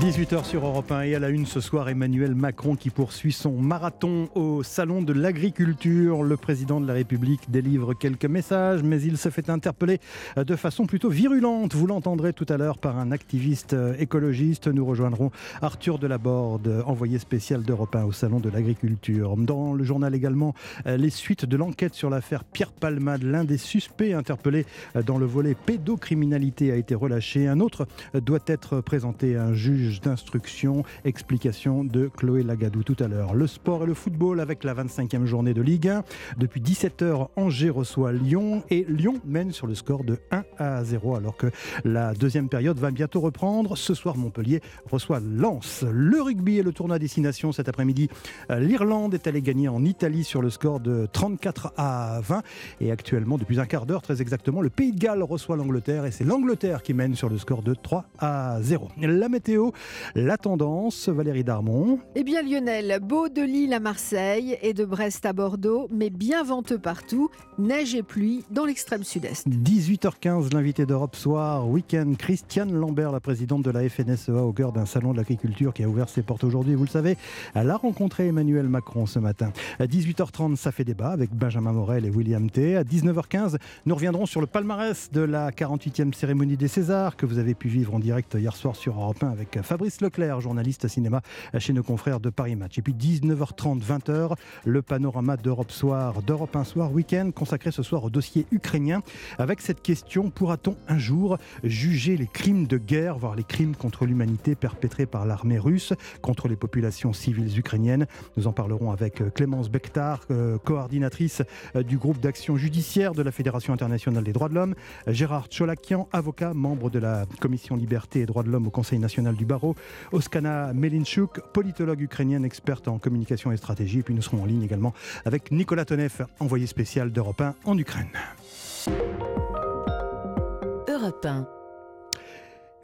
18h sur Europe 1 et à la une ce soir, Emmanuel Macron qui poursuit son marathon au Salon de l'Agriculture. Le président de la République délivre quelques messages, mais il se fait interpeller de façon plutôt virulente. Vous l'entendrez tout à l'heure par un activiste écologiste. Nous rejoindrons Arthur Delaborde, envoyé spécial d'Europe 1 au Salon de l'Agriculture. Dans le journal également, les suites de l'enquête sur l'affaire Pierre Palmade. L'un des suspects interpellés dans le volet pédocriminalité a été relâché. Un autre doit être présenté à un juge d'instruction. Explication de Chloé Lagadou tout à l'heure. Le sport et le football avec la 25e journée de Ligue 1. Depuis 17h, Angers reçoit Lyon et Lyon mène sur le score de 1 à 0 alors que la deuxième période va bientôt reprendre. Ce soir, Montpellier reçoit Lens. Le rugby et le tournoi destination cet après-midi. L'Irlande est allée gagner en Italie sur le score de 34 à 20 et actuellement, depuis un quart d'heure très exactement, le Pays de Galles reçoit l'Angleterre et c'est l'Angleterre qui mène sur le score de 3 à 0. La météo, la tendance, Valérie Darmon. Eh bien Lionel, beau de Lille à Marseille et de Brest à Bordeaux, mais bien venteux partout, neige et pluie dans l'extrême sud-est. 18h15, l'invité d'Europe Soir, week-end, Christiane Lambert, la présidente de la FNSEA au cœur d'un salon de l'agriculture qui a ouvert ses portes aujourd'hui, vous le savez. Elle a rencontré Emmanuel Macron ce matin. À 18h30, ça fait débat avec Benjamin Morel et William T. À 19h15, nous reviendrons sur le palmarès de la 48e cérémonie des Césars que vous avez pu vivre en direct hier soir sur Europe 1 avec Fabrice Leclerc, journaliste cinéma chez nos confrères de Paris Match. Et puis 19h30, 20h, le panorama d'Europe Soir, d'Europe 1 Soir, week-end consacré ce soir au dossier ukrainien. Avec cette question, pourra-t-on un jour juger les crimes de guerre, voire les crimes contre l'humanité perpétrés par l'armée russe contre les populations civiles ukrainiennes? Nous en parlerons avec euh, Clémence Bektar, euh, coordinatrice euh, du groupe d'action judiciaire de la Fédération internationale des droits de l'homme, Gérard Cholakian, avocat, membre de la commission liberté et droits de l'homme au Conseil national du Oskana Melinchuk, politologue ukrainienne experte en communication et stratégie. Et puis nous serons en ligne également avec Nicolas Tonev, envoyé spécial d'Europe 1 en Ukraine. Europe 1.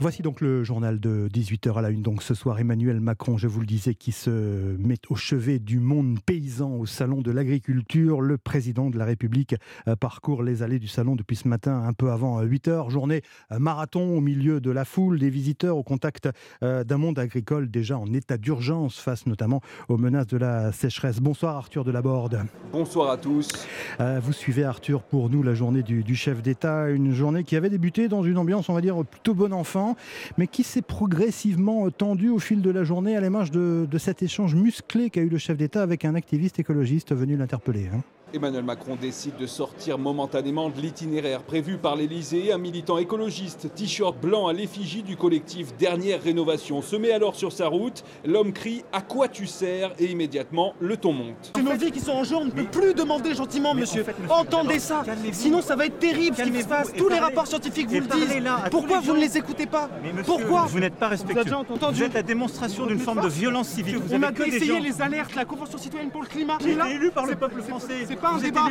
Voici donc le journal de 18h à la une. Donc ce soir, Emmanuel Macron, je vous le disais, qui se met au chevet du monde paysan au salon de l'agriculture. Le président de la République euh, parcourt les allées du salon depuis ce matin, un peu avant 8h. Journée euh, marathon au milieu de la foule, des visiteurs au contact euh, d'un monde agricole déjà en état d'urgence face notamment aux menaces de la sécheresse. Bonsoir Arthur de Laborde. Bonsoir à tous. Vous suivez Arthur pour nous la journée du, du chef d'État, une journée qui avait débuté dans une ambiance, on va dire, plutôt bon enfant mais qui s'est progressivement tendu au fil de la journée à l'image de, cet échange musclé qu'a eu le chef d'État avec un activiste écologiste venu l'interpeller. Hein. Emmanuel Macron décide de sortir momentanément de l'itinéraire prévu par l'Elysée. Un militant écologiste, t-shirt blanc à l'effigie du collectif Dernière Rénovation, se met alors sur sa route. L'homme crie À quoi tu sers? Et immédiatement le ton monte. C'est nos vies qui sont en jeu, on ne peut plus demander gentiment, monsieur. Entendez ça Sinon, ça va être terrible ce qui se passe. Tous les rapports scientifiques vous le disent. Pourquoi vous ne les écoutez pas Pourquoi Vous n'êtes pas respectueux. Vous, êtes la démonstration d'une forme de violence civique. on a essayé les alertes, la Convention citoyenne pour le climat. J'ai été élu par le peuple français pas un débat.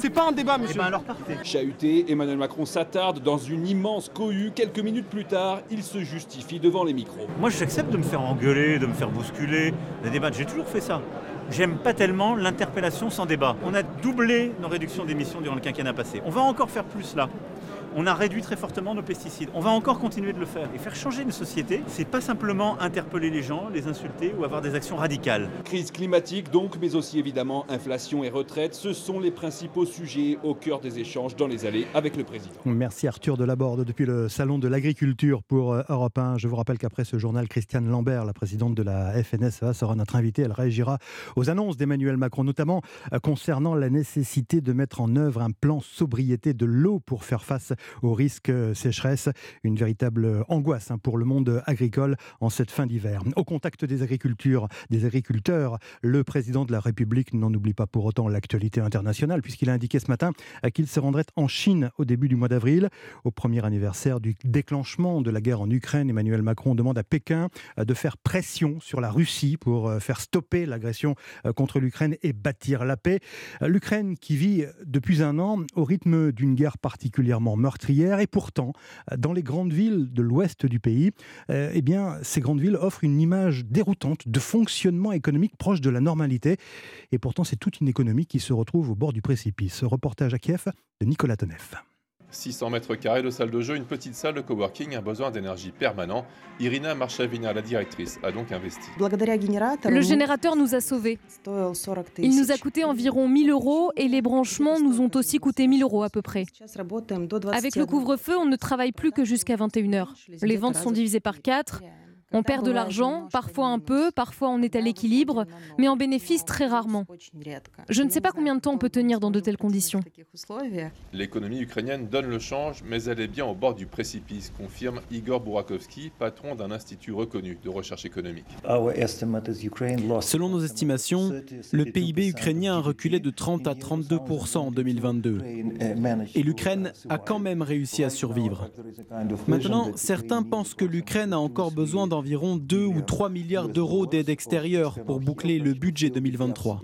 C'est pas un débat, eh monsieur. Ben alors Chahuté, Emmanuel Macron s'attarde dans une immense cohue. Quelques minutes plus tard, il se justifie devant les micros. Moi, j'accepte de me faire engueuler, de me faire bousculer, de débattre. J'ai toujours fait ça. J'aime pas tellement l'interpellation sans débat. On a doublé nos réductions d'émissions durant le quinquennat passé. On va encore faire plus là on a réduit très fortement nos pesticides. On va encore continuer de le faire. Et faire changer une société, c'est pas simplement interpeller les gens, les insulter ou avoir des actions radicales. Crise climatique donc, mais aussi évidemment inflation et retraite, ce sont les principaux sujets au cœur des échanges dans les allées avec le président. Merci Arthur Delaborde depuis le salon de l'agriculture pour euh, Europe 1. Je vous rappelle qu'après ce journal, Christiane Lambert, la présidente de la FNSEA, sera notre invitée. Elle réagira aux annonces d'Emmanuel Macron, notamment euh, concernant la nécessité de mettre en œuvre un plan sobriété de l'eau pour faire face au risque sécheresse. Une véritable angoisse hein, pour le monde agricole en cette fin d'hiver. Au contact des agricultures, des agriculteurs, le président de la République n'en oublie pas pour autant l'actualité internationale, puisqu'il a indiqué ce matin qu'il se rendrait en Chine au début du mois d'avril, au premier anniversaire du déclenchement de la guerre en Ukraine. Emmanuel Macron demande à Pékin de faire pression sur la Russie pour faire stopper l'agression contre l'Ukraine et bâtir la paix. L'Ukraine qui vit depuis un an au rythme d'une guerre particulièrement meurtrière et pourtant, dans les grandes villes de l'ouest du pays, euh, eh bien, ces grandes villes offrent une image déroutante de fonctionnement économique proche de la normalité. Et pourtant, c'est toute une économie qui se retrouve au bord du précipice. Reportage à Kiev de Nicolas Tonev. 600 mètres carrés de salle de jeu, une petite salle de coworking, un besoin d'énergie permanent. Irina Marchavina, la directrice, a donc investi. Le générateur nous a sauvés. Il nous a coûté environ 1000 euros et les branchements nous ont aussi coûté 1000 euros à peu près. Avec le couvre-feu, on ne travaille plus que jusqu'à 21h. Les ventes sont divisées par 4. On perd de l'argent, parfois un peu, parfois on est à l'équilibre, mais en bénéfice très rarement. Je ne sais pas combien de temps on peut tenir dans de telles conditions. L'économie ukrainienne donne le change, mais elle est bien au bord du précipice, confirme Igor Bourakovsky, patron d'un institut reconnu de recherche économique. Selon nos estimations, le PIB ukrainien a reculé de 30 à 32% en 2022. Et l'Ukraine a quand même réussi à survivre. Maintenant, certains pensent que l'Ukraine a encore besoin d'un environ 2 ou 3 milliards d'euros d'aide extérieure pour boucler le budget 2023.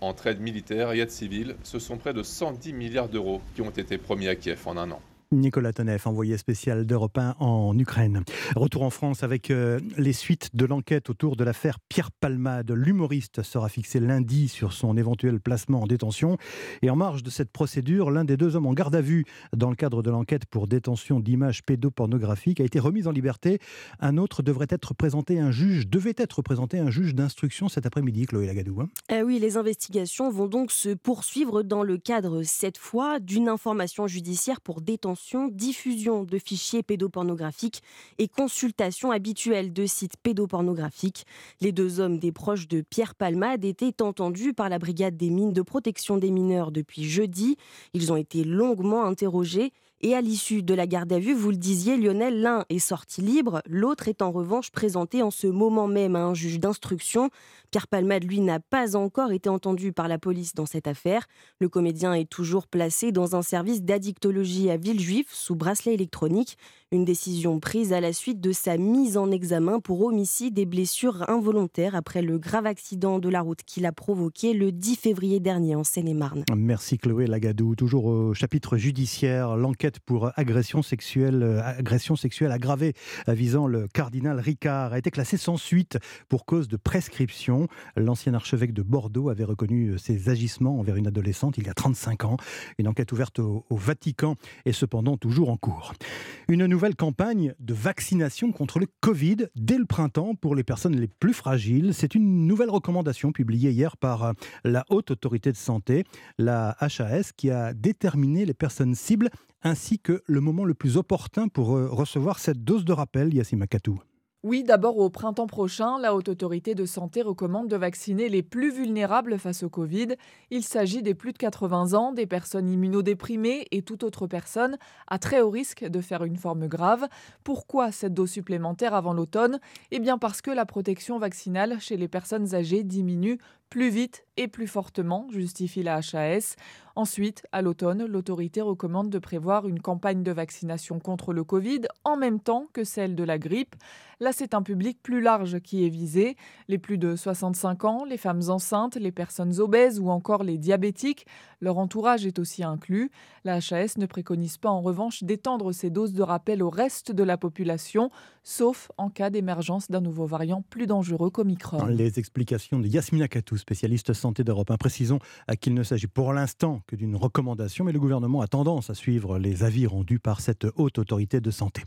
Entre aide militaire et aide civile, ce sont près de 110 milliards d'euros qui ont été promis à Kiev en un an. Nicolas Tonev, envoyé spécial d'Europe 1 en Ukraine. Retour en France avec euh, les suites de l'enquête autour de l'affaire Pierre Palmade. L'humoriste sera fixé lundi sur son éventuel placement en détention. Et en marge de cette procédure, l'un des deux hommes en garde à vue dans le cadre de l'enquête pour détention d'images pédopornographiques a été remis en liberté. Un autre devrait être présenté un juge, devait être présenté un juge d'instruction cet après-midi, Chloé Lagadou. Hein. Eh oui, les investigations vont donc se poursuivre dans le cadre, cette fois, d'une information judiciaire pour détention diffusion de fichiers pédopornographiques et consultation habituelle de sites pédopornographiques. Les deux hommes des proches de Pierre Palmade étaient entendus par la brigade des mines de protection des mineurs depuis jeudi. Ils ont été longuement interrogés et à l'issue de la garde à vue, vous le disiez, Lionel, l'un est sorti libre, l'autre est en revanche présenté en ce moment même à un juge d'instruction. Pierre Palmade, lui, n'a pas encore été entendu par la police dans cette affaire. Le comédien est toujours placé dans un service d'addictologie à Villejuif sous bracelet électronique. Une décision prise à la suite de sa mise en examen pour homicide et blessures involontaires après le grave accident de la route qu'il a provoqué le 10 février dernier en Seine-et-Marne. Merci Chloé Lagadou. Toujours au chapitre judiciaire, l'enquête pour agression sexuelle, euh, aggravée visant le cardinal Ricard a été classée sans suite pour cause de prescription. L'ancien archevêque de Bordeaux avait reconnu ses agissements envers une adolescente il y a 35 ans. Une enquête ouverte au Vatican est cependant toujours en cours. Une nouvelle campagne de vaccination contre le Covid dès le printemps pour les personnes les plus fragiles. C'est une nouvelle recommandation publiée hier par euh, la Haute Autorité de Santé, la HAS, qui a déterminé les personnes cibles ainsi que le moment le plus opportun pour euh, recevoir cette dose de rappel, Yassima Katou. Oui, d'abord au printemps prochain, la Haute Autorité de Santé recommande de vacciner les plus vulnérables face au Covid. Il s'agit des plus de 80 ans, des personnes immunodéprimées et toute autre personne à très haut risque de faire une forme grave. Pourquoi cette dose supplémentaire avant l'automne? Eh bien parce que la protection vaccinale chez les personnes âgées diminue plus vite et plus fortement, justifie la HAS. Ensuite, à l'automne, l'autorité recommande de prévoir une campagne de vaccination contre le Covid en même temps que celle de la grippe. Là, c'est un public plus large qui est visé, les plus de 65 ans, les femmes enceintes, les personnes obèses ou encore les diabétiques. Leur entourage est aussi inclus. La HAS ne préconise pas en revanche d'étendre ces doses de rappel au reste de la population, sauf en cas d'émergence d'un nouveau variant plus dangereux qu'Omicron. Les explications de Yasmina Katou, spécialiste santé d'Europe. Précisons qu'il ne s'agit pour l'instant que d'une recommandation, mais le gouvernement a tendance à suivre les avis rendus par cette haute autorité de santé.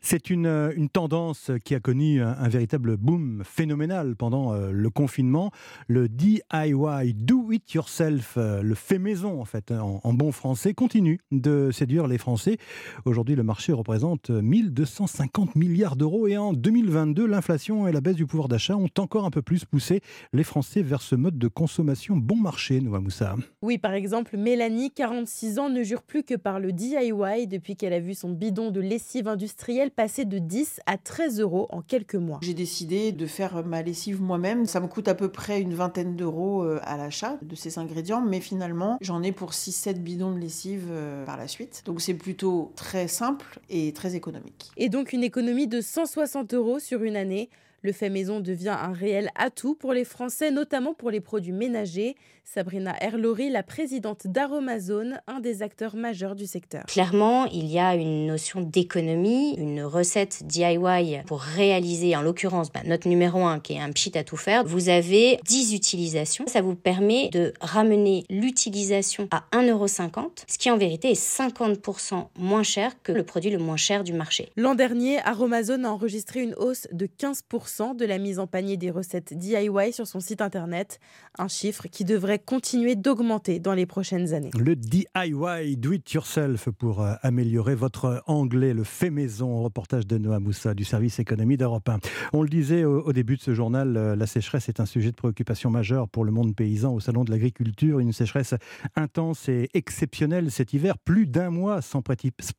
C'est une, une tendance qui a connu un, véritable boom phénoménal pendant euh, le confinement. Le DIY, do it yourself, euh, le fait maison en fait, en, en bon français, continue de séduire les Français. Aujourd'hui, le marché représente 1250 milliards d'euros et en 2022, l'inflation et la baisse du pouvoir d'achat ont encore un peu plus poussé les Français vers ce mode de consommation bon marché, Noah Moussa. Oui, par exemple, Mélanie, 46 ans, ne jure plus que par le DIY depuis qu'elle a vu son bidon de lessive industrielle passer de 10 à 13 euros en quelques mois. J'ai décidé de faire ma lessive moi-même. Ça me coûte à peu près une vingtaine d'euros euh, à l'achat de ces ingrédients, mais finalement, j'en ai pour 6-7 bidons de lessive euh, par la suite. Donc c'est plutôt très simple et très économique. Et donc une économie de 160 euros sur une année. Le fait maison devient un réel atout pour les Français, notamment pour les produits ménagers. Sabrina Erlori, la présidente d'Aromazone, un des acteurs majeurs du secteur. Clairement, il y a une notion d'économie, une recette DIY pour réaliser, en l'occurrence, bah, notre numéro 1 qui est un pchit à tout faire. Vous avez 10 utilisations. Ça vous permet de ramener l'utilisation à 1,50€, ce qui en vérité est 50% moins cher que le produit le moins cher du marché. L'an dernier, Aromazone a enregistré une hausse de 15% de la mise en panier des recettes DIY sur son site internet, un chiffre qui devrait continuer d'augmenter dans les prochaines années. Le DIY, do it yourself, pour euh, améliorer votre anglais, le fait maison, reportage de Noah Moussa du service économie d'Europe 1. On le disait au, début de ce journal, euh, la sécheresse est un sujet de préoccupation majeur pour le monde paysan au salon de l'agriculture. Une sécheresse intense et exceptionnelle cet hiver, plus d'un mois sans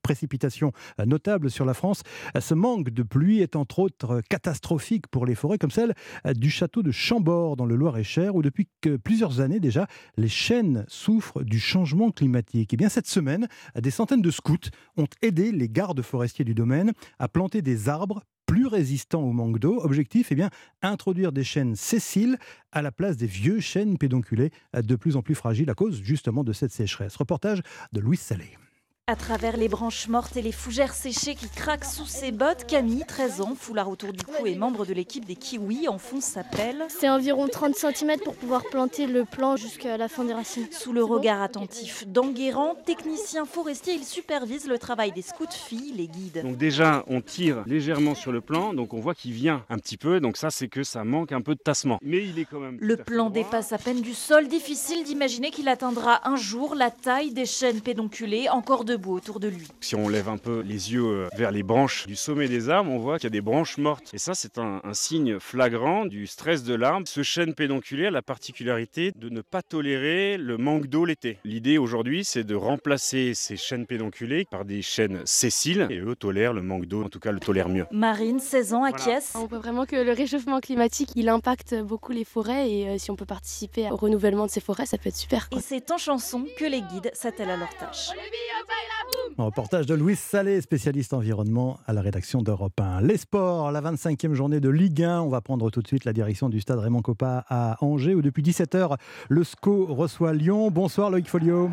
précipitations euh, notables sur la France. Ce manque de pluie est entre autres catastrophique pour les forêts comme celle du château de Chambord dans le Loir-et-Cher où depuis plusieurs années déjà, les chênes souffrent du changement climatique. Et eh cette semaine, des centaines de scouts ont aidé les gardes forestiers du domaine à planter des arbres plus résistants au manque d'eau. Objectif, eh bien, introduire des chênes sessiles à la place des vieux chênes pédonculés de plus en plus fragiles à cause justement de cette sécheresse. Reportage de Louis Salé. À travers les branches mortes et les fougères séchées qui craquent sous ses bottes, Camille, 13 ans, foulard autour du cou et membre de l'équipe des Kiwis, enfonce sa pelle. C'est environ 30 cm pour pouvoir planter le plant jusqu'à la fin des racines. Sous le regard attentif d'Enguerrand, technicien forestier, il supervise le travail des scouts filles, les guides. Donc déjà, on tire légèrement sur le plan, donc on voit qu'il vient un petit peu, donc ça c'est que ça manque un peu de tassement. Mais il est quand même... Le plan dépasse à peine du sol, difficile d'imaginer qu'il atteindra un jour la taille des chênes pédonculés, encore de autour de lui. Si on lève un peu les yeux euh, vers les branches du sommet des arbres, on voit qu'il y a des branches mortes. Et ça, c'est un, signe flagrant du stress de l'arbre. Ce chêne pédonculé a la particularité de ne pas tolérer le manque d'eau l'été. L'idée aujourd'hui, c'est de remplacer ces chênes pédonculés par des chênes sessiles. Et eux tolèrent le manque d'eau, en tout cas le tolèrent mieux. Marine, 16 ans, acquiesce. On voit vraiment que le réchauffement climatique, il impacte beaucoup les forêts. Et euh, si on peut participer au renouvellement de ces forêts, ça peut être super. Et c'est en chanson que les guides s'attellent à leur tâche. Un reportage de Louis Salé, spécialiste environnement à la rédaction d'Europe 1. Les sports, la 25e journée de Ligue 1. On va prendre tout de suite la direction du stade Raymond Coppa à Angers où depuis 17h, le SCO reçoit Lyon. Bonsoir Loïc Folio.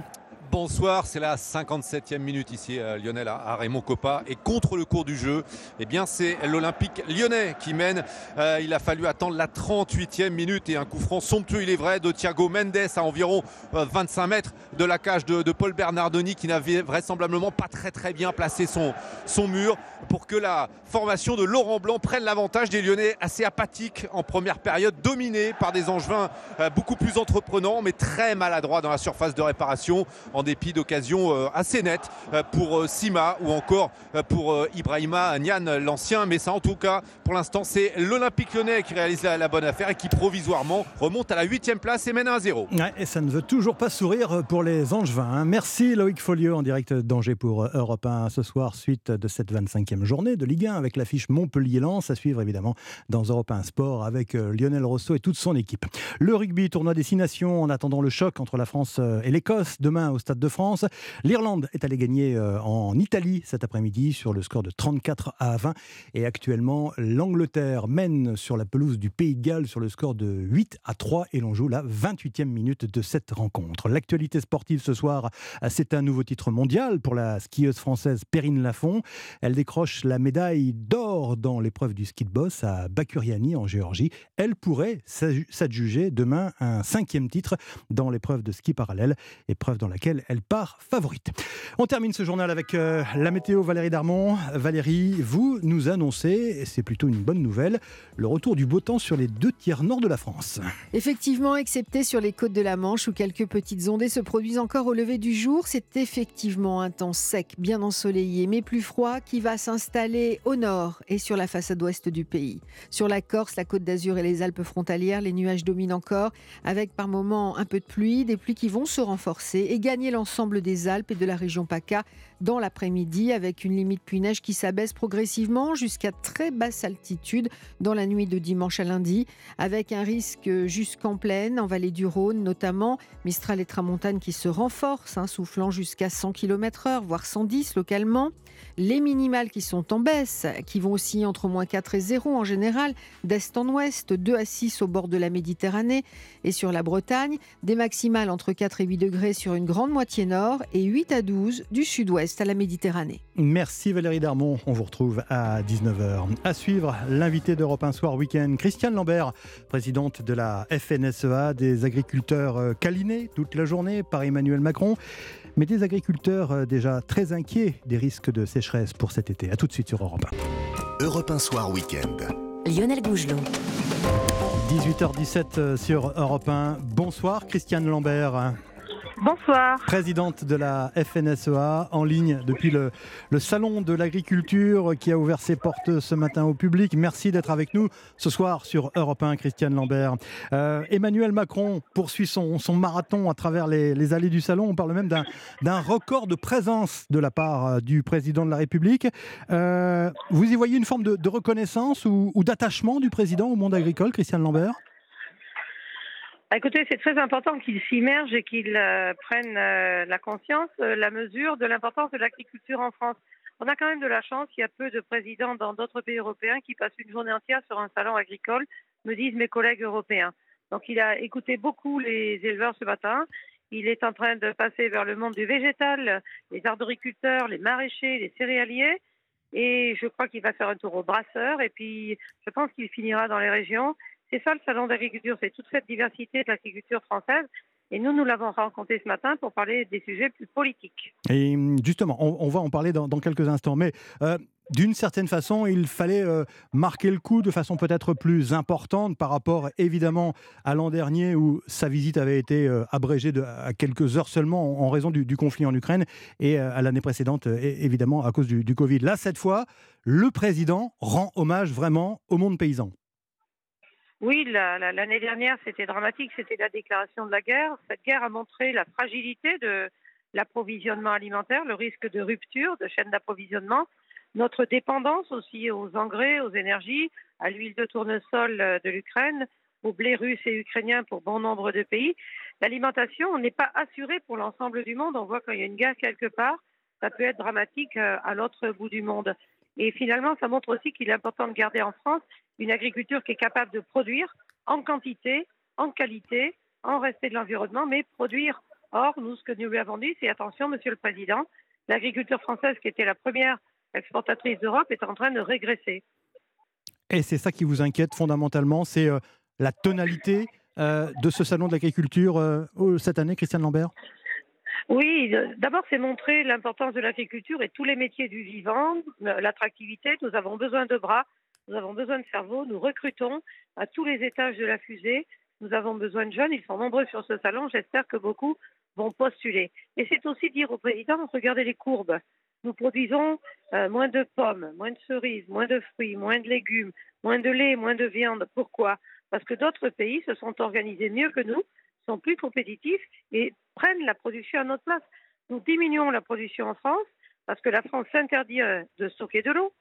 Bonsoir, c'est la 57e minute ici à Lionel à Raymond Coppa et contre le cours du jeu, eh bien c'est l'Olympique lyonnais qui mène. Euh, il a fallu attendre la 38e minute et un coup franc somptueux, il est vrai, de Thiago Mendes à environ 25 euh, mètres de la cage de, Paul Bernardoni qui n'avait vraisemblablement pas très bien placé son, mur pour que la formation de Laurent Blanc prenne l'avantage des Lyonnais assez apathiques en première période, dominés par des Angevins euh, beaucoup plus entreprenants mais très maladroits dans la surface de réparation dépit d'occasions euh, assez nettes euh, pour euh, Sima ou encore pour Ibrahima Nian, l'ancien. Mais ça, en tout cas, pour l'instant, c'est l'Olympique lyonnais qui réalise la, bonne affaire et qui provisoirement remonte à la 8 place et mène à 1-0. et ça ne veut toujours pas sourire pour les Angevins. Hein. Merci Loïc Folio en direct d'Angers pour Europe 1 ce soir, suite de cette 25e journée de Ligue 1 avec l'affiche Montpellier-Lens à suivre évidemment dans Europe 1 Sport avec Lionel Rousseau et toute son équipe. Le rugby, tournoi destination en attendant le choc entre la France et l'Écosse demain au Stade de France. L'Irlande est allée gagner euh, en Italie cet après-midi sur le score de 34 à 20. Et actuellement, l'Angleterre mène sur la pelouse du Pays de Galles sur le score de 8 à 3 et l'on joue la 28e minute de cette rencontre. L'actualité sportive ce soir, c'est un nouveau titre mondial pour la skieuse française Perrine Lafont. Elle décroche la médaille d'or dans l'épreuve du ski de boss à Bakuriani en Géorgie. Elle pourrait s'adjuger demain un cinquième titre dans l'épreuve de ski parallèle, épreuve dans laquelle elle part favorite. On termine ce journal avec euh, la météo Valérie Darmon. Valérie, vous nous annoncez, et c'est plutôt une bonne nouvelle, le retour du beau temps sur les deux tiers nord de la France. Effectivement, excepté sur les côtes de la Manche où quelques petites ondées se produisent encore au lever du jour, c'est effectivement un temps sec, bien ensoleillé, mais plus froid qui va s'installer au nord et sur la façade ouest du pays. Sur la Corse, la côte d'Azur et les Alpes frontalières, les nuages dominent encore, avec par moments un peu de pluie, des pluies qui vont se renforcer et gagner l'ensemble des Alpes et de la région PACA dans l'après-midi avec une limite pluie-neige qui s'abaisse progressivement jusqu'à très basse altitude dans la nuit de dimanche à lundi avec un risque jusqu'en plaine, en vallée du Rhône notamment, Mistral et Tramontane qui se renforcent, hein, soufflant jusqu'à 100 km/h, voire 110 localement. Les minimales qui sont en baisse, qui vont aussi entre moins 4 et 0 en général, d'est en ouest, 2 à 6 au bord de la Méditerranée et sur la Bretagne, des maximales entre 4 et 8 degrés sur une grande moitié nord et 8 à 12 du sud-ouest à la Méditerranée. Merci Valérie Darmon, on vous retrouve à 19h. À suivre, l'invité d'Europe 1 Soir Week-end, Christiane Lambert, présidente de la FNSEA, des agriculteurs euh, câlinés toute la journée par Emmanuel Macron mais des agriculteurs euh, déjà très inquiets des risques de sécheresse pour cet été. A tout de suite sur Europe 1. Europe 1 Soir Week-end. Lionel Gougelot. 18h17 euh, sur Europe 1. Bonsoir Christiane Lambert. Bonsoir. Présidente de la FNSEA, en ligne depuis le, Salon de l'Agriculture qui a ouvert ses portes ce matin au public. Merci d'être avec nous ce soir sur Europe 1, Christiane Lambert. Euh, Emmanuel Macron poursuit son, marathon à travers les, allées du Salon. On parle même d'un record de présence de la part euh, du président de la République. Euh, vous y voyez une forme de, reconnaissance ou, ou d'attachement du président au monde agricole, Christiane Lambert? Écoutez, c'est très important qu'ils s'immergent et qu'ils euh, prennent euh, la conscience, euh, la mesure de l'importance de l'agriculture en France. On a quand même de la chance, il y a peu de présidents dans d'autres pays européens qui passent une journée entière sur un salon agricole, me disent mes collègues européens. Donc il a écouté beaucoup les éleveurs ce matin. Il est en train de passer vers le monde du végétal, les arboriculteurs, les maraîchers, les céréaliers. Et je crois qu'il va faire un tour au brasseur. Et puis, je pense qu'il finira dans les régions. C'est ça le salon d'agriculture, c'est toute cette diversité de l'agriculture française. Et nous, nous l'avons rencontré ce matin pour parler des sujets plus politiques. Et justement, on, va en parler dans, quelques instants. Mais euh, d'une certaine façon, il fallait euh, marquer le coup de façon peut-être plus importante par rapport évidemment à l'an dernier où sa visite avait été euh, abrégée à quelques heures seulement en, raison du, conflit en Ukraine et à l'année précédente évidemment à cause du Covid. Là, cette fois, le président rend hommage vraiment au monde paysan. Oui, l'année dernière, c'était dramatique, c'était la déclaration de la guerre. Cette guerre a montré la fragilité de l'approvisionnement alimentaire, le risque de rupture de chaîne d'approvisionnement, notre dépendance aussi aux engrais, aux énergies, à l'huile de tournesol euh, de l'Ukraine, au blé russe et ukrainien pour bon nombre de pays. L'alimentation n'est pas assurée pour l'ensemble du monde. On voit quand il y a une guerre quelque part, ça peut être dramatique euh, à l'autre bout du monde. Et finalement, ça montre aussi qu'il est important de garder en France une agriculture qui est capable de produire en quantité, en qualité, en respect de l'environnement, mais produire. Or, nous, ce que nous lui avons dit, c'est attention, Monsieur le Président, l'agriculture française, qui était la première exportatrice d'Europe, est en train de régresser. Et c'est ça qui vous inquiète fondamentalement, c'est euh, la tonalité euh, de ce salon de l'agriculture euh, cette année, Christiane Lambert? Oui, d'abord, c'est montrer l'importance de l'agriculture et tous les métiers du vivant, l'attractivité. Nous avons besoin de bras, nous avons besoin de cerveaux, nous recrutons à tous les étages de la fusée. Nous avons besoin de jeunes, ils sont nombreux sur ce salon. J'espère que beaucoup vont postuler. Et c'est aussi dire au président, regardez les courbes. Nous produisons euh, moins de pommes, moins de cerises, moins de fruits, moins de légumes, moins de lait, moins de viande. Pourquoi? Parce que d'autres pays se sont organisés mieux que nous, sont plus compétitifs et prennent la production à notre place. Nous diminuons la production en France parce que la France s'interdit euh, de stocker de l'eau,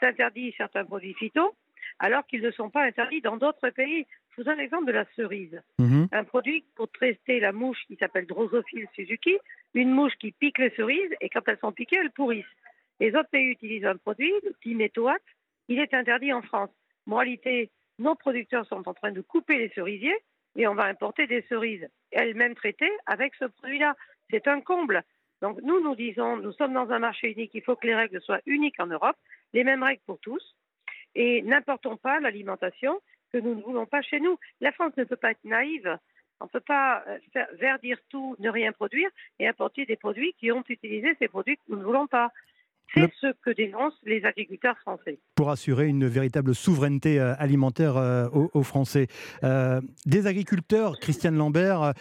s'interdit certains produits phyto, alors qu'ils ne sont pas interdits dans d'autres pays. Je vous donne l'exemple de la cerise. Mhm. Un produit pour traiter la mouche qui s'appelle Drosophile Suzuki, une mouche qui pique les cerises et quand elles sont piquées, elles pourrissent. Les autres pays utilisent un produit, le diméthoate, il est interdit en France. Moralité, nos producteurs sont en train de couper les cerisiers et on va importer des cerises elles-mêmes traitées avec ce produit-là. C'est un comble. Donc nous, nous disons, nous sommes dans un marché unique, il faut que les règles soient uniques en Europe, les mêmes règles pour tous, et n'importons pas l'alimentation que nous ne voulons pas chez nous. La France ne peut pas être naïve. On ne peut pas euh, faire verdir tout, ne rien produire et importer des produits qui ont utilisé ces produits que nous ne voulons pas. C'est ce que dénoncent les agriculteurs français. Pour assurer une véritable souveraineté euh, alimentaire euh, aux, Français. Euh, des agriculteurs, Christiane Lambert,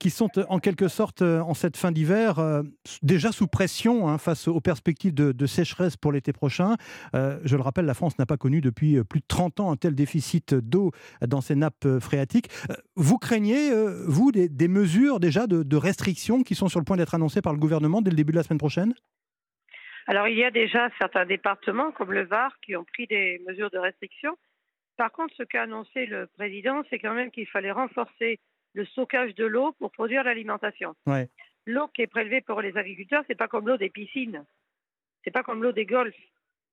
qui sont en quelque sorte en cette fin d'hiver déjà sous pression hein, face aux perspectives de, sécheresse pour l'été prochain. je le rappelle, la France n'a pas connu depuis plus de 30 ans un tel déficit d'eau dans ses nappes phréatiques. Vous craignez, vous, des, mesures déjà de, de restrictions qui sont sur le point d'être annoncées par le gouvernement dès le début de la semaine prochaine? Alors il y a déjà certains départements comme le Var qui ont pris des mesures de restriction. Par contre, ce qu'a annoncé le président, c'est quand même qu'il fallait renforcer le stockage de l'eau pour produire l'alimentation. L'eau qui est prélevée pour les agriculteurs, c'est pas comme l'eau des piscines, c'est pas comme l'eau des golfs.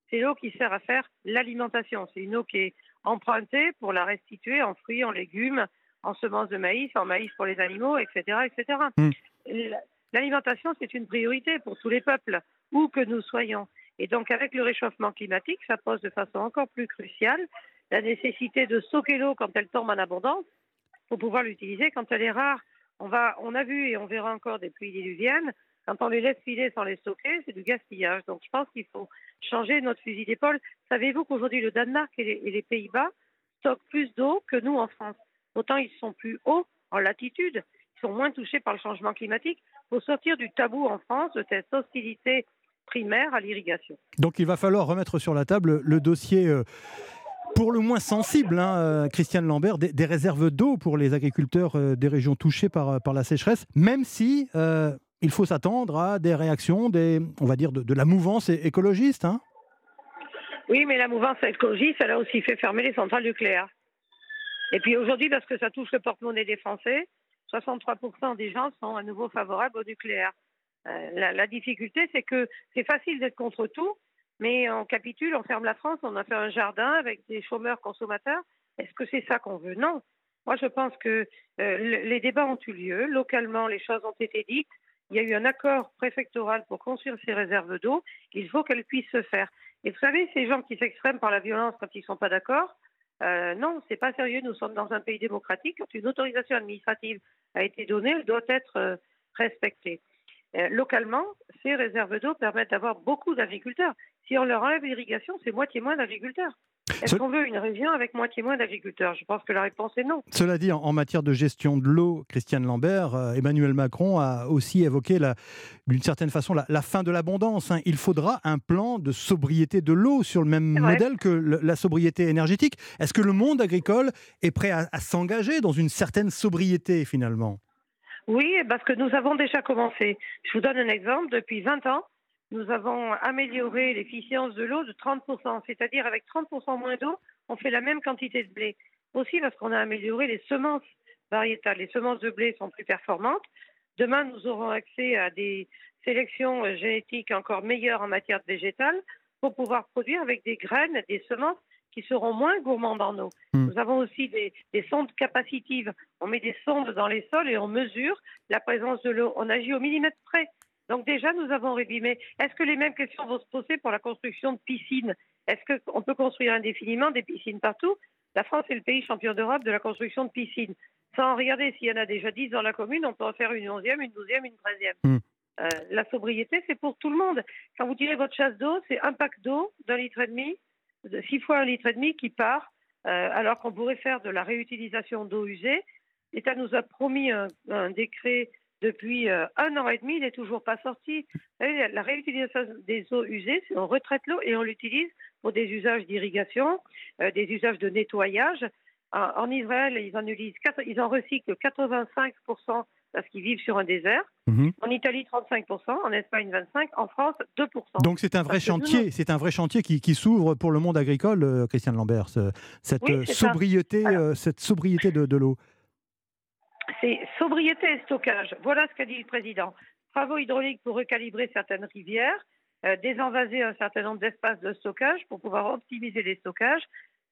C'est l'eau qui sert à faire l'alimentation. C'est une eau qui est empruntée pour la restituer en fruits, en légumes, en semences de maïs, en maïs pour les animaux, etc., etc. Mm. L'alimentation, c'est une priorité pour tous les peuples, où que nous soyons. Et donc, avec le réchauffement climatique, ça pose de façon encore plus cruciale la nécessité de stocker l'eau quand elle tombe en abondance pour pouvoir l'utiliser quand elle est rare. On, va, on a vu et on verra encore des pluies diluviennes. Quand on les laisse filer sans les stocker, c'est du gaspillage. Donc je pense qu'il faut changer notre fusil d'épaule. Savez-vous qu'aujourd'hui le Danemark et les, Pays-Bas stockent plus d'eau que nous en France? Autant ils sont plus hauts en latitude, ils sont moins touchés par le changement climatique. Il faut sortir du tabou en France de cette hostilité primaire à l'irrigation. Donc il va falloir remettre sur la table le dossier euh, pour le moins sensible, hein, euh, Christiane Lambert, des, réserves d'eau pour les agriculteurs euh, des régions touchées par, par la sécheresse, même si il faut s'attendre à des réactions, des, on va dire, de, la mouvance écologiste. Hein. Oui, mais la mouvance écologiste, elle a aussi fait fermer les centrales nucléaires. Et puis aujourd'hui, parce que ça touche le porte-monnaie des Français, 63% des gens sont à nouveau favorables au nucléaire. La, difficulté, c'est que c'est facile d'être contre tout, mais on capitule, on ferme la France, on a fait un jardin avec des chômeurs consommateurs. Est-ce que c'est ça qu'on veut? Non. Moi, je pense que euh, les débats ont eu lieu. Localement, les choses ont été dites. Il y a eu un accord préfectoral pour construire ces réserves d'eau. Il faut qu'elles puissent se faire. Et vous savez, ces gens qui s'expriment par la violence quand ils ne sont pas d'accord, euh, non, c'est pas sérieux. Nous sommes dans un pays démocratique. Quand une autorisation administrative a été donnée, elle doit être euh, respectée. Euh, localement, ces réserves d'eau permettent d'avoir beaucoup d'agriculteurs. Si on leur enlève l'irrigation, c'est moitié moins d'agriculteurs. Est-ce qu'on veut une région avec moitié moins d'agriculteurs? Je pense que la réponse est non. Cela dit, en matière de gestion de l'eau, Christiane Lambert, euh, Emmanuel Macron a aussi évoqué d'une certaine façon la, fin de l'abondance. Hein. Il faudra un plan de sobriété de l'eau sur le même modèle que la sobriété énergétique. Est-ce que le monde agricole est prêt à s'engager dans une certaine sobriété finalement? Oui, parce que nous avons déjà commencé. Je vous donne un exemple. Depuis 20 ans, nous avons amélioré l'efficience de l'eau de 30%, c'est-à-dire avec 30% moins d'eau, on fait la même quantité de blé. Aussi parce qu'on a amélioré les semences variétales. Les semences de blé sont plus performantes. Demain, nous aurons accès à des sélections génétiques encore meilleures en matière végétale pour pouvoir produire avec des graines, des semences qui seront moins gourmands en eau. Hmm. Nous avons aussi des, sondes capacitives. On met des sondes dans les sols et on mesure la présence de l'eau. On agit au millimètre près. Donc déjà, nous avons réduit. Mais est-ce que les mêmes questions vont se poser pour la construction de piscines? Est-ce qu'on peut construire indéfiniment des piscines partout? La France est le pays champion d'Europe de la construction de piscines. Sans regarder s'il y en a déjà 10 dans la commune, on peut en faire une onzième, une douzième, une treizième. Hmm. Euh, la sobriété, c'est pour tout le monde. Quand vous tirez votre chasse d'eau, c'est un pack d'eau d'un litre et demi six fois un litre et demi qui part, euh, alors qu'on pourrait faire de la réutilisation d'eau usée. L'État nous a promis un, décret depuis euh, un an et demi, il n'est toujours pas sorti. La réutilisation des eaux usées, on retraite l'eau et on l'utilise pour des usages d'irrigation, euh, des usages de nettoyage. En, Israël, ils en, utilisent, ils en recyclent 85% parce qu'ils vivent sur un désert. Mhm. En Italie, 35%, en Espagne, 25%, en France, 2%. Donc c'est un vrai chantier, c'est un vrai chantier qui, s'ouvre pour le monde agricole, euh, Christiane Lambert, cette, euh, sobriété, euh, cette sobriété de, l'eau. C'est sobriété et stockage. Voilà ce qu'a dit le président. Travaux hydrauliques pour recalibrer certaines rivières, désenvaser un certain nombre d'espaces de stockage pour pouvoir optimiser les stockages.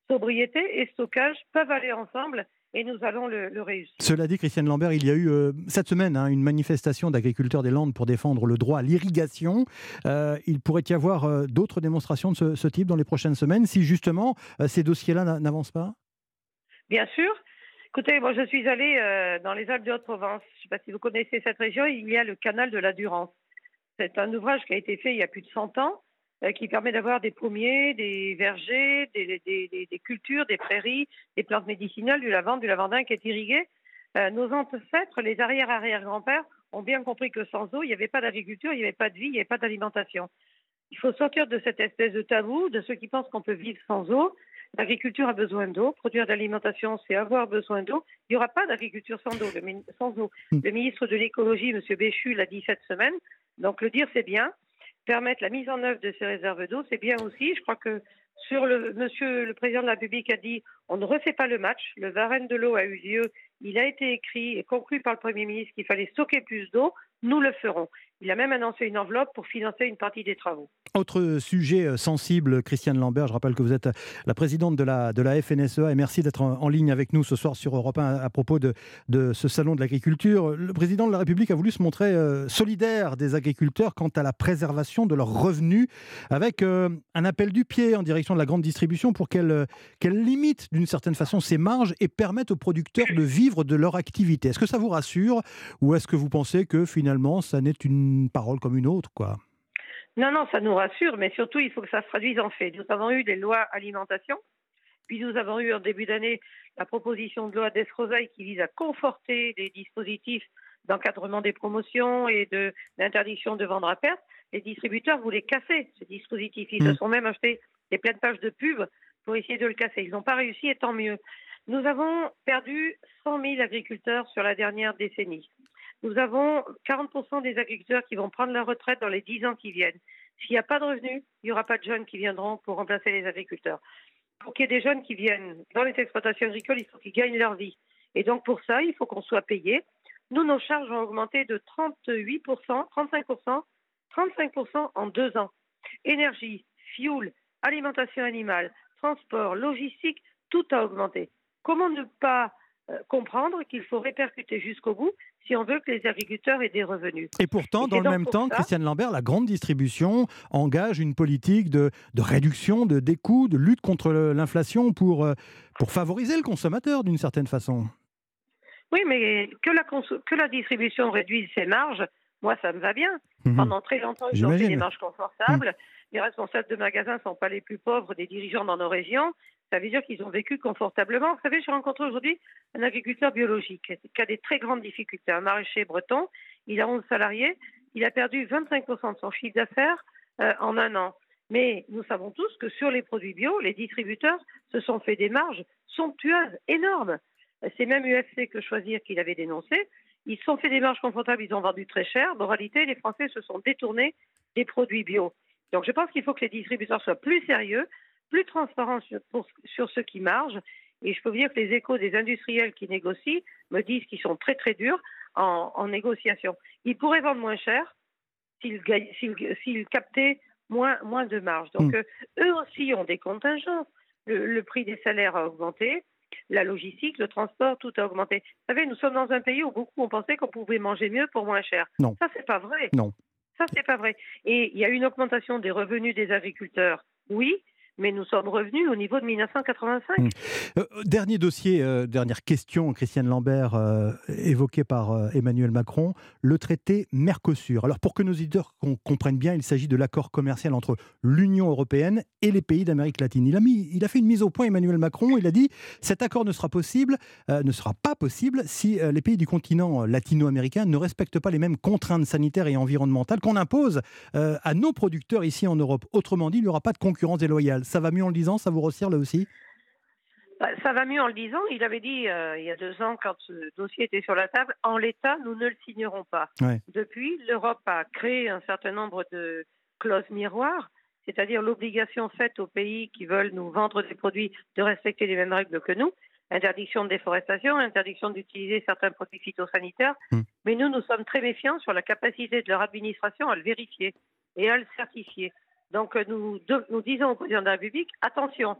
Sobriété et stockage peuvent aller ensemble et nous allons le, réussir. Cela dit, Christiane Lambert, il y a eu euh, cette semaine hein, une manifestation d'agriculteurs des Landes pour défendre le droit à l'irrigation. Euh, il pourrait y avoir euh, d'autres démonstrations de ce, type dans les prochaines semaines si justement ces dossiers-là n'avancent pas? Bien sûr. Écoutez, moi je suis allée dans les Alpes de Haute-Provence. Je ne sais pas si vous connaissez cette région, il y a le canal de la Durance. C'est un ouvrage qui a été fait il y a plus de 100 ans qui permet d'avoir des pommiers, des vergers, des, cultures, des prairies, des plantes médicinales, du lavande, du lavandin qui est irrigué. Euh, nos ancêtres, les arrière-arrière-grands-pères, ont bien compris que sans eau, il n'y avait pas d'agriculture, il n'y avait pas de vie, il n'y avait pas d'alimentation. Il faut sortir de cette espèce de tabou, de ceux qui pensent qu'on peut vivre sans eau. L'agriculture a besoin d'eau. Produire de l'alimentation, c'est avoir besoin d'eau. Il n'y aura pas d'agriculture sans eau. Le, sans eau. Hmm. le ministre de l'écologie, M. Béchu, l'a dit cette semaine. Donc le dire, c'est bien permettre la mise en œuvre de ces réserves d'eau, c'est bien aussi. Je crois que sur le Monsieur le président de la République a dit on ne refait pas le match. Le Varenne de l'eau a eu lieu. Il a été écrit et conclu par le Premier ministre qu'il fallait stocker plus d'eau. Nous le ferons. Il a même annoncé une enveloppe pour financer une partie des travaux. Autre sujet euh, sensible, Christiane Lambert, je rappelle que vous êtes euh, la présidente de la, FNSEA et merci d'être en, ligne avec nous ce soir sur Europe 1 à, propos de, ce salon de l'agriculture. Le président de la République a voulu se montrer euh, solidaire des agriculteurs quant à la préservation de leurs revenus avec un appel du pied en direction de la grande distribution pour qu'elle qu'elle limite d'une certaine façon ses marges et permette aux producteurs de vivre de leur activité. Est-ce que ça vous rassure ou est-ce que vous pensez que finalement ça n'est une parole comme une autre quoi? Non, non, ça nous rassure, mais surtout, il faut que ça se traduise en fait. Nous avons eu des lois alimentation, puis nous avons eu en début d'année la proposition de loi d'Esrosaille qui vise à conforter des dispositifs d'encadrement des promotions et d'interdiction de, vendre à perte. Les distributeurs voulaient casser ce dispositif. Ils se mm. sont même achetés des pleines pages de pub pour essayer de le casser. Ils n'ont pas réussi et tant mieux. Nous avons perdu 100 000 agriculteurs sur la dernière décennie. Nous avons 40% des agriculteurs qui vont prendre leur retraite dans les 10 ans qui viennent. S'il n'y a pas de revenus, il n'y aura pas de jeunes qui viendront pour remplacer les agriculteurs. Pour qu'il y ait des jeunes qui viennent dans les exploitations agricoles, il faut qu'ils gagnent leur vie. Et donc pour ça, il faut qu'on soit payé. Nous, nos charges ont augmenté de 38%, 35%, 35% en deux ans. Énergie, fuel, alimentation animale, transport, logistique, tout a augmenté. Comment ne pas euh, comprendre qu'il faut répercuter jusqu'au bout si on veut que les agriculteurs aient des revenus? Et pourtant, dans le même temps, Christiane Lambert, la grande distribution engage une politique de, réduction de, des coûts, de lutte contre l'inflation pour, euh, pour favoriser le consommateur d'une certaine façon. Oui, mais que la, que la distribution réduise ses marges, moi, ça me va bien. Mhm. Pendant très longtemps, ils ont fait des marges confortables. Mhm. Les responsables de magasins ne sont pas les plus pauvres des dirigeants dans nos régions ça veut dire qu'ils ont vécu confortablement. Vous savez, j'ai rencontré aujourd'hui un agriculteur biologique qui a des très grandes difficultés, un maraîcher breton. Il a 11 salariés. Il a perdu 25% de son chiffre d'affaires euh, en un an. Mais nous savons tous que sur les produits bio, les distributeurs se sont fait des marges somptueuses, énormes. C'est même UFC que Choisir qu'il avait dénoncé. Ils se sont fait des marges confortables, ils ont vendu très cher. En réalité, les Français se sont détournés des produits bio. Donc je pense qu'il faut que les distributeurs soient plus sérieux, plus transparent sur, sur ce qui marche. Et je peux vous dire que les échos des industriels qui négocient me disent qu'ils sont très très durs en, négociation. Ils pourraient vendre moins cher s'ils captaient moins, moins de marge. Donc hmm. euh, eux aussi ont des contingences. Le, prix des salaires a augmenté, la logistique, le transport, tout a augmenté. Vous savez, nous sommes dans un pays où beaucoup ont pensé qu'on pouvait manger mieux pour moins cher. Non. Ça, c'est pas vrai. Non. Ça, c'est pas vrai. Et il y a une augmentation des revenus des agriculteurs, oui, mais nous sommes revenus au niveau de 1985. Mmh. Euh, dernier dossier, euh, dernière question, Christiane Lambert, euh, évoquée par Emmanuel Macron, le traité Mercosur. Alors pour que nos éditeurs comprennent bien, il s'agit de l'accord commercial entre l'Union européenne et les pays d'Amérique latine. Il a, fait une mise au point, Emmanuel Macron, il a dit cet accord ne sera possible, ne sera pas possible si les pays du continent latino-américain ne respectent pas les mêmes contraintes sanitaires et environnementales qu'on impose à nos producteurs ici en Europe. Autrement dit, il n'y aura pas de concurrence déloyale. Ça va mieux en le disant Ça vous resserre là aussi bah, ça va mieux en le disant. Il avait dit euh, il y a deux ans, quand ce dossier était sur la table, en l'état, nous ne le signerons pas. Depuis, l'Europe a créé un certain nombre de clauses miroirs, c'est-à-dire l'obligation faite aux pays qui veulent nous vendre des produits de respecter les mêmes règles que nous. Interdiction de déforestation, interdiction d'utiliser certains produits phytosanitaires. Hmm. Mais nous, nous sommes très méfiants sur la capacité de leur administration à le vérifier et à le certifier. Donc euh, nous, nous disons au président de la République, attention,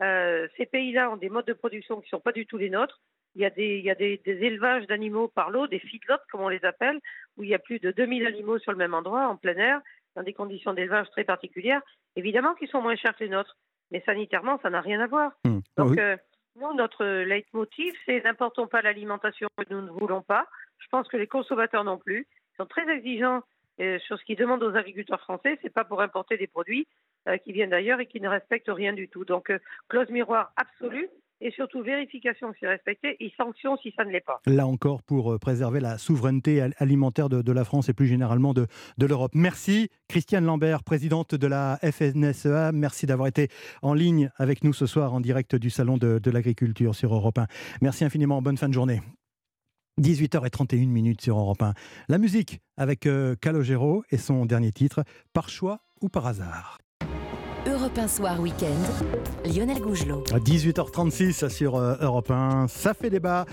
euh, ces pays-là ont des modes de production qui ne sont pas du tout les nôtres. Il y a des, il y a des, élevages d'animaux par l'eau, des feedlots comme on les appelle, où il y a plus de 2000 animaux sur le même endroit, en plein air, dans des conditions d'élevage très particulières. Évidemment qu'ils sont moins chers que les nôtres, mais sanitairement, ça n'a rien à voir. Mmh. Donc, euh, nous, notre leitmotiv, c'est n'importons pas l'alimentation que nous ne voulons pas. Je pense que les consommateurs non plus. Ils sont très exigeants sur ce qu'ils demandent aux agriculteurs français, c'est pas pour importer des produits euh, qui viennent d'ailleurs et qui ne respectent rien du tout. Donc, euh, clause miroir absolue et surtout vérification si c'est respecté et sanction si ça ne l'est pas. Là encore, pour euh, préserver la souveraineté alimentaire de, la France et plus généralement de, l'Europe. Merci Christiane Lambert, présidente de la FNSEA. Merci d'avoir été en ligne avec nous ce soir en direct du Salon de, de l'Agriculture sur Europe 1. Merci infiniment. Bonne fin de journée. 18h31 minutes sur Europe 1. La musique avec euh, Calogero et son dernier titre, Par choix ou par hasard. Europe 1 Soir Week-end, Lionel Gougelot. 18h36 sur euh, Europe 1, ça fait débat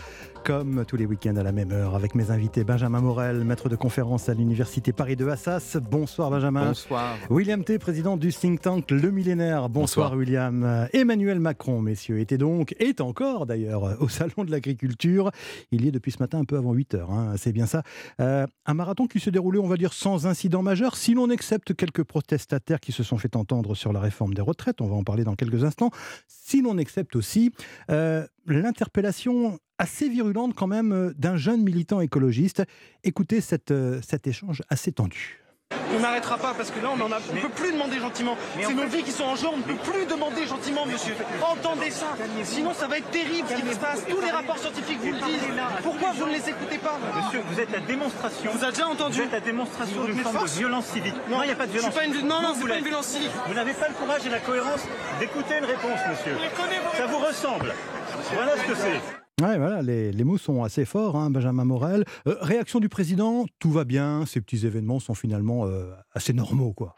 comme tous les week-ends à la même heure avec mes invités Benjamin Morel, maître de conférence à l'Université Paris de Assas. Bonsoir Benjamin. Bonsoir. William T, président du think tank Le Millénaire. Bonsoir, William. Emmanuel Macron, messieurs, était donc, est encore d'ailleurs, au Salon de l'Agriculture. Il y est depuis ce matin un peu avant 8 h hein, c'est bien ça. Euh, un marathon qui se déroulait, on va dire, sans incident majeur, si l'on accepte quelques protestataires qui se sont fait entendre sur la réforme des retraites. On va en parler dans quelques instants. Si l'on accepte aussi euh, l'interpellation assez virulente quand même euh, d'un jeune militant écologiste. Écoutez cette, euh, cet échange assez tendu. On n'arrêtera pas parce que là, on ne peut plus demander gentiment. C'est nos vies qui sont en jeu, on ne peut plus demander gentiment, monsieur. Entendez ça. Sinon, ça va être terrible ce qui se passe. Tous les rapports scientifiques vous le disent. Pourquoi vous ne les écoutez pas Monsieur, vous êtes la démonstration. Vous avez déjà entendu Vous êtes la démonstration d'une forme de violence civique. Non, il n'y a pas de violence. Pas une... Non, non, c'est pas une violence civique. Vous n'avez pas le courage et la cohérence d'écouter une réponse, monsieur. Ça vous ressemble. Voilà ce que c'est. Ouais, voilà, les, mots sont assez forts, hein, Benjamin Morel. Euh, réaction du président, tout va bien, ces petits événements sont finalement euh, assez normaux, quoi.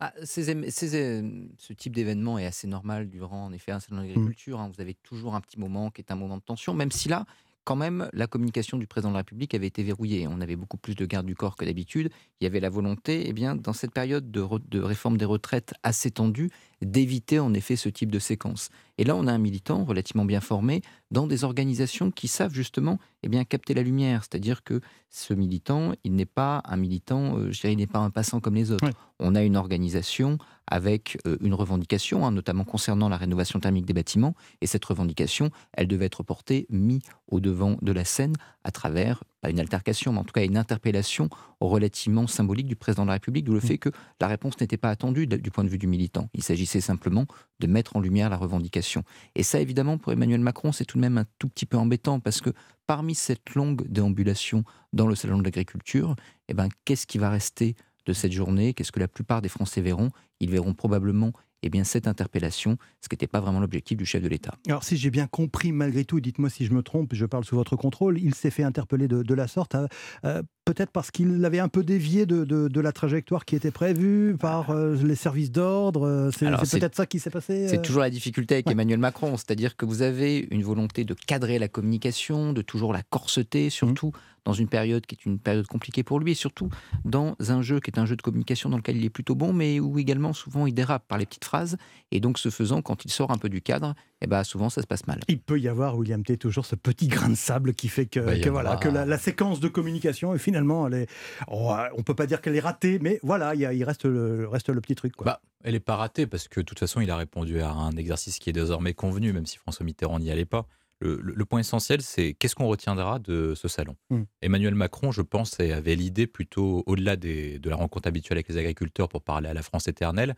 Ah, ce type d'événement est assez normal durant, en effet, un salon d'agriculture. Hein. vous avez toujours un petit moment qui est un moment de tension, même si là, quand même, la communication du président de la République avait été verrouillée. On avait beaucoup plus de garde du corps que d'habitude. Il y avait la volonté, eh bien, dans cette période de, de réforme des retraites assez tendue, d'éviter en effet ce type de séquence. Et là, on a un militant relativement bien formé dans des organisations qui savent justement eh bien, capter la lumière. C'est-à-dire que ce militant, il n'est pas un militant, euh, je dirais, il n'est pas un passant comme les autres. On a une organisation avec euh, une revendication, hein, notamment concernant la rénovation thermique des bâtiments. Et cette revendication, elle devait être portée, mise au devant de la scène à travers, pas une altercation, mais en tout cas une interpellation relativement symbolique du président de la République, d'où le mmh. fait que la réponse n'était pas attendue du point de vue du militant. Il s'agissait simplement de mettre en lumière la revendication. Et ça, évidemment, pour Emmanuel Macron, c'est tout de même un tout petit peu embêtant parce que parmi cette longue déambulation dans le salon de l'agriculture, eh ben, qu'est-ce qui va rester de cette journée? Qu'est-ce que la plupart des Français verront? Ils verront probablement eh bien, cette interpellation, ce qui n'était pas vraiment l'objectif du chef de l'État. Alors, si j'ai bien compris, malgré tout, dites-moi si je me trompe, je parle sous votre contrôle, il s'est fait interpeller de, la sorte, euh, euh, peut-être parce qu'il avait un peu dévié de, la trajectoire qui était prévue par euh, les services d'ordre. C'est peut-être ça qui s'est passé C'est toujours la difficulté avec Emmanuel Macron, c'est-à-dire que vous avez une volonté de cadrer la communication, de toujours la corseter, surtout dans une période qui est une période compliquée pour lui, et surtout dans un jeu qui est un jeu de communication dans lequel il est plutôt bon, mais où également souvent il dérape par les petites phrases. Et donc ce faisant, quand il sort un peu du cadre, eh ben, souvent ça se passe mal. Il peut y avoir, William T, toujours ce petit grain de sable qui fait que, voilà, que la, séquence de communication, et finalement, elle est, oh, on peut pas dire qu'elle est ratée, mais voilà, il, il reste, le, reste le petit truc. Quoi. Bah, elle n'est pas ratée parce que de toute façon, il a répondu à un exercice qui est désormais convenu, même si François Mitterrand n'y allait pas le, point essentiel, c'est qu'est-ce qu'on retiendra de ce salon mmh. Emmanuel Macron, je pense, avait l'idée plutôt, au-delà de la rencontre habituelle avec les agriculteurs pour parler à la France éternelle,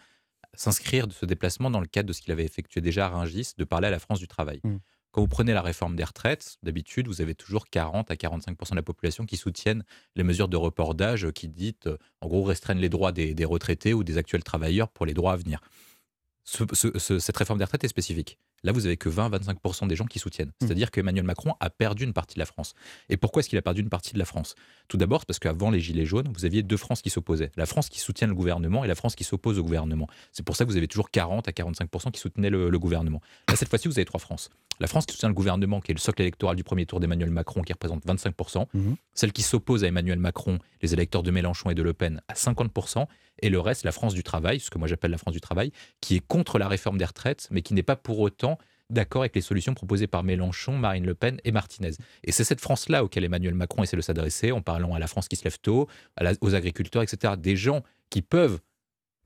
s'inscrire de ce déplacement dans le cadre de ce qu'il avait effectué déjà à Rungis, de parler à la France du travail. Mmh. Quand vous prenez la réforme des retraites, d'habitude, vous avez toujours 40 à 45% de la population qui soutiennent les mesures de report d'âge qui dites, en gros, restreignent les droits des, retraités ou des actuels travailleurs pour les droits à venir. cette réforme des retraites est spécifique. Là, vous avez que 20-25% des gens qui soutiennent. Mmh. C'est-à-dire qu'Emmanuel Macron a perdu une partie de la France. Et pourquoi est-ce qu'il a perdu une partie de la France? Tout d'abord, parce qu'avant les Gilets jaunes, vous aviez deux France qui s'opposaient. La France qui soutient le gouvernement et la France qui s'oppose au gouvernement. C'est pour ça que vous avez toujours 40 à 45% qui soutenaient le, gouvernement. Là, cette fois-ci, vous avez trois France. La France qui soutient le gouvernement, qui est le socle électoral du premier tour d'Emmanuel Macron, qui représente 25%. Mmh. Celle qui s'oppose à Emmanuel Macron, les électeurs de Mélenchon et de Le Pen, à 50%. Et le reste, la France du travail, ce que moi j'appelle la France du travail, qui est contre la réforme des retraites, mais qui n'est pas pour autant d'accord avec les solutions proposées par Mélenchon, Marine Le Pen et Martinez. Et c'est cette France-là auquel Emmanuel Macron essaie de s'adresser en parlant à la France qui se lève tôt, aux agriculteurs, etc. Des gens qui peuvent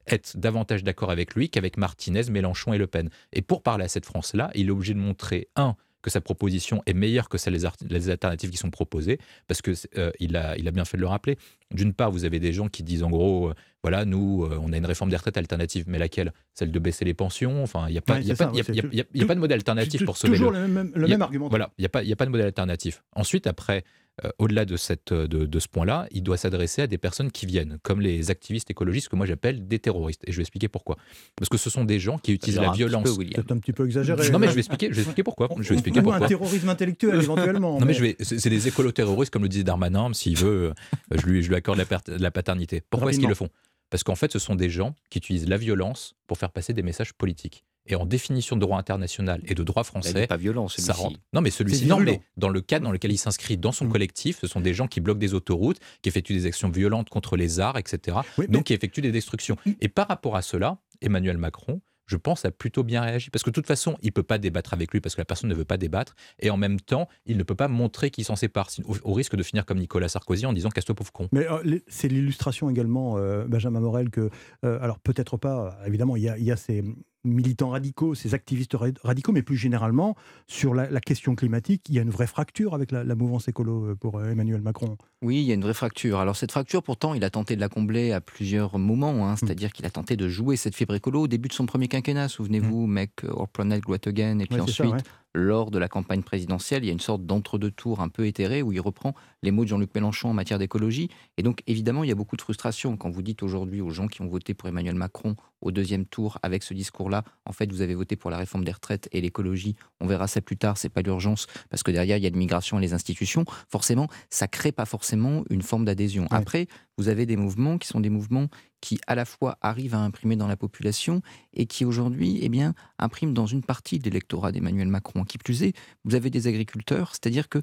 être davantage d'accord avec lui qu'avec Martinez, Mélenchon et Le Pen. Et pour parler à cette France-là, il est obligé de montrer, un, que sa proposition est meilleure que celles des alternatives qui sont proposées, parce que euh, il, a, il a bien fait de le rappeler. D'une part, vous avez des gens qui disent en gros, euh, voilà, nous, euh, on a une réforme des retraites alternative, mais laquelle? Celle de baisser les pensions? Enfin, il n'y a, pas, a, pas, de modèle alternatif pour sauver toujours le, même, le même argument. Voilà, il n'y a, pas, a pas de modèle alternatif. Ensuite, après, euh, au-delà de, cette, de, de ce point-là, il doit s'adresser à des personnes qui viennent, comme les activistes écologistes que moi j'appelle des terroristes. Et je vais expliquer pourquoi. Parce que ce sont des gens qui utilisent la violence. C'est un petit peu exagéré. Non, mais je vais expliquer, je vais expliquer pourquoi. Je vais expliquer pourquoi. un terrorisme intellectuel éventuellement. non, mais, je vais. C'est des écolo-terroristes, comme le disait Darmanin. S'il veut, euh, je lui, je lui accorde la, la paternité. Pourquoi est-ce qu'ils le font? Parce qu'en fait, ce sont des gens qui utilisent la violence pour faire passer des messages politiques et en définition de droit international et de droit français, pas violent, ça rentre. Non, mais celui-ci, non, mais dans le cadre dans lequel il s'inscrit dans son mmh. collectif, ce sont des gens qui bloquent des autoroutes, qui effectuent des actions violentes contre les arts, etc. donc qui effectuent des destructions. Mmh. Et par rapport à cela, Emmanuel Macron, je pense, a plutôt bien réagi. Parce que de toute façon, il ne peut pas débattre avec lui parce que la personne ne veut pas débattre. Et en même temps, il ne peut pas montrer qu'il s'en sépare, au, risque de finir comme Nicolas Sarkozy en disant casse-toi pauvre con. Mais euh, c'est l'illustration également, euh, Benjamin Morel, que, euh, alors peut-être pas, évidemment, il y y a ces militants radicaux, ces activistes radicaux, mais plus généralement, sur la, question climatique, il y a une vraie fracture avec la, mouvance écolo euh, pour euh, Emmanuel Macron. Oui, il y a une vraie fracture. Alors cette fracture, pourtant, il a tenté de la combler à plusieurs moments, hein. mmh. c'est-à-dire qu'il a tenté de jouer cette fibre écolo au début de son premier quinquennat, souvenez-vous, mmh. Make or Planet Great Again, et puis ensuite lors de la campagne présidentielle. Il y a une sorte d'entre-deux tours un peu éthéré où il reprend les mots de Jean-Luc Mélenchon en matière d'écologie. Et donc, évidemment, il y a beaucoup de frustration quand vous dites aujourd'hui aux gens qui ont voté pour Emmanuel Macron au deuxième tour avec ce discours-là, en fait, vous avez voté pour la réforme des retraites et l'écologie. On verra ça plus tard, c'est pas l'urgence parce que derrière, il y a l'immigration et les institutions. Forcément, ça crée pas forcément une forme d'adhésion. Après, vous avez des mouvements qui sont des mouvements qui à la fois arrivent à imprimer dans la population et qui aujourd'hui eh bien, impriment dans une partie de l'électorat d'Emmanuel Macron. Qui plus est, vous avez des agriculteurs, c'est-à-dire que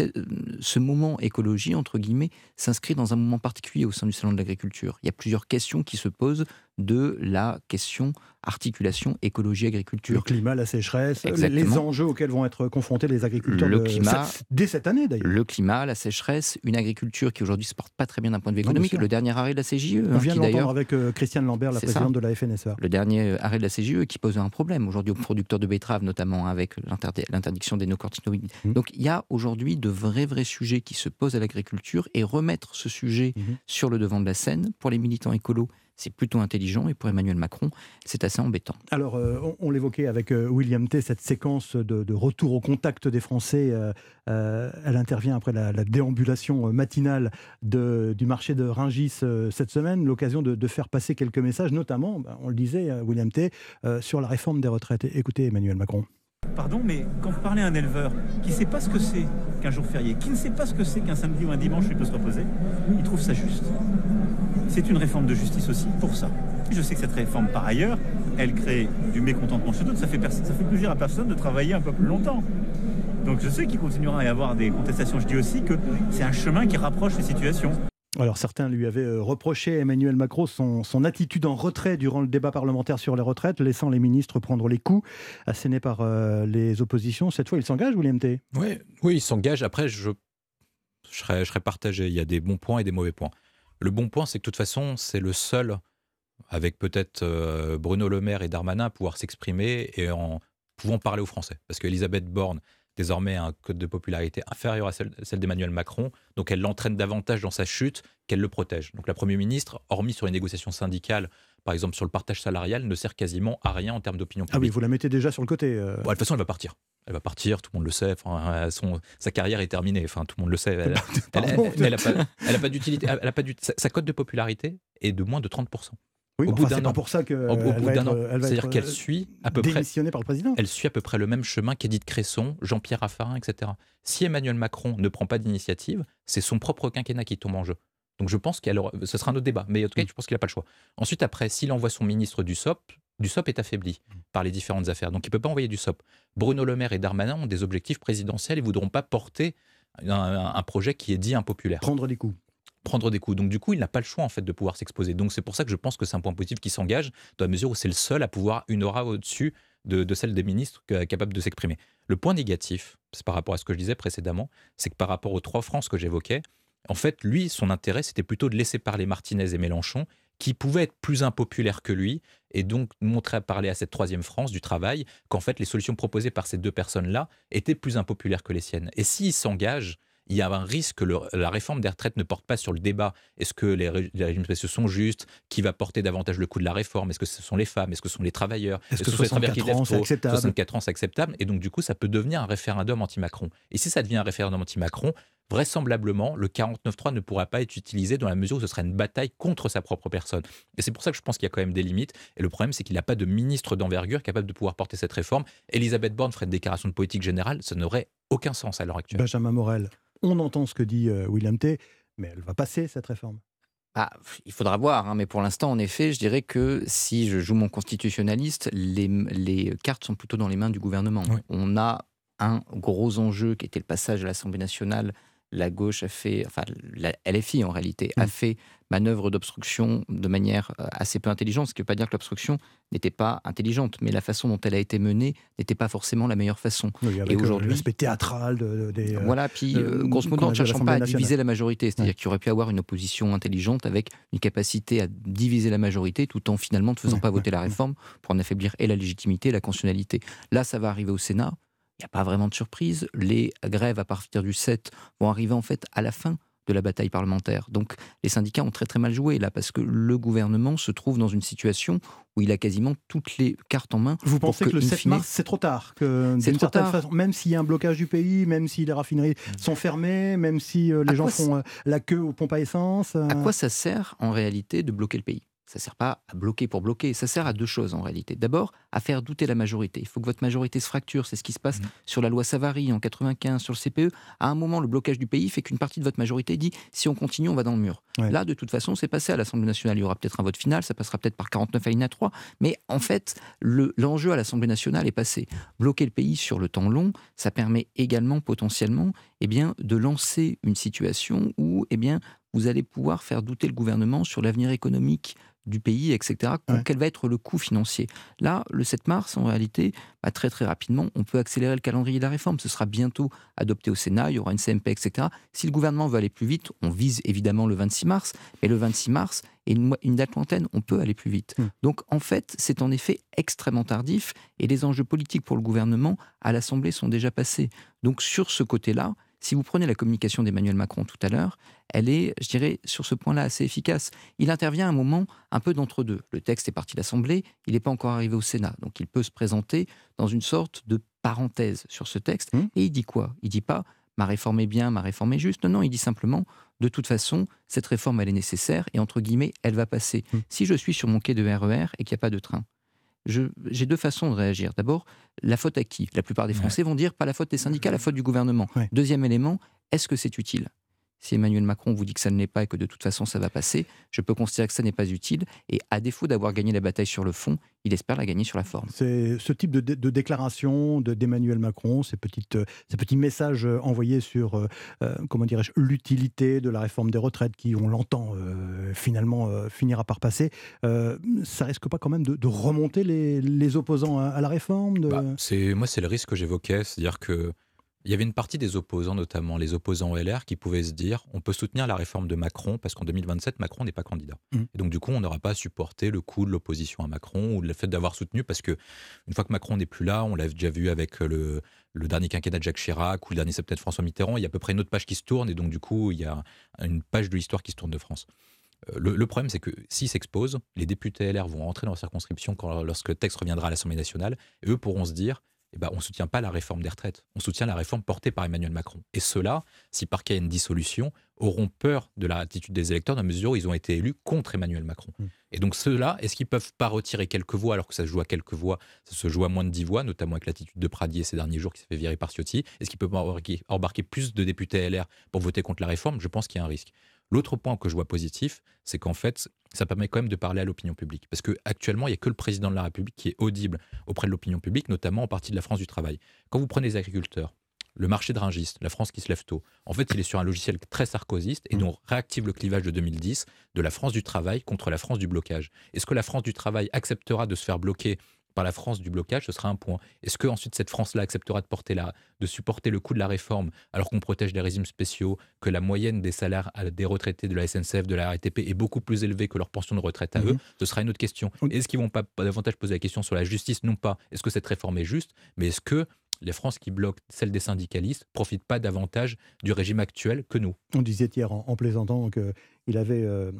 euh, ce moment écologie, entre guillemets, s'inscrit dans un moment particulier au sein du Salon de l'agriculture. Il y a plusieurs questions qui se posent de la question articulation écologie-agriculture. Le climat, la sécheresse, les enjeux auxquels vont être confrontés les agriculteurs le climat, dès cette année d'ailleurs. Le climat, la sécheresse, une agriculture qui aujourd'hui ne se porte pas très bien d'un point de vue économique. le dernier arrêt de la CGE. On hein, vient d'entendre avec euh, Christiane Lambert, la présidente de la. Le dernier arrêt de la CGE qui pose un problème aujourd'hui aux producteurs de betteraves, notamment avec l'interdiction des néocortinoïdes. Mmh. Donc il y a aujourd'hui de vrais, vrais sujets qui se posent à l'agriculture et remettre ce sujet mmh. sur le devant de la scène pour les militants écolos c'est plutôt intelligent et pour Emmanuel Macron, c'est assez embêtant. Alors, euh, on, l'évoquait avec euh, William T, cette séquence de, retour au contact des Français, euh, elle intervient après la, déambulation matinale du marché de Ringis cette semaine, l'occasion de, faire passer quelques messages, notamment, ben, on le disait, William T, sur la réforme des retraites. Écoutez Emmanuel Macron. Pardon, mais quand vous parlez à un éleveur qui ne sait pas ce que c'est qu'un jour férié, qui ne sait pas ce que c'est qu'un samedi ou un dimanche où il peut se reposer, il trouve ça juste. C'est une réforme de justice aussi pour ça. Je sais que cette réforme, par ailleurs, elle crée du mécontentement chez d'autres. Ça fait, ça fait plaisir à personne de travailler un peu plus longtemps. Donc je sais qu'il continuera à y avoir des contestations. Je dis aussi que c'est un chemin qui rapproche les situations. Alors certains lui avaient euh, reproché, Emmanuel Macron, son, attitude en retrait durant le débat parlementaire sur les retraites, laissant les ministres prendre les coups, assénés par euh, les oppositions. Cette fois, il s'engage, William T Oui, oui il s'engage. Après, je, serais partagé. Il y a des bons points et des mauvais points. Le bon point, c'est que de toute façon, c'est le seul, avec peut-être euh, Bruno Le Maire et Darmanin, à pouvoir s'exprimer et en pouvant parler aux Français. Parce qu'Elisabeth Borne, désormais, a un code de popularité inférieur à celle, d'Emmanuel Macron, donc elle l'entraîne davantage dans sa chute qu'elle le protège. Donc la Première ministre, hormis sur les négociations syndicales, par exemple sur le partage salarial, ne sert quasiment à rien en termes d'opinion publique. Ah oui, vous la mettez déjà sur le côté. Euh. de toute façon, elle va partir elle va partir, tout le monde le sait. Enfin, son, sa carrière est terminée. Enfin, tout le monde le sait. Elle, elle, a pas, d'utilité. Elle a pas sa, cote de popularité est de moins de 30 oui, au bout d'un an. pour ça que au, bout d'un an. C'est-à-dire qu'elle suit à peu près. par le président. Elle suit à peu près le même chemin qu'Edith Cresson, Jean-Pierre Raffarin, etc. Si Emmanuel Macron ne prend pas d'initiative, c'est son propre quinquennat qui tombe en jeu. Donc je pense qu'il ce sera un autre débat. Mais en tout cas, je pense qu'il n'a pas le choix. Ensuite, après, s'il envoie son ministre du SOP, du SOP est affaibli mm. par les différentes affaires. Donc il ne peut pas envoyer du SOP. Bruno Le Maire et Darmanin ont des objectifs présidentiels et ne voudront pas porter un, projet qui est dit impopulaire. Prendre des coups prendre des coups. Donc du coup, il n'a pas le choix en fait de pouvoir s'exposer. Donc c'est pour ça que je pense que c'est un point positif qui s'engage dans la mesure où c'est le seul à pouvoir une aura au-dessus de, celle des ministres capables de s'exprimer. Le point négatif, c'est par rapport à ce que je disais précédemment, c'est que par rapport aux trois France que j'évoquais, en fait, lui, son intérêt, c'était plutôt de laisser parler Martinez et Mélenchon qui pouvait être plus impopulaire que lui, et donc montrer à parler à cette troisième France du travail qu'en fait les solutions proposées par ces deux personnes-là étaient plus impopulaires que les siennes. Et s'il s'engage, il y a un risque que la réforme des retraites ne porte pas sur le débat. Est-ce que les, régimes spéciaux sont justes? Qui va porter davantage le coût de la réforme? Est-ce que ce sont les femmes? Est-ce que ce sont les travailleurs? Est-ce que, que 64 ans, c'est acceptable? 64 ans, c'est acceptable. Et donc, du coup, ça peut devenir un référendum anti-Macron. Et si ça devient un référendum anti-Macron, vraisemblablement, le 49.3 ne pourra pas être utilisé dans la mesure où ce serait une bataille contre sa propre personne. Et c'est pour ça que je pense qu'il y a quand même des limites. Et le problème, c'est qu'il n'a pas de ministre d'envergure capable de pouvoir porter cette réforme. Elisabeth Borne ferait une déclaration de politique générale, ça n'aurait aucun sens à l'heure actuelle. Benjamin Morel, on entend ce que dit euh, William T, mais elle va passer cette réforme. Ah, il faudra voir, hein, mais pour l'instant, en effet, je dirais que si je joue mon constitutionnaliste, les, les cartes sont plutôt dans les mains du gouvernement. On a un gros enjeu qui était le passage à l'Assemblée nationale la gauche a fait, enfin la LFI en réalité, a mmh. fait manœuvre d'obstruction de manière euh, assez peu intelligente, ce qui ne veut pas dire que l'obstruction n'était pas intelligente, mais la façon dont elle a été menée n'était pas forcément la meilleure façon. et euh, aujourd'hui, l'aspect théâtral des. Euh, voilà, puis grosso modo, ne cherchant pas à diviser la majorité, c'est-à-dire qu'il aurait pu avoir une opposition intelligente avec une capacité à diviser la majorité, tout en finalement ne faisant pas voter la réforme pour en affaiblir et la légitimité et la constitutionnalité. Là, ça va arriver au Sénat. Il n'y a pas vraiment de surprise. Les grèves à partir du 7 vont arriver en fait à la fin de la bataille parlementaire. Donc les syndicats ont très très mal joué là parce que le gouvernement se trouve dans une situation où il a quasiment toutes les cartes en main. Vous pensez que, le 7 mars c'est trop tard que même s'il y a un blocage du pays, même si les raffineries sont fermées, même si euh, les gens font euh, la queue aux pompes à essence. À quoi ça sert en réalité de bloquer le pays? Ça ne sert pas à bloquer pour bloquer, ça sert à deux choses en réalité. D'abord, à faire douter la majorité. Il faut que votre majorité se fracture, c'est ce qui se passe mmh. sur la loi Savary en 95, sur le CPE. À un moment, le blocage du pays fait qu'une partie de votre majorité dit si on continue, on va dans le mur. Là, de toute façon, c'est passé à l'Assemblée nationale. Il y aura peut-être un vote final, ça passera peut-être par 49 à 3, mais en fait, l'enjeu à l'Assemblée nationale est passé. Bloquer le pays sur le temps long, ça permet également potentiellement eh bien, de lancer une situation où eh bien, vous allez pouvoir faire douter le gouvernement sur l'avenir économique du pays, etc. Quel va être le coût financier? Là, le 7 mars, en réalité, bah, très très rapidement, on peut accélérer le calendrier de la réforme. Ce sera bientôt adopté au Sénat, il y aura une CMP, etc. Si le gouvernement veut aller plus vite, on vise évidemment le 26 mars, mais le 26 mars est une, date lointaine, on peut aller plus vite. Mmh. Donc en fait, c'est en effet extrêmement tardif et les enjeux politiques pour le gouvernement à l'Assemblée sont déjà passés. Donc sur ce côté-là, si vous prenez la communication d'Emmanuel Macron tout à l'heure, elle est, je dirais, sur ce point-là assez efficace. Il intervient à un moment un peu d'entre-deux. Le texte est parti de l'Assemblée, il n'est pas encore arrivé au Sénat. Donc il peut se présenter dans une sorte de parenthèse sur ce texte. Mmh. Et il dit quoi? Il dit pas ma réforme est bien, ma réforme est juste. Non, non, il dit simplement de toute façon, cette réforme, elle est nécessaire et entre guillemets, elle va passer. Mmh. Si je suis sur mon quai de RER e et qu'il n'y a pas de train, j'ai deux façons de réagir. D'abord, la faute à qui? La plupart des Français vont dire pas la faute des syndicats, la faute du gouvernement. Deuxième élément, est-ce que c'est utile? Si Emmanuel Macron vous dit que ça ne l'est pas et que de toute façon ça va passer, je peux considérer que ça n'est pas utile. Et à défaut d'avoir gagné la bataille sur le fond, il espère la gagner sur la forme. C'est ce type de, de déclaration d'Emmanuel Macron, ces, petites, ces petits messages euh, envoyés sur, euh, euh, comment dirais-je, l'utilité de la réforme des retraites qui, on l'entend, finalement finira par passer. ça risque pas quand même de, remonter les, opposants à, la réforme bah, Moi, c'est le risque que j'évoquais, c'est-à-dire que il y avait une partie des opposants, notamment les opposants LR, qui pouvaient se dire on peut soutenir la réforme de Macron parce qu'en 2027, Macron n'est pas candidat. Mmh. Et donc, du coup, on n'aura pas à supporter le coût de l'opposition à Macron ou le fait d'avoir soutenu parce que une fois que Macron n'est plus là, on l'a déjà vu avec le, dernier quinquennat de Jacques Chirac ou le dernier, c'est peut-être François Mitterrand, il y a à peu près une autre page qui se tourne et donc, du coup, il y a une page de l'histoire qui se tourne de France. Euh, le, problème, c'est que s'ils s'exposent, les députés LR vont rentrer dans la circonscription quand, lorsque le texte reviendra à l'Assemblée nationale, et eux pourront se dire eh ben, on ne soutient pas la réforme des retraites, on soutient la réforme portée par Emmanuel Macron. Et ceux-là, si par cas il y a une dissolution, auront peur de l'attitude des électeurs dans la mesure où ils ont été élus contre Emmanuel Macron. Mmh. Et donc ceux-là, est-ce qu'ils peuvent pas retirer quelques voix alors que ça se joue à quelques voix Ça se joue à moins de 10 voix, notamment avec l'attitude de Pradier ces derniers jours qui s'est fait virer par Ciotti? Est-ce qu'ils peuvent embarquer plus de députés LR pour voter contre la réforme? Je pense qu'il y a un risque. L'autre point que je vois positif, c'est qu'en fait, ça permet quand même de parler à l'opinion publique. Parce qu'actuellement, il n'y a que le président de la République qui est audible auprès de l'opinion publique, notamment en partie de la France du travail. Quand vous prenez les agriculteurs, le marché de ringiste, la France qui se lève tôt, en fait, il est sur un logiciel très sarkozyste et mmh. dont réactive le clivage de 2010 de la France du travail contre la France du blocage. Est-ce que la France du travail acceptera de se faire bloquer par la France du blocage, ce sera un point. Est-ce que ensuite cette France-là acceptera de, porter la, de supporter le coût de la réforme alors qu'on protège les régimes spéciaux, que la moyenne des salaires des retraités de la SNCF, de la RATP est beaucoup plus élevée que leur pension de retraite à mhm. eux? Ce sera une autre question. Est-ce qu'ils vont pas davantage poser la question sur la justice? Non pas est-ce que cette réforme est juste, mais est-ce que les France qui bloquent celle des syndicalistes profitent pas davantage du régime actuel que nous? On disait hier en, plaisantant qu'il avait euh,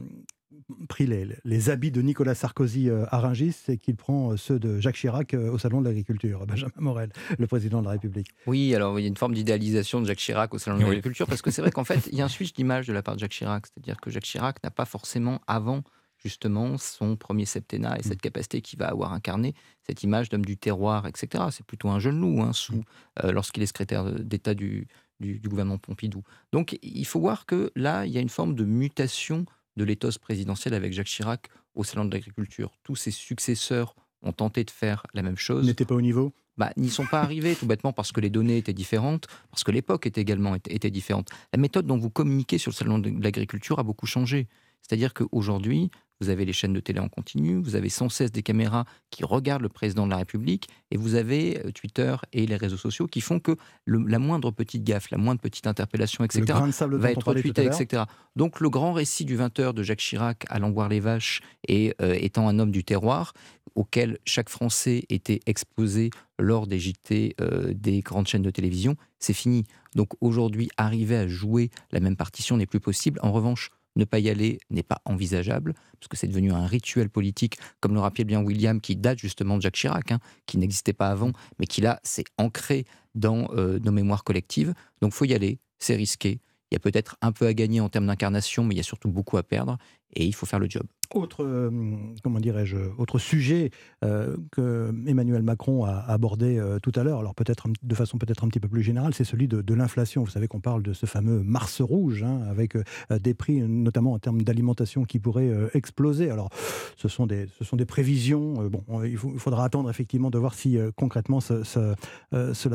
pris les, habits de Nicolas Sarkozy euh, à Rungis et qu'il prend euh, ceux de Jacques Chirac au Salon de l'Agriculture, Benjamin Morel, le président de la République. Oui, alors il y a une forme d'idéalisation de Jacques Chirac au Salon de l'Agriculture, parce que c'est vrai qu'en fait, il y a un switch d'image de la part de Jacques Chirac, c'est-à-dire que Jacques Chirac n'a pas forcément avant justement son premier septennat et cette mmh. capacité qu'il va avoir incarné, cette image d'homme du terroir, etc. C'est plutôt un jeune loup hein, sous, euh, lorsqu'il est secrétaire d'État du, du, gouvernement Pompidou. Donc il faut voir que là, il y a une forme de mutation de l'éthos présidentiel avec Jacques Chirac au Salon de l'Agriculture. Tous ses successeurs ont tenté de faire la même chose. N'étaient pas au niveau? Bah, n'y sont pas arrivés tout bêtement parce que les données étaient différentes, parce que l'époque était également était différente. La méthode dont vous communiquez sur le salon de l'agriculture a beaucoup changé. C'est-à-dire qu'aujourd'hui, vous avez les chaînes de télé en continu, vous avez sans cesse des caméras qui regardent le président de la République, et vous avez euh, Twitter et les réseaux sociaux qui font que la moindre petite gaffe, la moindre petite interpellation, etc., va être tweetée, etc. Donc le grand récit du 20h de Jacques Chirac allant voir les vaches et euh, étant un homme du terroir, auquel chaque Français était exposé lors des JT euh, des grandes chaînes de télévision, c'est fini. Donc aujourd'hui, arriver à jouer la même partition n'est plus possible. En revanche, ne pas y aller n'est pas envisageable, parce que c'est devenu un rituel politique, comme le rappelait bien William, qui date justement de Jacques Chirac, hein, qui n'existait pas avant, mais qui là s'est ancré dans euh, nos mémoires collectives. Donc faut y aller, c'est risqué. Il y a peut-être un peu à gagner en termes d'incarnation, mais il y a surtout beaucoup à perdre, et il faut faire le job. Autre, euh, comment dirais-je, autre sujet euh, que Emmanuel Macron a abordé euh, tout à l'heure, alors peut-être de façon peut-être un petit peu plus générale, c'est celui de, l'inflation. Vous savez qu'on parle de ce fameux Mars rouge, hein, avec des prix, notamment en termes d'alimentation, qui pourraient exploser. Alors, ce sont des, ce sont des prévisions. bon, il, faudra attendre effectivement de voir si concrètement cela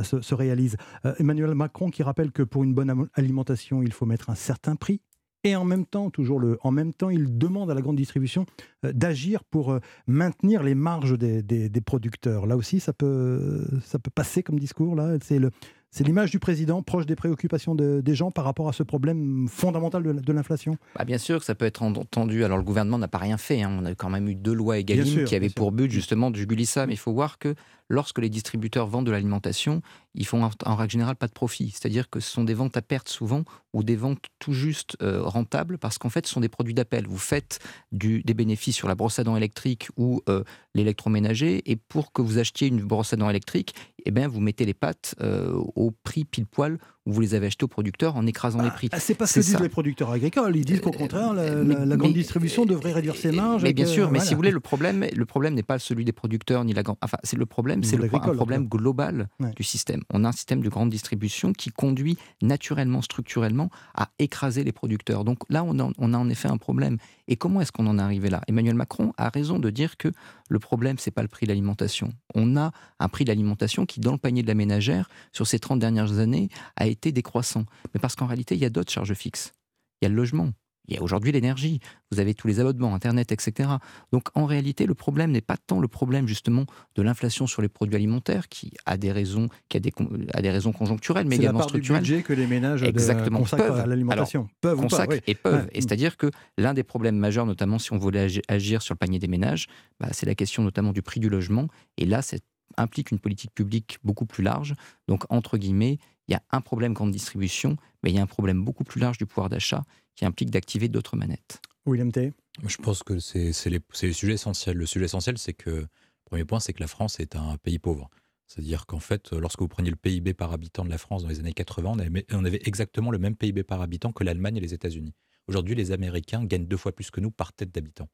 se, se réalise. Emmanuel Macron qui rappelle que pour une bonne alimentation, il faut mettre un certain prix et en même temps, toujours le, en même temps, il demande à la grande distribution euh, d'agir pour euh, maintenir les marges des, des, producteurs. Là aussi, ça peut, ça peut passer comme discours. Là, c'est le, c'est l'image du président proche des préoccupations des gens par rapport à ce problème fondamental de, l'inflation bah Bien sûr que ça peut être entendu. Alors le gouvernement n'a pas rien fait. Hein. On a quand même eu deux lois égales qui avaient pour but justement de juguler ça. Mais il faut voir que lorsque les distributeurs vendent de l'alimentation, ils font en, règle générale pas de profit. C'est-à-dire que ce sont des ventes à perte souvent ou des ventes tout juste euh, rentables parce qu'en fait ce sont des produits d'appel. Vous faites des bénéfices sur la brosse à dents électrique ou euh, l'électroménager et pour que vous achetiez une brosse à dents électrique, eh bien, vous mettez les pattes euh, au prix pile poil vous les avez achetés aux producteurs en écrasant les ah, prix. C'est pas ce que disent les producteurs agricoles. Ils disent qu'au euh, contraire, la, grande distribution devrait réduire ses marges. Mais bien sûr, mais si vous voulez, le problème, le problème n'est pas celui des producteurs ni la grande. Enfin, c'est le problème, c'est un problème global du système. On a un système de grande distribution qui conduit naturellement, structurellement, à écraser les producteurs. Donc là, on a, on a en effet un problème. Et comment est-ce qu'on en est arrivé là? Emmanuel Macron a raison de dire que le problème, c'est pas le prix de l'alimentation. On a un prix de l'alimentation qui, dans le panier de la ménagère, sur ces 30 dernières années, a été décroissant. Mais parce qu'en réalité, il y a d'autres charges fixes. Il y a le logement, il y a aujourd'hui l'énergie, vous avez tous les abonnements, Internet, etc. Donc en réalité, le problème n'est pas tant le problème justement de l'inflation sur les produits alimentaires, qui a des raisons, qui a des, a des raisons conjoncturelles, mais également la part structurelles. Du budget que les ménages Exactement. consacrent à l'alimentation. Peuvent et peuvent. Et c'est-à-dire que l'un des problèmes majeurs, notamment si on voulait agir sur le panier des ménages, bah, c'est la question notamment du prix du logement. Et là, ça implique une politique publique beaucoup plus large. Donc entre guillemets, il y a un problème grande distribution, mais il y a un problème beaucoup plus large du pouvoir d'achat qui implique d'activer d'autres manettes. William T. Je pense que c'est les, les sujets essentiels. Le sujet essentiel, c'est que, premier point, c'est que la France est un pays pauvre. C'est-à-dire qu'en fait, lorsque vous preniez le PIB par habitant de la France dans les années 80, on avait, on avait exactement le même PIB par habitant que l'Allemagne et les États-Unis. Aujourd'hui, les Américains gagnent deux fois plus que nous par tête d'habitant,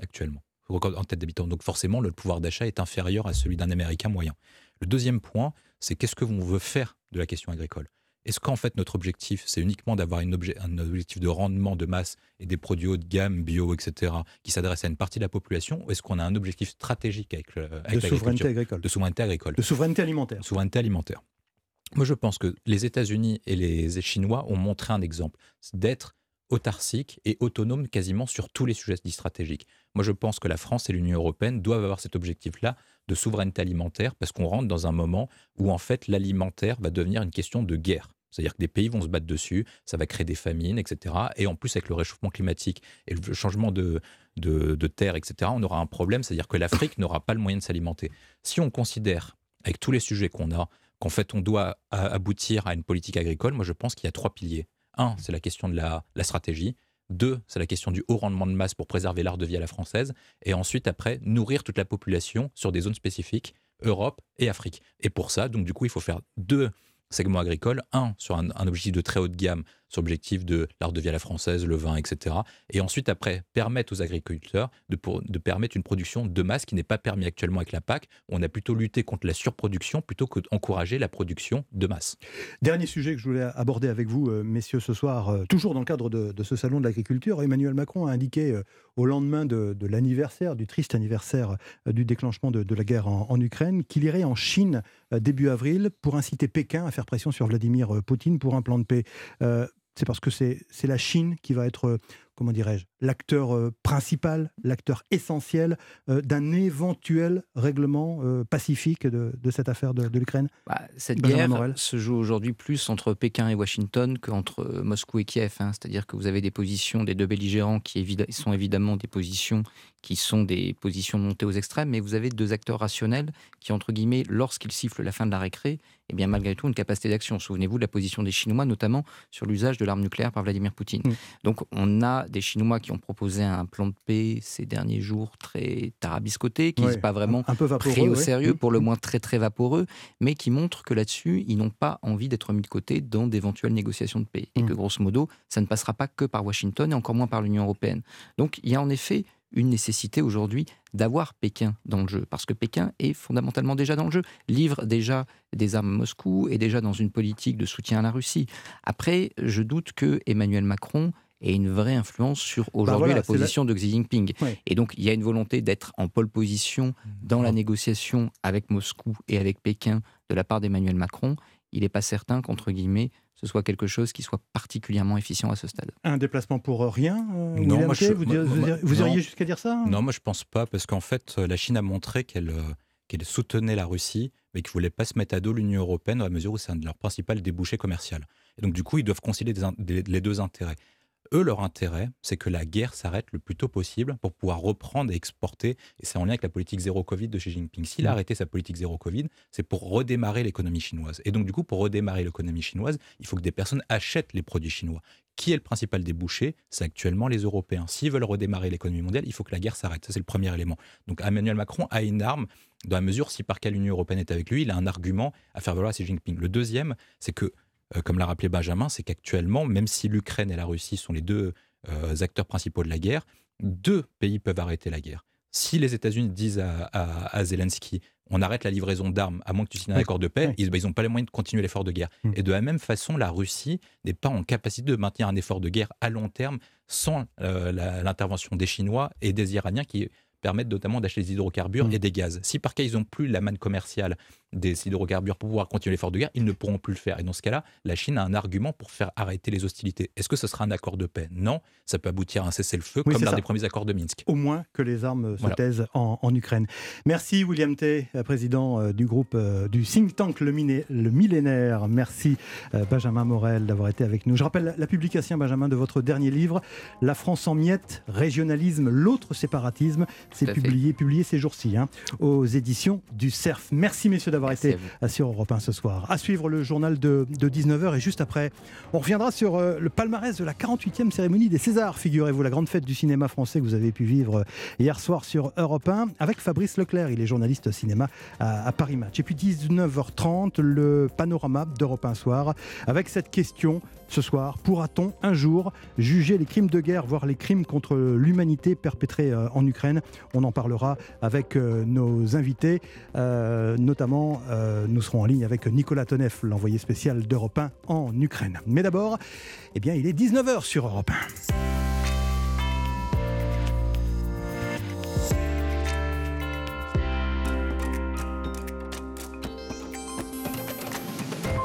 actuellement, en tête d'habitant. Donc forcément, le pouvoir d'achat est inférieur à celui d'un Américain moyen. Le deuxième point, c'est qu'est-ce que l'on veut faire de la question agricole? Est-ce qu'en fait notre objectif, c'est uniquement d'avoir un objectif de rendement de masse et des produits haut de gamme, bio, etc., qui s'adressent à une partie de la population, ou est-ce qu'on a un objectif stratégique avec, de souveraineté agricole, de souveraineté agricole, de souveraineté alimentaire, souveraineté alimentaire. Moi, je pense que les États-Unis et les Chinois ont montré un exemple, d'être autarcique et autonome quasiment sur tous les sujets dits stratégiques. Moi, je pense que la France et l'Union européenne doivent avoir cet objectif-là de souveraineté alimentaire parce qu'on rentre dans un moment où, en fait, l'alimentaire va devenir une question de guerre. C'est-à-dire que des pays vont se battre dessus, ça va créer des famines, etc. Et en plus, avec le réchauffement climatique et le changement de, de, de terre, etc., on aura un problème, c'est-à-dire que l'Afrique n'aura pas le moyen de s'alimenter. Si on considère, avec tous les sujets qu'on a, qu'en fait on doit aboutir à une politique agricole, moi je pense qu'il y a trois piliers. Un, c'est la question de la, stratégie. Deux, c'est la question du haut rendement de masse pour préserver l'art de vie à la française. Et ensuite, après, nourrir toute la population sur des zones spécifiques, Europe et Afrique. Et pour ça, donc du coup, il faut faire deux segments agricoles. Un, sur un, un objectif de très haut de gamme, sur l'objectif de l'art de vie à la française, le vin, etc. Et ensuite, après, permettre aux agriculteurs de, permettre une production de masse qui n'est pas permis actuellement avec la PAC. On a plutôt lutté contre la surproduction plutôt que d'encourager la production de masse. Dernier sujet que je voulais aborder avec vous, euh, messieurs, ce soir, euh, toujours dans le cadre de, ce salon de l'agriculture, Emmanuel Macron a indiqué euh, au lendemain de, l'anniversaire, du triste anniversaire du déclenchement de, la guerre en Ukraine, qu'il irait en Chine début avril pour inciter Pékin à faire pression sur Vladimir Poutine pour un plan de paix c'est parce que c'est la Chine qui va être comment dirais-je, l'acteur euh, principal, l'acteur essentiel euh, d'un éventuel règlement euh, pacifique de, cette affaire de, l'Ukraine bah, Cette guerre se joue aujourd'hui plus entre Pékin et Washington qu'entre Moscou et Kiev. Hein. C'est-à-dire que vous avez des positions des deux belligérants qui sont évidemment des positions qui sont des positions montées aux extrêmes, mais vous avez deux acteurs rationnels qui, entre guillemets, lorsqu'ils sifflent la fin de la récré, eh bien, malgré tout, une capacité d'action. Souvenez-vous de la position des Chinois, notamment sur l'usage de l'arme nucléaire par Vladimir Poutine. Mmh. Donc, on a des Chinois qui ont proposé un plan de paix ces derniers jours très tarabiscoté, qui n'est pas vraiment un peu pris au sérieux, pour le moins très très vaporeux, mais qui montre que là-dessus, ils n'ont pas envie d'être mis de côté dans d'éventuelles négociations de paix. Et que grosso modo, ça ne passera pas que par Washington et encore moins par l'Union européenne. Donc il y a en effet une nécessité aujourd'hui d'avoir Pékin dans le jeu, parce que Pékin est fondamentalement déjà dans le jeu, livre déjà des armes à Moscou, et déjà dans une politique de soutien à la Russie. Après, je doute que Emmanuel Macron et une vraie influence sur bah aujourd'hui la position de Xi Jinping. Et donc il y a une volonté d'être en pole position dans la négociation avec Moscou et avec Pékin de la part d'Emmanuel Macron. Il n'est pas certain qu'entre guillemets ce soit quelque chose qui soit particulièrement efficient à ce stade. Un déplacement pour rien euh, Non, moi je, vous, iriez jusqu'à dire ça Non, moi je pense pas, parce qu'en fait, la Chine a montré qu'elle euh, qu'elle soutenait la Russie, mais qu'ils ne voulait pas se mettre à dos l'Union européenne à mesure où c'est un de leurs principaux débouchés commerciaux. Et donc du coup, ils doivent concilier les deux intérêts. Eux, leur intérêt, c'est que la guerre s'arrête le plus tôt possible pour pouvoir reprendre et exporter. Et c'est en lien avec la politique zéro Covid de Xi Jinping. S'il a mmh. arrêté sa politique zéro Covid, c'est pour redémarrer l'économie chinoise. Et donc, du coup, pour redémarrer l'économie chinoise, il faut que des personnes achètent les produits chinois. Qui est le principal débouché? C'est actuellement les Européens. S'ils veulent redémarrer l'économie mondiale, il faut que la guerre s'arrête. Ça, c'est le premier élément. Donc, Emmanuel Macron a une arme dans la mesure, si par cas l'Union européenne est avec lui, il a un argument à faire valoir à Xi Jinping. Le deuxième, c'est que, comme l'a rappelé Benjamin, c'est qu'actuellement, même si l'Ukraine et la Russie sont les deux euh, acteurs principaux de la guerre, deux pays peuvent arrêter la guerre. Si les États-Unis disent à, Zelensky, on arrête la livraison d'armes à moins que tu signes un accord de paix, ils n'ont pas les moyens de continuer l'effort de guerre. Hmm. Et de la même façon, la Russie n'est pas en capacité de maintenir un effort de guerre à long terme sans euh, l'intervention des Chinois et des Iraniens qui permettent notamment d'acheter des hydrocarbures hmm. et des gaz. Si par cas ils n'ont plus la manne commerciale des hydrocarbures pour pouvoir continuer l'effort de guerre, ils ne pourront plus le faire. Et dans ce cas-là, la Chine a un argument pour faire arrêter les hostilités. Est-ce que ce sera un accord de paix? Non, ça peut aboutir à un cessez-le-feu comme lors des premiers accords de Minsk. Au moins que les armes se taisent en, Ukraine. Merci William T, président euh, du groupe euh, du think tank Le, Millénaire. Merci euh, Benjamin Morel d'avoir été avec nous. Je rappelle la publication, Benjamin, de votre dernier livre, La France en miettes, régionalisme, l'autre séparatisme. C'est publié, publié ces jours-ci hein, aux éditions du CERF. Merci messieurs d'avoir été sur Europe 1 ce soir. À suivre le journal de, 19h et juste après, on reviendra sur euh, le palmarès de la 48e cérémonie des Césars, figurez-vous, la grande fête du cinéma français que vous avez pu vivre euh, hier soir sur Europe 1 avec Fabrice Leclerc, il est journaliste cinéma à, Paris Match. Et puis 19h30, le panorama d'Europe 1 soir avec cette question ce soir, pourra-t-on un jour juger les crimes de guerre, voire les crimes contre l'humanité perpétrés euh, en Ukraine? On en parlera avec nos invités, notamment euh, nous serons en ligne avec Nicolas Tonev, l'envoyé spécial d'Europe 1 en Ukraine. Mais d'abord, eh bien, il est 19h sur Europe 1.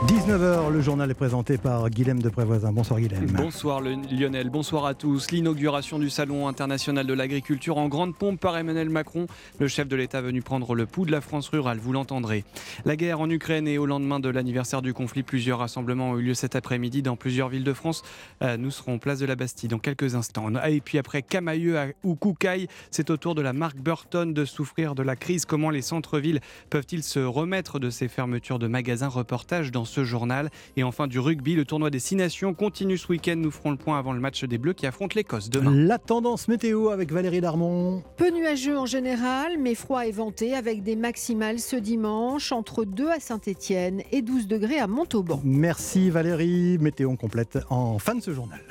19h, le journal est présenté par Guilhem de Prévoisin. Bonsoir Guilhem. Bonsoir Lionel, bonsoir à tous. L'inauguration du Salon international de l'agriculture en grande pompe par Emmanuel Macron, le chef de l'État venu prendre le pouls de la France rurale, vous l'entendrez. La guerre en Ukraine et au lendemain de l'anniversaire du conflit, plusieurs rassemblements ont eu lieu cet après-midi dans plusieurs villes de France. Euh, nous serons place de la Bastille dans quelques instants. Et puis après Camailleux ou Koukaï, c'est au tour de la marque Burton de souffrir de la crise. Comment les centres-villes peuvent-ils se remettre de ces fermetures de magasins? Reportage dans ce journal. Et enfin du rugby, le tournoi des Six Nations continue ce week-end. Nous ferons le point avant le match des Bleus qui affrontent l'Écosse demain. La tendance météo avec Valérie Darmon. Peu nuageux en général, mais froid et venté avec des maximales ce dimanche entre 2 à Saint-Étienne et 12 degrés à Montauban. Merci Valérie. Météo complète en fin de ce journal.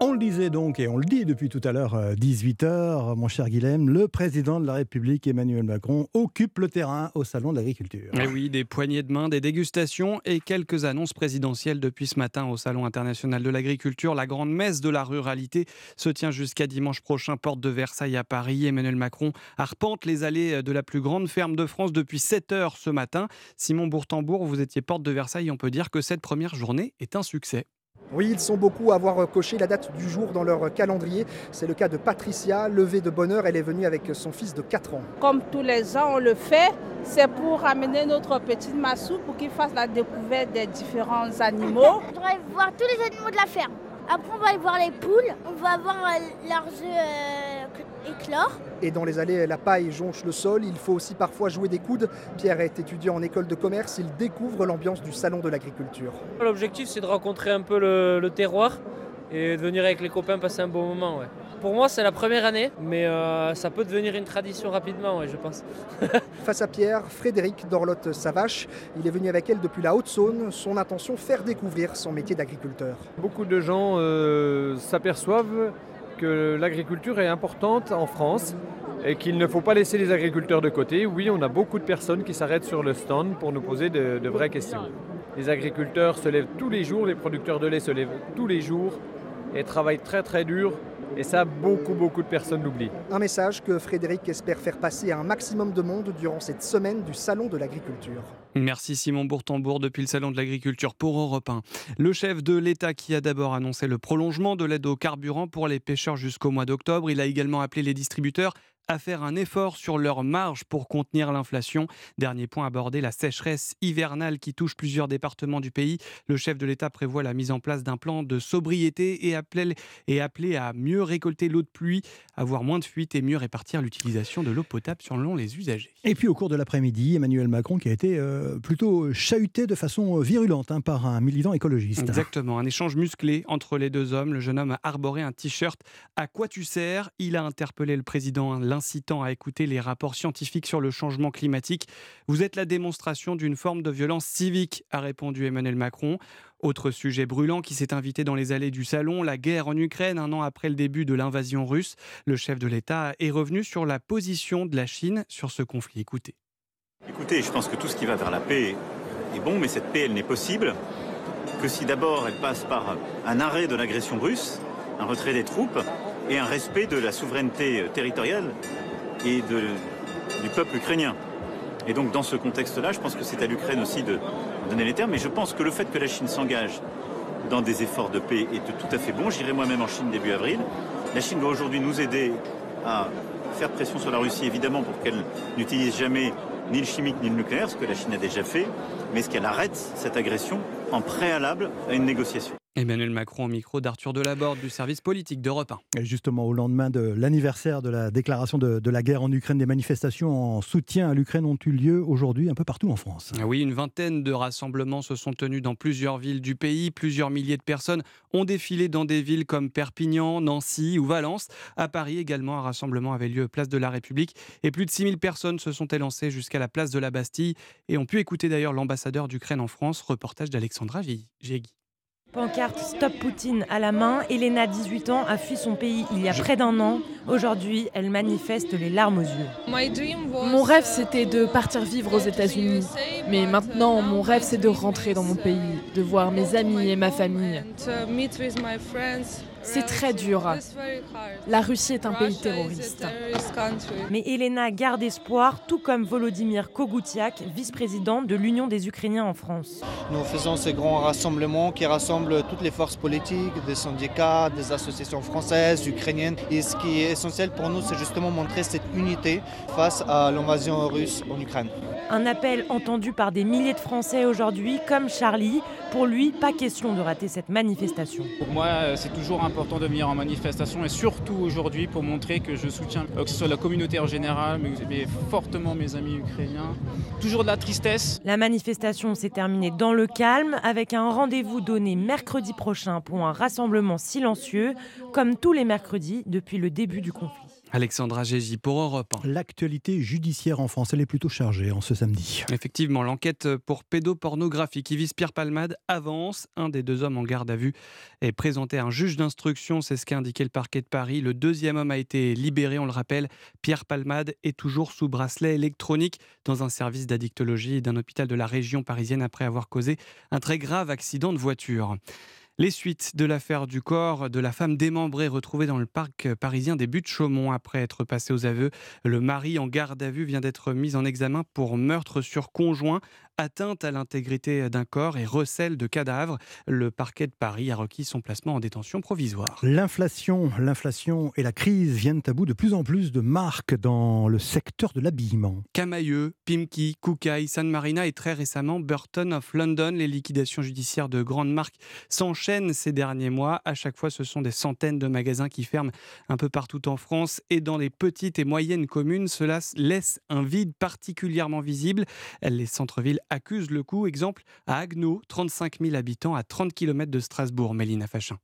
On le disait donc, et on le dit depuis tout à l'heure, 18h, euh, mon cher Guilhem, le président de la République, Emmanuel Macron, occupe le terrain au Salon de l'Agriculture. Et oui, des poignées de main, des dégustations et quelques annonces présidentielles depuis ce matin au Salon international de l'Agriculture. La grande messe de la ruralité se tient jusqu'à dimanche prochain, porte de Versailles à Paris. Emmanuel Macron arpente les allées de la plus grande ferme de France depuis 7 h ce matin. Simon Bourtambourg, vous étiez porte de Versailles, on peut dire que cette première journée est un succès. Oui, ils sont beaucoup à avoir coché la date du jour dans leur calendrier. C'est le cas de Patricia, levée de bonheur. Elle est venue avec son fils de 4 ans. Comme tous les ans, on le fait. C'est pour amener notre petite Massou pour qu'il fasse la découverte des différents animaux. Je voudrais voir tous les animaux de la ferme. Après, on va aller voir les poules, on va voir leurs œufs euh, éclore. Et dans les allées, la paille jonche le sol. Il faut aussi parfois jouer des coudes. Pierre est étudiant en école de commerce. Il découvre l'ambiance du salon de l'agriculture. L'objectif, c'est de rencontrer un peu le, terroir et de venir avec les copains passer un bon moment. Pour moi, c'est la première année, mais euh, ça peut devenir une tradition rapidement, je pense. Face à Pierre, Frédéric Dorlotte-Savache. Il est venu avec elle depuis la Haute-Saône. Son intention, faire découvrir son métier d'agriculteur. Beaucoup de gens euh, s'aperçoivent que l'agriculture est importante en France et qu'il ne faut pas laisser les agriculteurs de côté. Oui, on a beaucoup de personnes qui s'arrêtent sur le stand pour nous poser de, de vraies questions. Les agriculteurs se lèvent tous les jours, les producteurs de lait se lèvent tous les jours et travaillent très très dur et ça, beaucoup, beaucoup de personnes l'oublient. Un message que Frédéric espère faire passer à un maximum de monde durant cette semaine du Salon de l'agriculture. Merci Simon Bourtambourg depuis le Salon de l'agriculture pour Europe 1. Le chef de l'État qui a d'abord annoncé le prolongement de l'aide au carburant pour les pêcheurs jusqu'au mois d'octobre. Il a également appelé les distributeurs à faire un effort sur leur marge pour contenir l'inflation. Dernier point abordé, la sécheresse hivernale qui touche plusieurs départements du pays. Le chef de l'État prévoit la mise en place d'un plan de sobriété et appelé, et appelé à mieux récolter l'eau de pluie, avoir moins de fuites et mieux répartir l'utilisation de l'eau potable selon les usagers. Et puis au cours de l'après-midi, Emmanuel Macron qui a été euh, plutôt chahuté de façon virulente hein, par un militant écologiste. Exactement, un échange musclé entre les deux hommes. Le jeune homme a arboré un t-shirt À quoi tu sers Il a interpellé le président incitant à écouter les rapports scientifiques sur le changement climatique. Vous êtes la démonstration d'une forme de violence civique, a répondu Emmanuel Macron. Autre sujet brûlant qui s'est invité dans les allées du salon, la guerre en Ukraine, un an après le début de l'invasion russe. Le chef de l'État est revenu sur la position de la Chine sur ce conflit. Écoutez. Écoutez, je pense que tout ce qui va vers la paix est bon, mais cette paix, elle n'est possible que si d'abord elle passe par un arrêt de l'agression russe, un retrait des troupes, et un respect de la souveraineté territoriale et du peuple ukrainien. Et donc dans ce contexte-là, je pense que c'est à l'Ukraine aussi de donner les termes. Mais je pense que le fait que la Chine s'engage dans des efforts de paix est tout à fait bon. J'irai moi-même en Chine début avril. La Chine doit aujourd'hui nous aider à faire pression sur la Russie, évidemment, pour qu'elle n'utilise jamais ni le chimique ni le nucléaire, ce que la Chine a déjà fait, mais ce qu'elle arrête cette agression en préalable à une négociation. Emmanuel Macron au micro d'Arthur Delaborde du service politique d'Europe 1. justement, au lendemain de l'anniversaire de la déclaration de, la guerre en Ukraine, des manifestations en soutien à l'Ukraine ont eu lieu aujourd'hui un peu partout en France. Ah oui, une vingtaine de rassemblements se sont tenus dans plusieurs villes du pays. Plusieurs milliers de personnes ont défilé dans des villes comme Perpignan, Nancy ou Valence. À Paris également, un rassemblement avait lieu place de la République et plus de 6000 personnes se sont élancées jusqu'à la place de la Bastille et ont pu écouter d'ailleurs l'ambassadeur d'Ukraine en France, reportage d'Alexandra Gégi. Pancarte Stop Poutine à la main, Elena, 18 ans, a fui son pays il y a près d'un an. Aujourd'hui, elle manifeste les larmes aux yeux. Mon rêve, c'était de partir vivre aux États-Unis. Mais maintenant, mon rêve, c'est de rentrer dans mon pays, de voir mes amis et ma famille. C'est très dur. La Russie est un pays terroriste. Mais Elena garde espoir, tout comme Volodymyr Kogutiak, vice-président de l'Union des Ukrainiens en France. Nous faisons ce grand rassemblement qui rassemble toutes les forces politiques, des syndicats, des associations françaises, ukrainiennes. Et ce qui est essentiel pour nous, c'est justement montrer cette unité face à l'invasion russe en Ukraine. Un appel entendu par des milliers de Français aujourd'hui, comme Charlie. Pour lui, pas question de rater cette manifestation. Pour moi, c'est toujours important de venir en manifestation et surtout aujourd'hui pour montrer que je soutiens euh, que ce soit la communauté en général, mais fortement mes amis ukrainiens. Toujours de la tristesse. La manifestation s'est terminée dans le calme avec un rendez-vous donné mercredi prochain pour un rassemblement silencieux, comme tous les mercredis depuis le début du conflit. Alexandra Gégy pour Europe 1. L'actualité judiciaire en France, elle est plutôt chargée en ce samedi. Effectivement, l'enquête pour pédopornographie qui vise Pierre Palmade avance. Un des deux hommes en garde à vue est présenté à un juge d'instruction, c'est ce qu'a indiqué le parquet de Paris. Le deuxième homme a été libéré, on le rappelle. Pierre Palmade est toujours sous bracelet électronique dans un service d'addictologie d'un hôpital de la région parisienne après avoir causé un très grave accident de voiture. Les suites de l'affaire du corps de la femme démembrée retrouvée dans le parc parisien des Buttes-Chaumont après être passé aux aveux. Le mari en garde à vue vient d'être mis en examen pour meurtre sur conjoint atteinte à l'intégrité d'un corps et recel de cadavres. Le parquet de Paris a requis son placement en détention provisoire. L'inflation, l'inflation et la crise viennent à bout de plus en plus de marques dans le secteur de l'habillement. Camailleux, Pimki, Koukaï, San Marina et très récemment Burton of London. Les liquidations judiciaires de grandes marques s'enchaînent ces derniers mois. À chaque fois, ce sont des centaines de magasins qui ferment un peu partout en France et dans les petites et moyennes communes. Cela laisse un vide particulièrement visible. Les centres-villes accuse le coup. Exemple à Agno, 35 000 habitants à 30 km de Strasbourg, Mélina Fachin.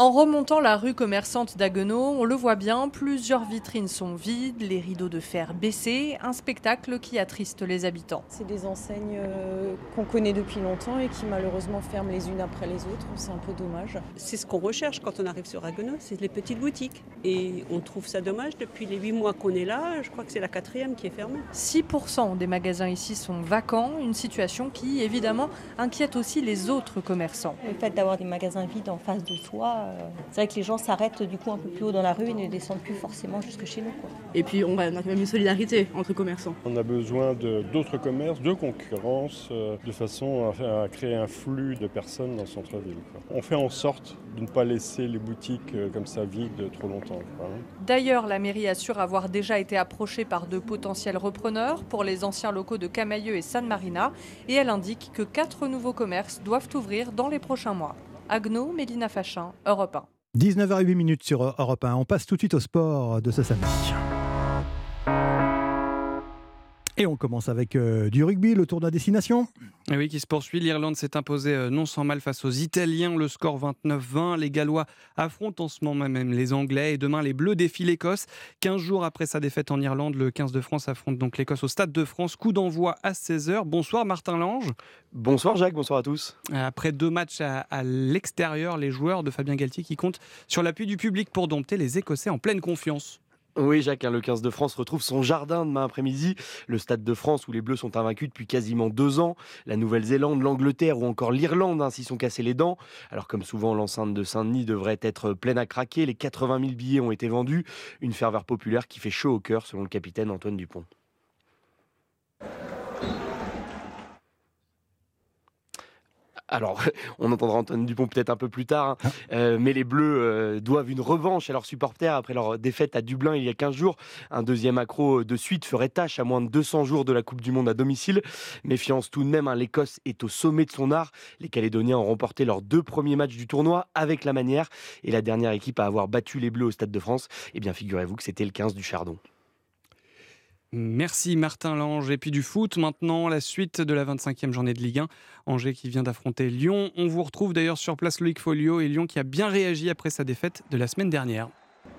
En remontant la rue commerçante d'Aguenau, on le voit bien, plusieurs vitrines sont vides, les rideaux de fer baissés, un spectacle qui attriste les habitants. C'est des enseignes euh, qu'on connaît depuis longtemps et qui malheureusement ferment les unes après les autres, c'est un peu dommage. C'est ce qu'on recherche quand on arrive sur Aguenau, c'est les petites boutiques. Et on trouve ça dommage, depuis les huit mois qu'on est là, je crois que c'est la quatrième qui est fermée. 6% des magasins ici sont vacants, une situation qui évidemment inquiète aussi les autres commerçants. Le fait d'avoir des magasins vides en face de soi, euh, c'est vrai que les gens s'arrêtent du coup un peu plus haut dans la rue et ne descendent plus forcément jusque chez nous. Et puis on, a quand même une solidarité entre commerçants. On a besoin d'autres commerces, de concurrence, euh, de façon à, créer un flux de personnes dans le centre-ville. On fait en sorte de ne pas laisser les boutiques euh, comme ça vides trop longtemps. Hein. D'ailleurs, la mairie assure avoir déjà été approchée par de potentiels repreneurs pour les anciens locaux de Camailleux et San Marina et elle indique que quatre nouveaux commerces doivent ouvrir dans les prochains mois. Agno, Mélina Fachin, Europe 1. 19h08 sur Europe 1. On passe tout de suite au sport de ce samedi. Et on commence avec euh, du rugby, le tour de la destination. Et oui, qui se poursuit. L'Irlande s'est imposée euh, non sans mal face aux Italiens. Le score 29-20. Les Gallois affrontent en ce moment même les Anglais. Et demain, les Bleus défient l'Écosse. 15 jours après sa défaite en Irlande, le 15 de France affronte donc l'Écosse au Stade de France. Coup d'envoi à 16h. Bonsoir Martin Lange. Bonsoir Jacques, bonsoir à tous. Après deux matchs à, à l'extérieur, les joueurs de Fabien Galtier qui comptent sur l'appui du public pour dompter les Écossais en pleine confiance. Oui, Jacques, hein, le 15 de France retrouve son jardin demain après-midi. Le Stade de France où les Bleus sont invaincus depuis quasiment deux ans. La Nouvelle-Zélande, l'Angleterre ou encore l'Irlande hein, s'y sont cassés les dents. Alors, comme souvent, l'enceinte de Saint-Denis devrait être pleine à craquer. Les 80 000 billets ont été vendus. Une ferveur populaire qui fait chaud au cœur, selon le capitaine Antoine Dupont. Alors, on entendra Antoine Dupont peut-être un peu plus tard, hein. ah. euh, mais les Bleus euh, doivent une revanche à leurs supporters après leur défaite à Dublin il y a 15 jours. Un deuxième accro de suite ferait tâche à moins de 200 jours de la Coupe du Monde à domicile. Méfiance tout de même, hein, l'Écosse est au sommet de son art. Les Calédoniens ont remporté leurs deux premiers matchs du tournoi avec la manière et la dernière équipe à avoir battu les Bleus au Stade de France, eh bien figurez-vous que c'était le 15 du Chardon. Merci Martin Lange. Et puis du foot maintenant, la suite de la 25e journée de Ligue 1. Angers qui vient d'affronter Lyon. On vous retrouve d'ailleurs sur place Loïc Folio et Lyon qui a bien réagi après sa défaite de la semaine dernière.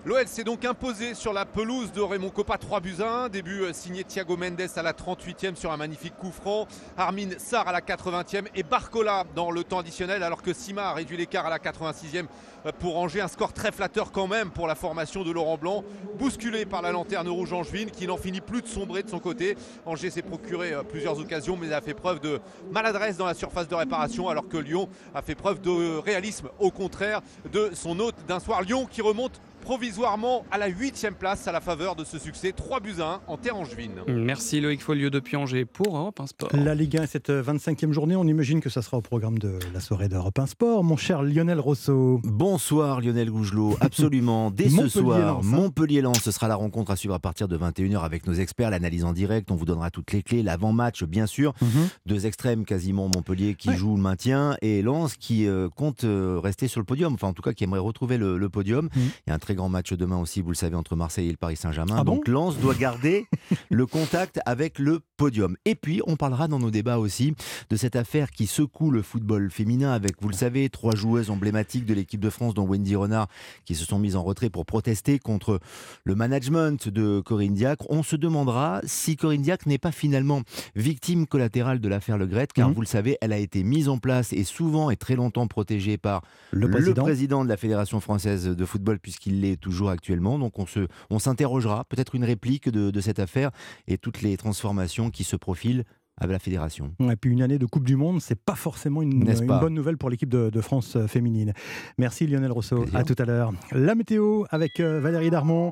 L'OL s'est donc imposé sur la pelouse de Raymond Coppa 3 buts 1. Début euh, signé Thiago Mendes à la 38e sur un magnifique coup franc. Armin Sarr à la 80e et Barcola dans le temps additionnel alors que Sima a réduit l'écart à la 86e euh, pour ranger un score très flatteur quand même pour la formation de Laurent Blanc. Bousculé par la lanterne rouge angevine qui n'en finit plus de sombrer de son côté. Angers s'est procuré euh, plusieurs occasions mais a fait preuve de maladresse dans la surface de réparation alors que Lyon a fait preuve de réalisme au contraire de son hôte d'un soir. Lyon qui remonte provisoirement à la 8 place à la faveur de ce succès 3 buts 1 en terre angevine. Merci Loïc Follieu depuis Angers pour Europe 1 Sport. La Ligue 1 cette 25e journée, on imagine que ça sera au programme de la soirée d'Europe 1 Sport. Mon cher Lionel Rousseau. Bonsoir Lionel Gougelot, absolument. Dès ce soir, hein. Montpellier-Lens, ce sera la rencontre à suivre à partir de 21h avec nos experts, l'analyse en direct, on vous donnera toutes les clés, l'avant-match bien sûr. Mhm. Deux extrêmes quasiment, Montpellier qui joue le maintien et Lens qui euh, compte euh, rester sur le podium, enfin en tout cas qui aimerait retrouver le, podium. Mhm. Il y a un très grand match demain aussi vous le savez, entre Marseille et le Paris Saint-Germain. Ah Donc Lens doit garder le contact avec le podium. Et puis, on parlera dans nos débats aussi de cette affaire qui secoue le football féminin avec, vous le savez, trois joueuses emblématiques de l'équipe de France, dont Wendy Renard, qui se sont mises en retrait pour protester contre le management de Corinne Diacre. On se demandera si Corinne Diacre n'est pas finalement victime collatérale de l'affaire Le Gret, car mmh. vous le savez, elle a été mise en place et souvent et très longtemps protégée par le président, de la Fédération française de football, puisqu'il l'est toujours actuellement. Donc on, se, on s'interrogera, peut-être une réplique de, de cette affaire et toutes les transformations qui se profilent avec la fédération. Et puis une année de Coupe du Monde, c'est pas forcément une, bonne nouvelle pour l'équipe de, France euh, féminine. Merci Lionel Rousseau. À tout à l'heure. La météo avec euh, Valérie Darmon.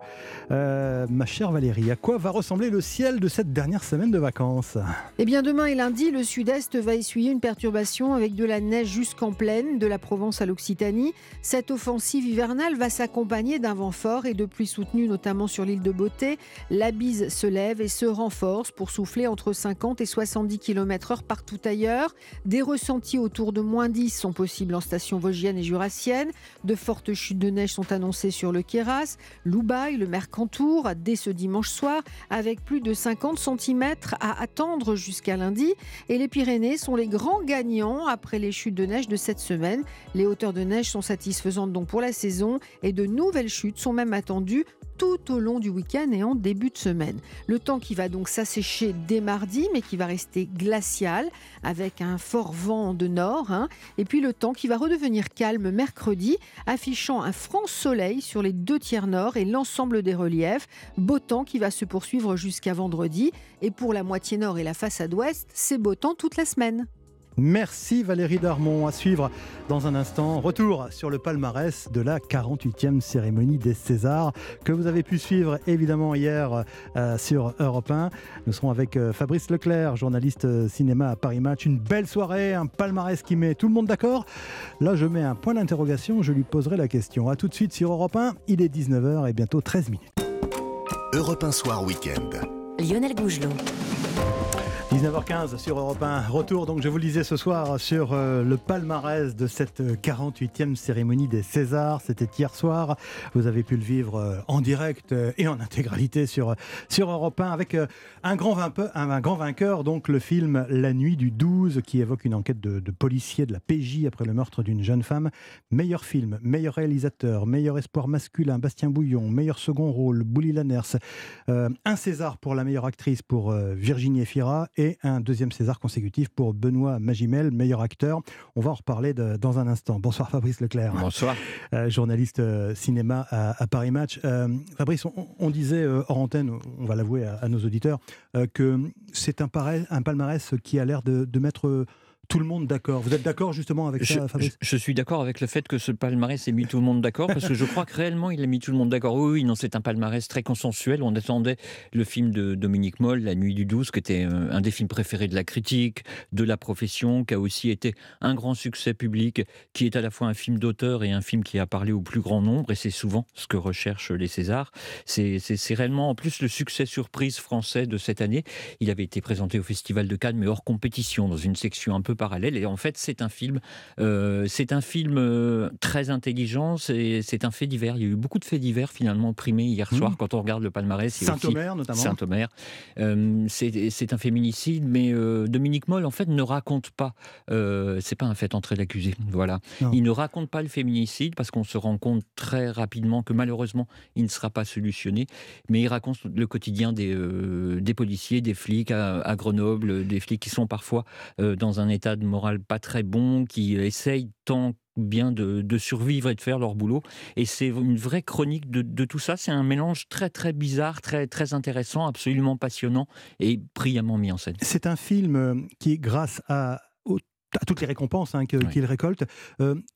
Euh, ma chère Valérie, à quoi va ressembler le ciel de cette dernière semaine de vacances? Eh bien demain et lundi, le sud-est va essuyer une perturbation avec de la neige jusqu'en plaine, de la Provence à l'Occitanie. Cette offensive hivernale va s'accompagner d'un vent fort et de pluies soutenues notamment sur l'île de Beauté. La bise se lève et se renforce pour souffler entre 50 et 60 110 km/h partout ailleurs. Des ressentis autour de moins 10 sont possibles en station vosgienne et jurassienne. De fortes chutes de neige sont annoncées sur le Queyras, Loubaï, le Mercantour dès ce dimanche soir, avec plus de 50 cm à attendre jusqu'à lundi. Et les Pyrénées sont les grands gagnants après les chutes de neige de cette semaine. Les hauteurs de neige sont satisfaisantes donc pour la saison et de nouvelles chutes sont même attendues tout au long du week-end et en début de semaine. Le temps qui va donc s'assécher dès mardi, mais qui va rester glacial, avec un fort vent de nord. Hein. Et puis le temps qui va redevenir calme mercredi, affichant un franc soleil sur les deux tiers nord et l'ensemble des reliefs. Beau temps qui va se poursuivre jusqu'à vendredi. Et pour la moitié nord et la façade ouest, c'est beau temps toute la semaine. Merci Valérie Darmon. À suivre dans un instant. Retour sur le palmarès de la 48e cérémonie des Césars que vous avez pu suivre évidemment hier euh, sur Europe 1. Nous serons avec euh, Fabrice Leclerc, journaliste euh, cinéma à Paris Match. Une belle soirée, un palmarès qui met tout le monde d'accord. Là, je mets un point d'interrogation. Je lui poserai la question. A tout de suite sur Europe 1. Il est 19h et bientôt 13 minutes. Europe 1 Soir Week-end. Lionel Gougelot. 19h15 sur Europe 1. Retour, donc je vous le disais ce soir, sur euh, le palmarès de cette 48e cérémonie des Césars. C'était hier soir. Vous avez pu le vivre euh, en direct euh, et en intégralité sur, sur Europe 1 avec un grand, vainqueur, un, grand vainqueur, donc le film La nuit du 12 qui évoque une enquête de, de policiers de la PJ après le meurtre d'une jeune femme. Meilleur film, meilleur réalisateur, meilleur espoir masculin, Bastien Bouillon, meilleur second rôle, Bouli Lanners. un César pour la meilleure actrice pour Virginie Efira et un deuxième César consécutif pour Benoît Magimel, meilleur acteur. On va en reparler dans un instant. Bonsoir Fabrice Leclerc. Bonsoir. Euh, journaliste euh, cinéma à, Paris Match. Euh, Fabrice, on, disait hors antenne, on va l'avouer à, nos auditeurs, que c'est un, un palmarès qui a l'air de, de mettre tout le monde d'accord. Vous êtes d'accord justement avec ça, Fabrice je, suis d'accord avec le fait que ce palmarès ait mis tout le monde d'accord, parce que je crois que réellement il a mis tout le monde d'accord. Oui, oui, non, c'est un palmarès très consensuel. On attendait le film de Dominique Moll, La Nuit du 12, qui était euh, un des films préférés de la critique, de la profession, qui a aussi été un grand succès public, qui est à la fois un film d'auteur et un film qui a parlé au plus grand nombre, et c'est souvent ce que recherchent les Césars. C'est réellement en plus le succès surprise français de cette année. Il avait été présenté au Festival de Cannes, mais hors compétition, dans une section un peu parallèle. Et en fait, c'est un film, c'est un film très intelligent. C'est un fait divers. Il y a eu beaucoup de faits divers finalement primés hier soir mmh. quand on regarde le palmarès. Saint-Omer notamment. Saint-Omer. c'est un féminicide, mais Dominique Moll en fait ne raconte pas. c'est pas un fait entré l'accusé. Voilà. Il ne raconte pas le féminicide parce qu'on se rend compte très rapidement que malheureusement il ne sera pas solutionné. Mais il raconte le quotidien des, des policiers, des flics à, Grenoble, des flics qui sont parfois dans un état de morale pas très bon, qui essayent tant bien de, survivre et de faire leur boulot. Et c'est une vraie chronique de, tout ça. C'est un mélange très très bizarre, très très intéressant, absolument passionnant et brillamment mis en scène. C'est un film qui, grâce à à toutes les récompenses hein, qu'il récolte,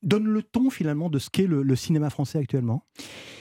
donne le ton finalement de ce qu'est le cinéma français actuellement?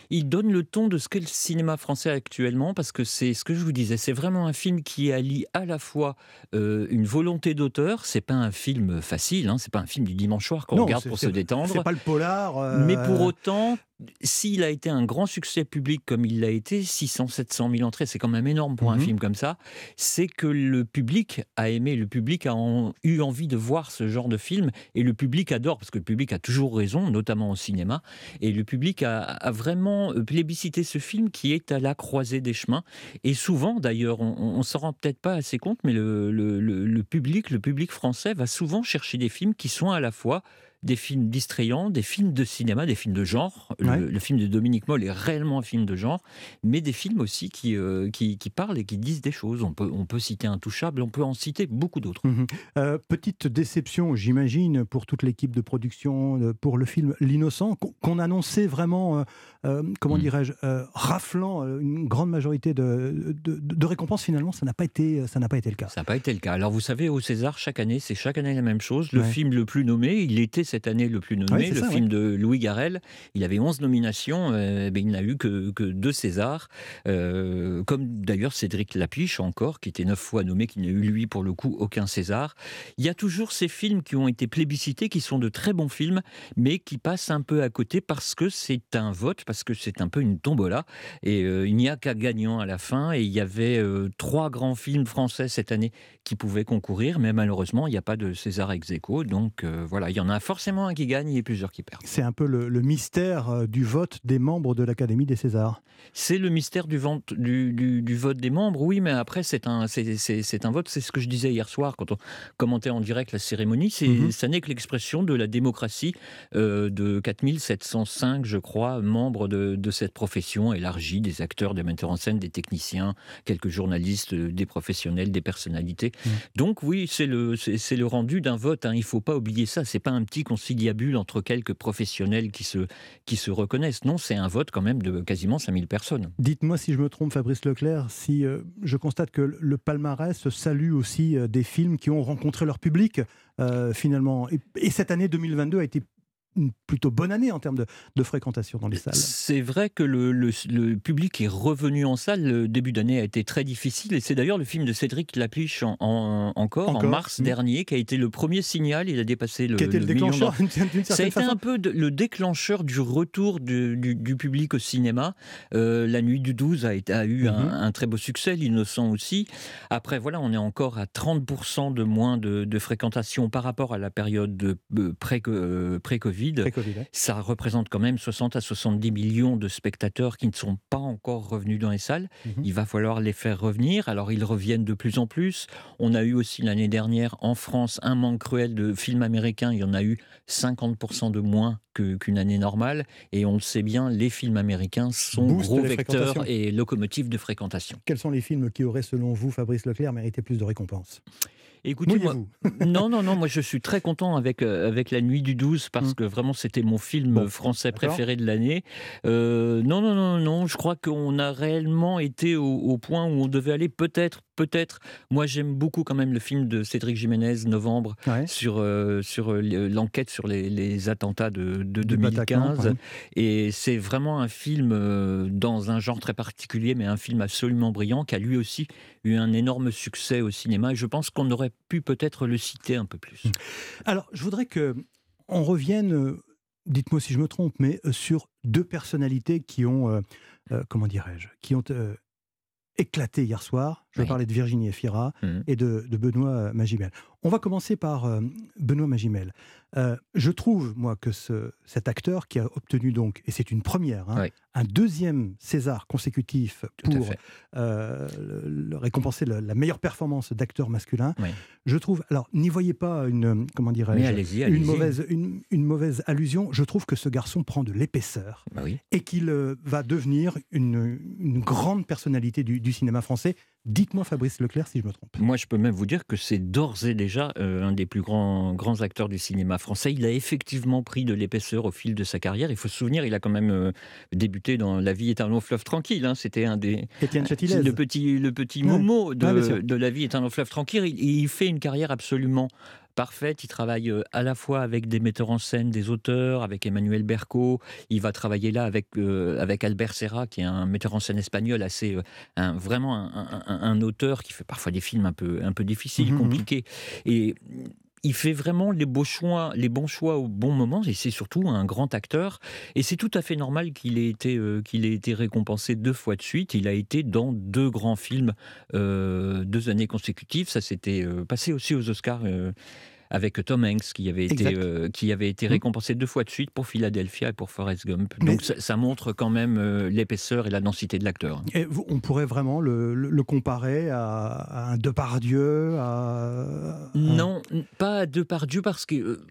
Il donne le ton de ce qu'est le cinéma français actuellement, parce que c'est ce que je vous disais, c'est vraiment un film qui allie à la fois euh, une volonté d'auteur, c'est pas un film facile, hein, c'est pas un film du dimanche soir qu'on regarde pour se détendre. C'est pas le polar. Euh, Mais pour autant, s'il a été un grand succès public comme il l'a été, 600, 700 000 entrées, c'est quand même énorme pour un mhm. film comme ça, c'est que le public a aimé, le public a eu envie de voir ce genre de film, et le public adore, parce que le public a toujours raison, notamment au cinéma, et le public a, vraiment plébiscité ce film qui est à la croisée des chemins, et souvent d'ailleurs, on, ne s'en rend peut-être pas assez compte, mais le public, le public français va souvent chercher des films qui sont à la fois des films distrayants, des films de cinéma, des films de genre. Le, film de Dominique Moll est réellement un film de genre, mais des films aussi qui, euh, qui, parlent et qui disent des choses. On peut, on peut citer Intouchable, on peut en citer beaucoup d'autres. Mhm. Euh, petite déception, j'imagine, pour toute l'équipe de production, euh, pour le film L'Innocent, qu'on annonçait vraiment, comment mm. dirais-je, raflant une grande majorité de, de, récompenses. Finalement, ça n'a pas, été, ça pas été le cas. Ça n'a pas été le cas. Alors, vous savez, au César, chaque année, c'est chaque année la même chose. Le film le plus nommé, il était cette année le plus nommé, le film de Louis Garrel. Il avait 11 nominations, euh, il n'a eu que, que deux Césars, euh, comme d'ailleurs Cédric Lapiche encore, qui était neuf fois nommé, qui n'a eu lui pour le coup aucun César. Il y a toujours ces films qui ont été plébiscités, qui sont de très bons films, mais qui passent un peu à côté parce que c'est un vote, parce que c'est un peu une tombola, et euh, il n'y a qu'un gagnant à la fin, et il y avait trois grands films français cette année qui pouvaient concourir, mais malheureusement, il n'y a pas de César ex aequo, donc voilà, il y en a forcément forcément un qui gagne et plusieurs qui perdent. C'est un peu le, mystère euh, du vote des membres de l'Académie des Césars. C'est le mystère du, du, vote des membres, oui, mais après, c'est un, c'est, un vote. C'est ce que je disais hier soir quand on commentait en direct la cérémonie. C'est, mhm. Ça n'est que l'expression de la démocratie euh, de 4705, je crois, membres de, cette profession élargie, des acteurs, des metteurs en scène, des techniciens, quelques journalistes, euh, des professionnels, des personnalités. Mhm. Donc, oui, c'est le, c'est, le rendu d'un vote. Hein. Il ne faut pas oublier ça. C'est pas un petit conciliabule entre quelques professionnels qui se, qui se reconnaissent. Non, c'est un vote quand même de quasiment 5000 personnes. Dites-moi si je me trompe, Fabrice Leclerc, si euh, je constate que le palmarès salue aussi euh, des films qui ont rencontré leur public euh, finalement. et, cette année 2022 a été une plutôt bonne année en termes de, fréquentation dans les salles. C'est vrai que le, public est revenu en salle. Le début d'année a été très difficile et c'est d'ailleurs le film de Cédric Lapiche en, encore, en mars mmh. dernier qui a été le premier signal. Il a dépassé le, qui a été le, déclencheur Ça a été un peu le déclencheur du retour du, public au cinéma. Euh, la nuit du 12 a, été, a eu mmh. un, très beau succès, l'innocent aussi. Après voilà, on est encore à 30% de moins de, fréquentation par rapport à la période de euh, euh, pré-Covid ça représente quand même 60 à 70 millions de spectateurs qui ne sont pas encore revenus dans les salles. Mhm. Il va falloir les faire revenir. Alors ils reviennent de plus en plus. On a eu aussi l'année dernière en France un manque cruel de films américains. Il y en a eu 50% de moins qu'une année normale. Et on le sait bien, les films américains sont gros vecteurs et locomotives de fréquentation. Quels sont les films qui auraient, selon vous, Fabrice Leclerc, mérité plus de récompenses? Écoutez, moi, non, non, non, moi je suis très content avec, euh, avec La Nuit du 12 parce mmh. que vraiment c'était mon film français préféré de l'année. Euh, non, non, non, non, je crois qu'on a réellement été au, point où on devait aller peut-être, peut-être. Moi j'aime beaucoup quand même le film de Cédric Jiménez, Novembre, sur, euh, sur l'enquête sur les, attentats de, de 2015. Et c'est vraiment un film dans un genre très particulier, mais un film absolument brillant qui a lui aussi eu un énorme succès au cinéma. Et je pense qu'on aurait pu peut-être le citer un peu plus. Alors, je voudrais que on revienne, euh, dites-moi si je me trompe, mais euh, sur deux personnalités qui ont, euh, comment dirais-je, qui ont éclaté hier soir. Je vais parler de Virginie Efira mmh. et de, Benoît Magimel. On va commencer par Benoît Magimel. je trouve, moi, que ce, cet acteur qui a obtenu donc, et c'est une première, hein, un deuxième César consécutif pour euh, récompenser la, meilleure performance d'acteur masculin. Je trouve, alors n'y voyez pas une, comment dirais une mauvaise, une, mauvaise allusion. Je trouve que ce garçon prend de l'épaisseur bah et qu'il euh, va devenir une, grande personnalité du, cinéma français. Dites-moi, Fabrice Leclerc, si je me trompe. Moi, je peux même vous dire que c'est d'ores et déjà euh, un des plus grands, grands acteurs du cinéma français. Il a effectivement pris de l'épaisseur au fil de sa carrière. Il faut se souvenir, il a quand même débuté dans La vie est un long fleuve tranquille. Hein. C'était un des. Le petit, le petit Momo de, La vie est un long fleuve tranquille. Il, fait une carrière absolument parfaite. Il travaille euh, à la fois avec des metteurs en scène, des auteurs, avec Emmanuel Berco. Il va travailler là avec, euh, avec Albert Serra, qui est un metteur en scène espagnol, assez, euh, un, vraiment un, auteur qui fait parfois des films un peu, un peu difficiles, mmh, mmh. compliqués. Et il fait vraiment les, bons choix au bon moment, et c'est surtout un grand acteur. Et c'est tout à fait normal qu'il ait, été, euh, récompensé deux fois de suite. Il a été dans deux grands films euh, deux années consécutives. Ça s'était euh, passé aussi aux Oscars avec Tom Hanks qui avait été, euh, qui avait été mmh. récompensé deux fois de suite pour Philadelphia et pour Forrest Gump. Donc ça, montre quand même euh, l'épaisseur et la densité de l'acteur. Et on pourrait vraiment le, comparer à, un Depardieu à... Non, pas à Depardieu parce que... Euh,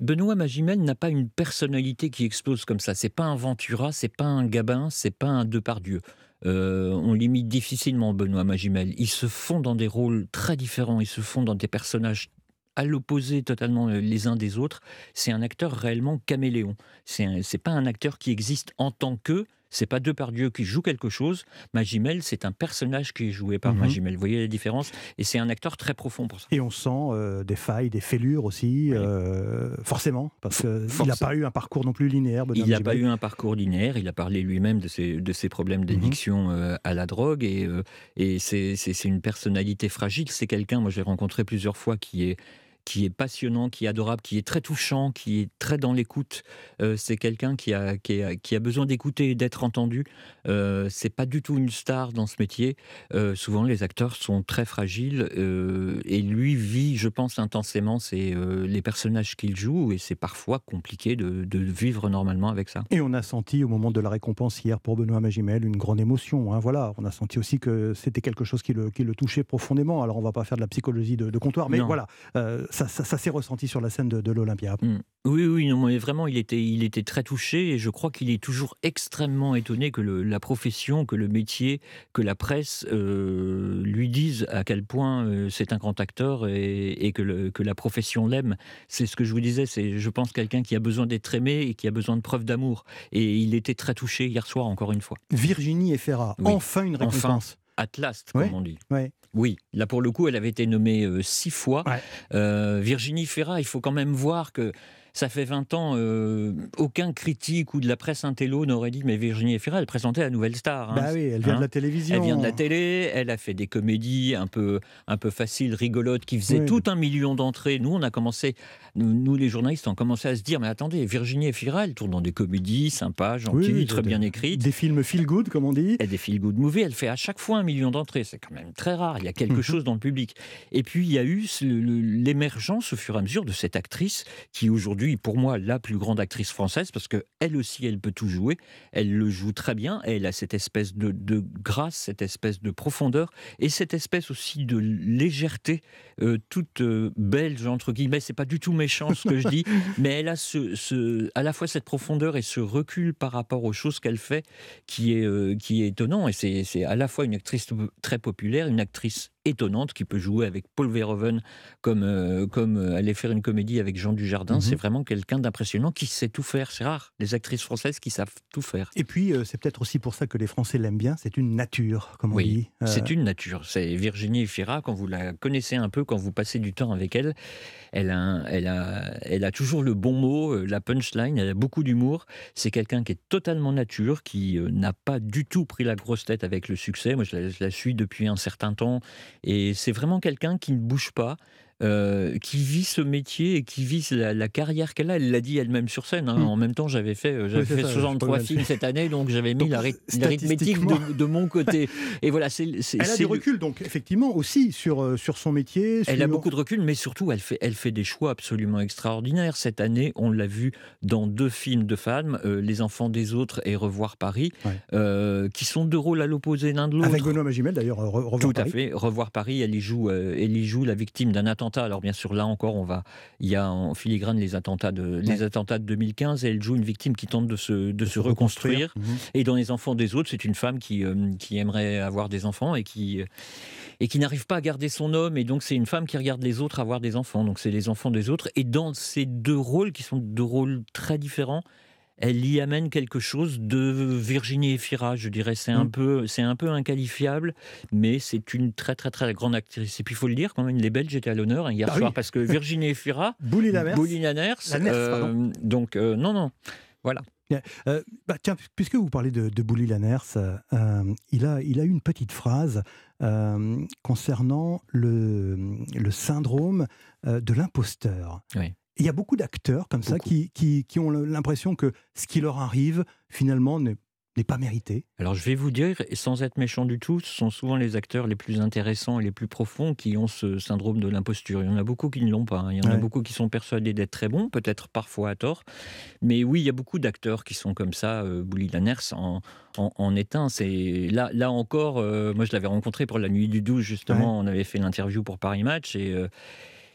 Benoît Magimel n'a pas une personnalité qui explose comme ça. C'est pas un Ventura, c'est pas un Gabin, c'est pas un Depardieu. on limite difficilement Benoît Magimel. Ils se font dans des rôles très différents, ils se font dans des personnages à l'opposé totalement euh, les uns des autres. C'est un acteur réellement caméléon. C'est n'est pas un acteur qui existe en tant que. C'est pas Depardieu qui joue quelque chose. Magimel, c'est un personnage qui est joué par mhm. Magimel. Vous voyez la différence? Et c'est un acteur très profond pour ça. Et on sent euh, des failles, des fêlures aussi, euh, forcément, parce qu'il n'a pas eu un parcours non plus linéaire. il n'a pas eu un parcours linéaire. Il a parlé lui-même de ses, de ses problèmes mhm. d'addiction à la drogue. Et, et c'est une personnalité fragile. C'est quelqu'un, moi j'ai rencontré plusieurs fois, qui est qui est passionnant, qui est adorable, qui est très touchant, qui est très dans l'écoute. Euh, c'est quelqu'un qui a, qui, a, besoin d'écouter et d'être entendu. Euh, c'est pas du tout une star dans ce métier. Euh, souvent, les acteurs sont très fragiles euh, et lui vit, je pense, intensément c'est les personnages qu'il joue et c'est parfois compliqué de, vivre normalement avec ça. Et on a senti au moment de la récompense hier pour Benoît Magimel une grande émotion. Hein, voilà, on a senti aussi que c'était quelque chose qui le, qui le, touchait profondément. Alors, on va pas faire de la psychologie de, comptoir, mais voilà ça, s'est ressenti sur la scène de, l'Olympia. Mm. Oui, oui, non, mais vraiment, il était, il était très touché et je crois qu'il est toujours extrêmement étonné que la profession, que le métier, que la presse euh, lui disent à quel point euh, c'est un grand acteur et, que, que, la profession l'aime. C'est ce que je vous disais, c'est, je pense, quelqu'un qui a besoin d'être aimé et qui a besoin de preuves d'amour. Et il était très touché hier soir, encore une fois. Virginie Efera, enfin une récompense. Atlas, comme on dit. Oui, là pour le coup, elle avait été nommée euh, six fois. Euh, Virginie Ferra, il faut quand même voir que ça fait 20 ans, euh, aucun critique ou de la presse intello n'aurait dit mais Virginie Efira, elle présentait la Nouvelle Star. Hein. bah oui, elle vient de la hein télévision. Elle vient de la télé, elle a fait des comédies un peu, un peu faciles, rigolotes, qui faisaient tout un million d'entrées. Nous, on a commencé, nous, les journalistes, on commencé à se dire mais attendez, Virginie Efira, elle tourne dans des comédies sympas, gentilles, très bien écrites. Des films feel good, comme on dit. Et des feel good movies, elle fait à chaque fois un million d'entrées. C'est quand même très rare. Il y a quelque chose dans le public. Et puis, il y a eu l'émergence au fur et à mesure de cette actrice qui aujourd'hui, pour moi, la plus grande actrice française parce que elle aussi, elle peut tout jouer. Elle le joue très bien. Elle a cette espèce de, grâce, cette espèce de profondeur et cette espèce aussi de légèreté euh, toute euh, belge entre guillemets. C'est pas du tout méchant ce que je dis, mais elle a ce, à la fois cette profondeur et ce recul par rapport aux choses qu'elle fait qui est euh, qui est étonnant. Et c'est à la fois une actrice très populaire, une actrice étonnante qui peut jouer avec Paul Verhoeven comme, euh, comme euh, aller faire une comédie avec Jean Dujardin. Mhm. C'est vraiment quelqu'un d'impressionnant qui sait tout faire. C'est rare, les actrices françaises qui savent tout faire. Et puis, euh, c'est peut-être aussi pour ça que les Français l'aiment bien. C'est une nature, comme on oui, dit. C'est une nature. C'est Virginie Fira, quand vous la connaissez un peu, quand vous passez du temps avec elle, elle a, elle a, elle a toujours le bon mot, la punchline, elle a beaucoup d'humour. C'est quelqu'un qui est totalement nature, qui n'a pas du tout pris la grosse tête avec le succès. Moi, je la, je la suis depuis un certain temps et c'est vraiment quelqu'un qui ne bouge pas, euh, qui vit ce métier et qui vit la, carrière qu'elle a. Elle l'a dit elle-même sur scène. Hein. Hmm. En même temps, j'avais fait, j'avais fait 63 films cette année, donc j'avais mis l'arithmétique de, mon côté. Et voilà, c'est, elle a du recul, donc effectivement aussi sur, sur son métier. Elle a beaucoup de recul, mais surtout, elle fait, elle fait des choix absolument extraordinaires. Cette année, on l'a vu dans deux films de femmes, Les enfants des autres et Revoir Paris, qui sont deux rôles à l'opposé l'un de l'autre. Avec Benoît Magimel d'ailleurs, Revoir Tout Paris. à fait. Revoir Paris, elle y joue, elle y joue la victime d'un attentat alors bien sûr, là encore, on va, il y a en filigrane les attentats de, les attentats de 2015 et elle joue une victime qui tente de se, de se reconstruire. Mhm. Et dans les enfants des autres, c'est une femme qui, euh, qui aimerait avoir des enfants et qui et qui n'arrive pas à garder son homme. Et donc, c'est une femme qui regarde les autres avoir des enfants. Donc, c'est les enfants des autres. Et dans ces deux rôles, qui sont deux rôles très différents, elle y amène quelque chose de Virginie Efira, je dirais. C'est un, mm. peu, c'est un peu inqualifiable, mais c'est une très, très, très grande actrice. Et puis, il faut le dire, quand même, les Belges étaient à l'honneur hein, hier bah soir, parce que Virginie Efira, Bouli Laners, euh, donc, euh, non, non, voilà. Euh, bah, tiens, puisque vous parlez de, de Bouli Laners, il, a, il a eu une petite phrase concernant le, le syndrome de l'imposteur. Oui. Il y a beaucoup d'acteurs comme ça qui, qui, qui, ont l'impression que ce qui leur arrive, finalement, n'est pas mérité Alors je vais vous dire, et sans être méchant du tout, ce sont souvent les acteurs les plus intéressants et les plus profonds qui ont ce syndrome de l'imposture. Il y en a beaucoup qui ne l'ont pas. Hein. Il y en a beaucoup qui sont persuadés d'être très bons, peut-être parfois à tort. Mais oui, il y a beaucoup d'acteurs qui sont comme ça. Euh, Bouli Lanners en, en, est un. Là, là encore, euh, moi je l'avais rencontré pour la nuit du 12, justement. On avait fait l'interview pour Paris Match et. Euh,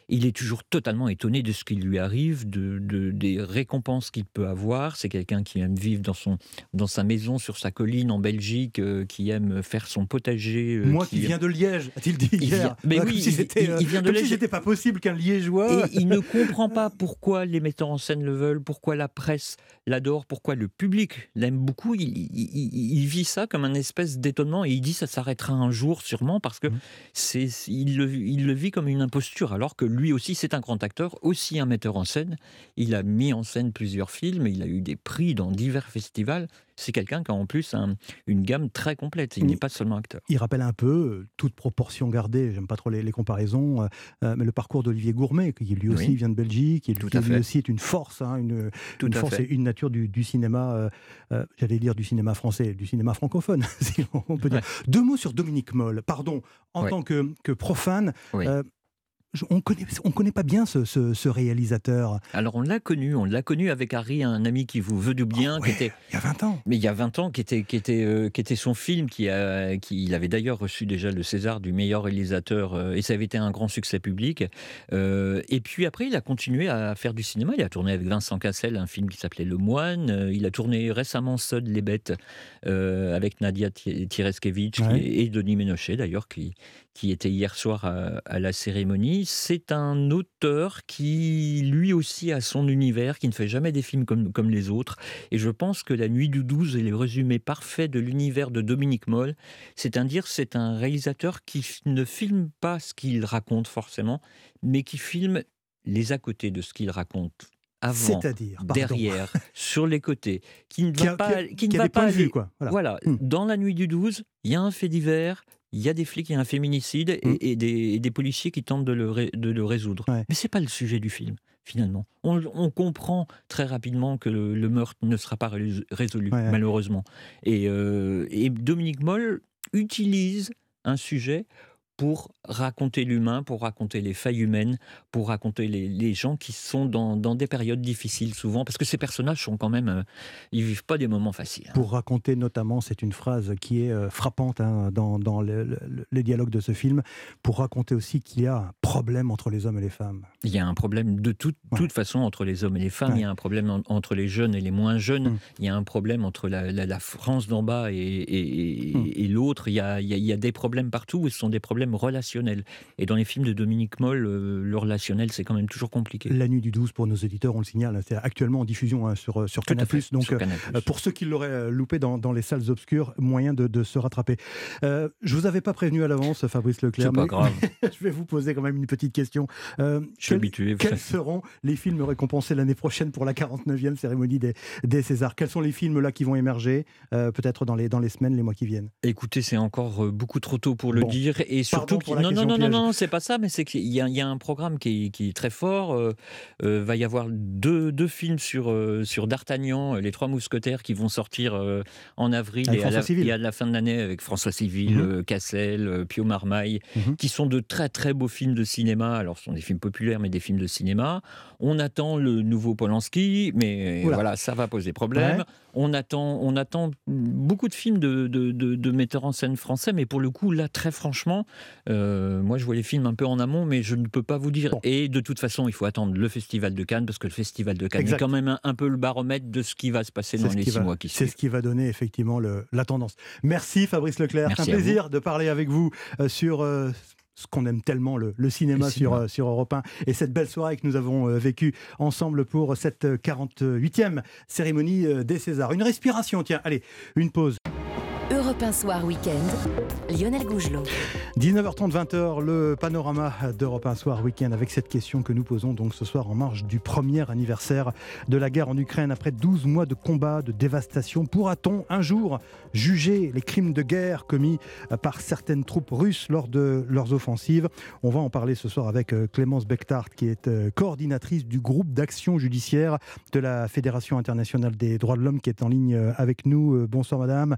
il est toujours totalement étonné de ce qui lui arrive, de, des récompenses qu'il peut avoir. C'est quelqu'un qui aime vivre dans, son, dans sa maison sur sa colline en Belgique, euh, qui aime faire son potager. Euh, Moi qui, viens de Liège, a-t-il dit hier Mais oui, si il, il, vient de Liège. Si c'était pas possible qu'un Liégeois. Et il ne comprend pas pourquoi les metteurs en scène le veulent, pourquoi la presse l'adore, pourquoi le public l'aime beaucoup. Il, vit ça comme un espèce d'étonnement et il dit ça s'arrêtera un jour sûrement parce que mmh. c'est il le, il le vit comme une imposture alors que lui aussi, c'est un grand acteur, aussi un metteur en scène. Il a mis en scène plusieurs films, il a eu des prix dans divers festivals. C'est quelqu'un qui a en plus une gamme très complète. Il n'est pas seulement acteur. Il rappelle un peu, euh, toute proportion gardée, j'aime pas trop les, comparaisons, euh, euh, mais le parcours d'Olivier Gourmet, qui lui aussi vient de Belgique, qui lui, aussi est une force, hein, une, force et une nature du, cinéma, j'allais dire du cinéma français, du cinéma francophone, si on peut dire. Deux mots sur Dominique Moll. Pardon, en tant que, que profane, on connaît, on connaît pas bien ce, réalisateur. Alors on l'a connu, on l'a connu avec Harry, un ami qui vous veut du bien, oh, qui était il y a 20 ans. Mais il y a 20 ans, qui était qui était euh, qui était son film, qui a qui il avait d'ailleurs reçu déjà le César du meilleur réalisateur euh, et ça avait été un grand succès public. Euh, et puis après, il a continué à faire du cinéma. Il a tourné avec Vincent Cassel un film qui s'appelait Le Moine. Il a tourné récemment Sod les bêtes avec Nadia Tireskevich et Denis Ménochet d'ailleurs qui qui était hier soir à, la cérémonie. C'est un auteur qui, lui aussi, a son univers, qui ne fait jamais des films comme, comme les autres. Et je pense que La Nuit du 12 est le résumé parfait de l'univers de Dominique Moll. C'est-à-dire, c'est un réalisateur qui ne filme pas ce qu'il raconte forcément, mais qui filme les à côté de ce qu'il raconte avant, derrière, sur les côtés, qui ne va pas, qui, ne va pas aller. quoi. Voilà. Hmm. Dans la nuit du 12, il y a un fait divers, il y a des flics, il y a un féminicide et, mmh. des, policiers qui tentent de le, de le résoudre. Mais Mais c'est pas le sujet du film, finalement. On, comprend très rapidement que le, meurtre ne sera pas résolu, malheureusement. Et, euh, et Dominique Moll utilise un sujet pour raconter l'humain, pour raconter les failles humaines, pour raconter les, gens qui sont dans, des périodes difficiles souvent, parce que ces personnages sont quand même, euh, ils vivent pas des moments faciles. Hein. Pour raconter notamment, c'est une phrase qui est euh, frappante hein, dans, les dialogues de ce film, pour raconter aussi qu'il y a un problème entre les hommes et les femmes. Il y a un problème de toute, toute façon entre les hommes et les femmes, il y a un problème entre les jeunes et les moins jeunes, mm. il y a un problème entre la, France d'en bas et, l'autre, il, il, y a des problèmes partout, ce sont des problèmes relationnel. Et dans les films de Dominique Moll, euh, le relationnel, c'est quand même toujours compliqué. La nuit du 12, pour nos éditeurs, on le signale, c'est actuellement en diffusion hein, sur, euh, sur Canal+. Donc, euh, pour ceux qui l'auraient loupé dans, dans, les salles obscures, moyen de, de se rattraper. Euh, je vous avais pas prévenu à l'avance, Fabrice Leclerc. C'est pas grave. je vais vous poser quand même une petite question. je suis habitué. Quels seront les films récompensés l'année prochaine pour la 49e cérémonie des, des Césars? Quels sont les films là qui vont émerger, peut-être dans les, dans les semaines, les mois qui viennent? Écoutez, c'est encore beaucoup trop tôt pour le dire. Et surtout non, non, non, non, non, c'est pas ça, mais c'est qu'il y, y, a un programme qui est, très fort. Euh, euh, va y avoir deux, deux films sur, euh, sur D'Artagnan, les trois mousquetaires qui vont sortir en avril et à, la, la, fin de l'année avec François Civil, mhm. Cassel, Pio Marmaille, mhm. qui sont de très très beaux films de cinéma. Alors, ce sont des films populaires, mais des films de cinéma. On attend le nouveau Polanski, mais voilà, ça va poser problème. On attend, on attend beaucoup de films de, de, de, metteurs en scène français, mais pour le coup, là, très franchement, euh, moi, je vois les films un peu en amont, mais je ne peux pas vous dire. Et de toute façon, il faut attendre le Festival de Cannes, parce que le Festival de Cannes est quand même un, peu le baromètre de ce qui va se passer dans les six mois qui suivent. C'est ce qui va donner effectivement le, la tendance. Merci Fabrice Leclerc. C'est un plaisir de parler avec vous euh, sur euh, ce qu'on aime tellement, le, cinéma, sur, euh, sur Europe 1, et cette belle soirée que nous avons euh, vécue ensemble pour cette 48e cérémonie euh, des Césars. Une respiration, tiens, allez, une pause. Europe 1 Soir Week-end, Lionel Gougelot. 19h30, 20h, le panorama d'Europe 1 Soir Week-end avec cette question que nous posons donc ce soir en marge du premier anniversaire de la guerre en Ukraine. Après 12 mois de combat, de dévastation, pourra-t-on un jour juger les crimes de guerre commis par certaines troupes russes lors de leurs offensives? On va en parler ce soir avec euh, Clémence Bechtart qui est euh, coordinatrice du groupe d'action judiciaire de la Fédération internationale des droits de l'homme qui est en ligne euh, avec nous. Bonsoir madame.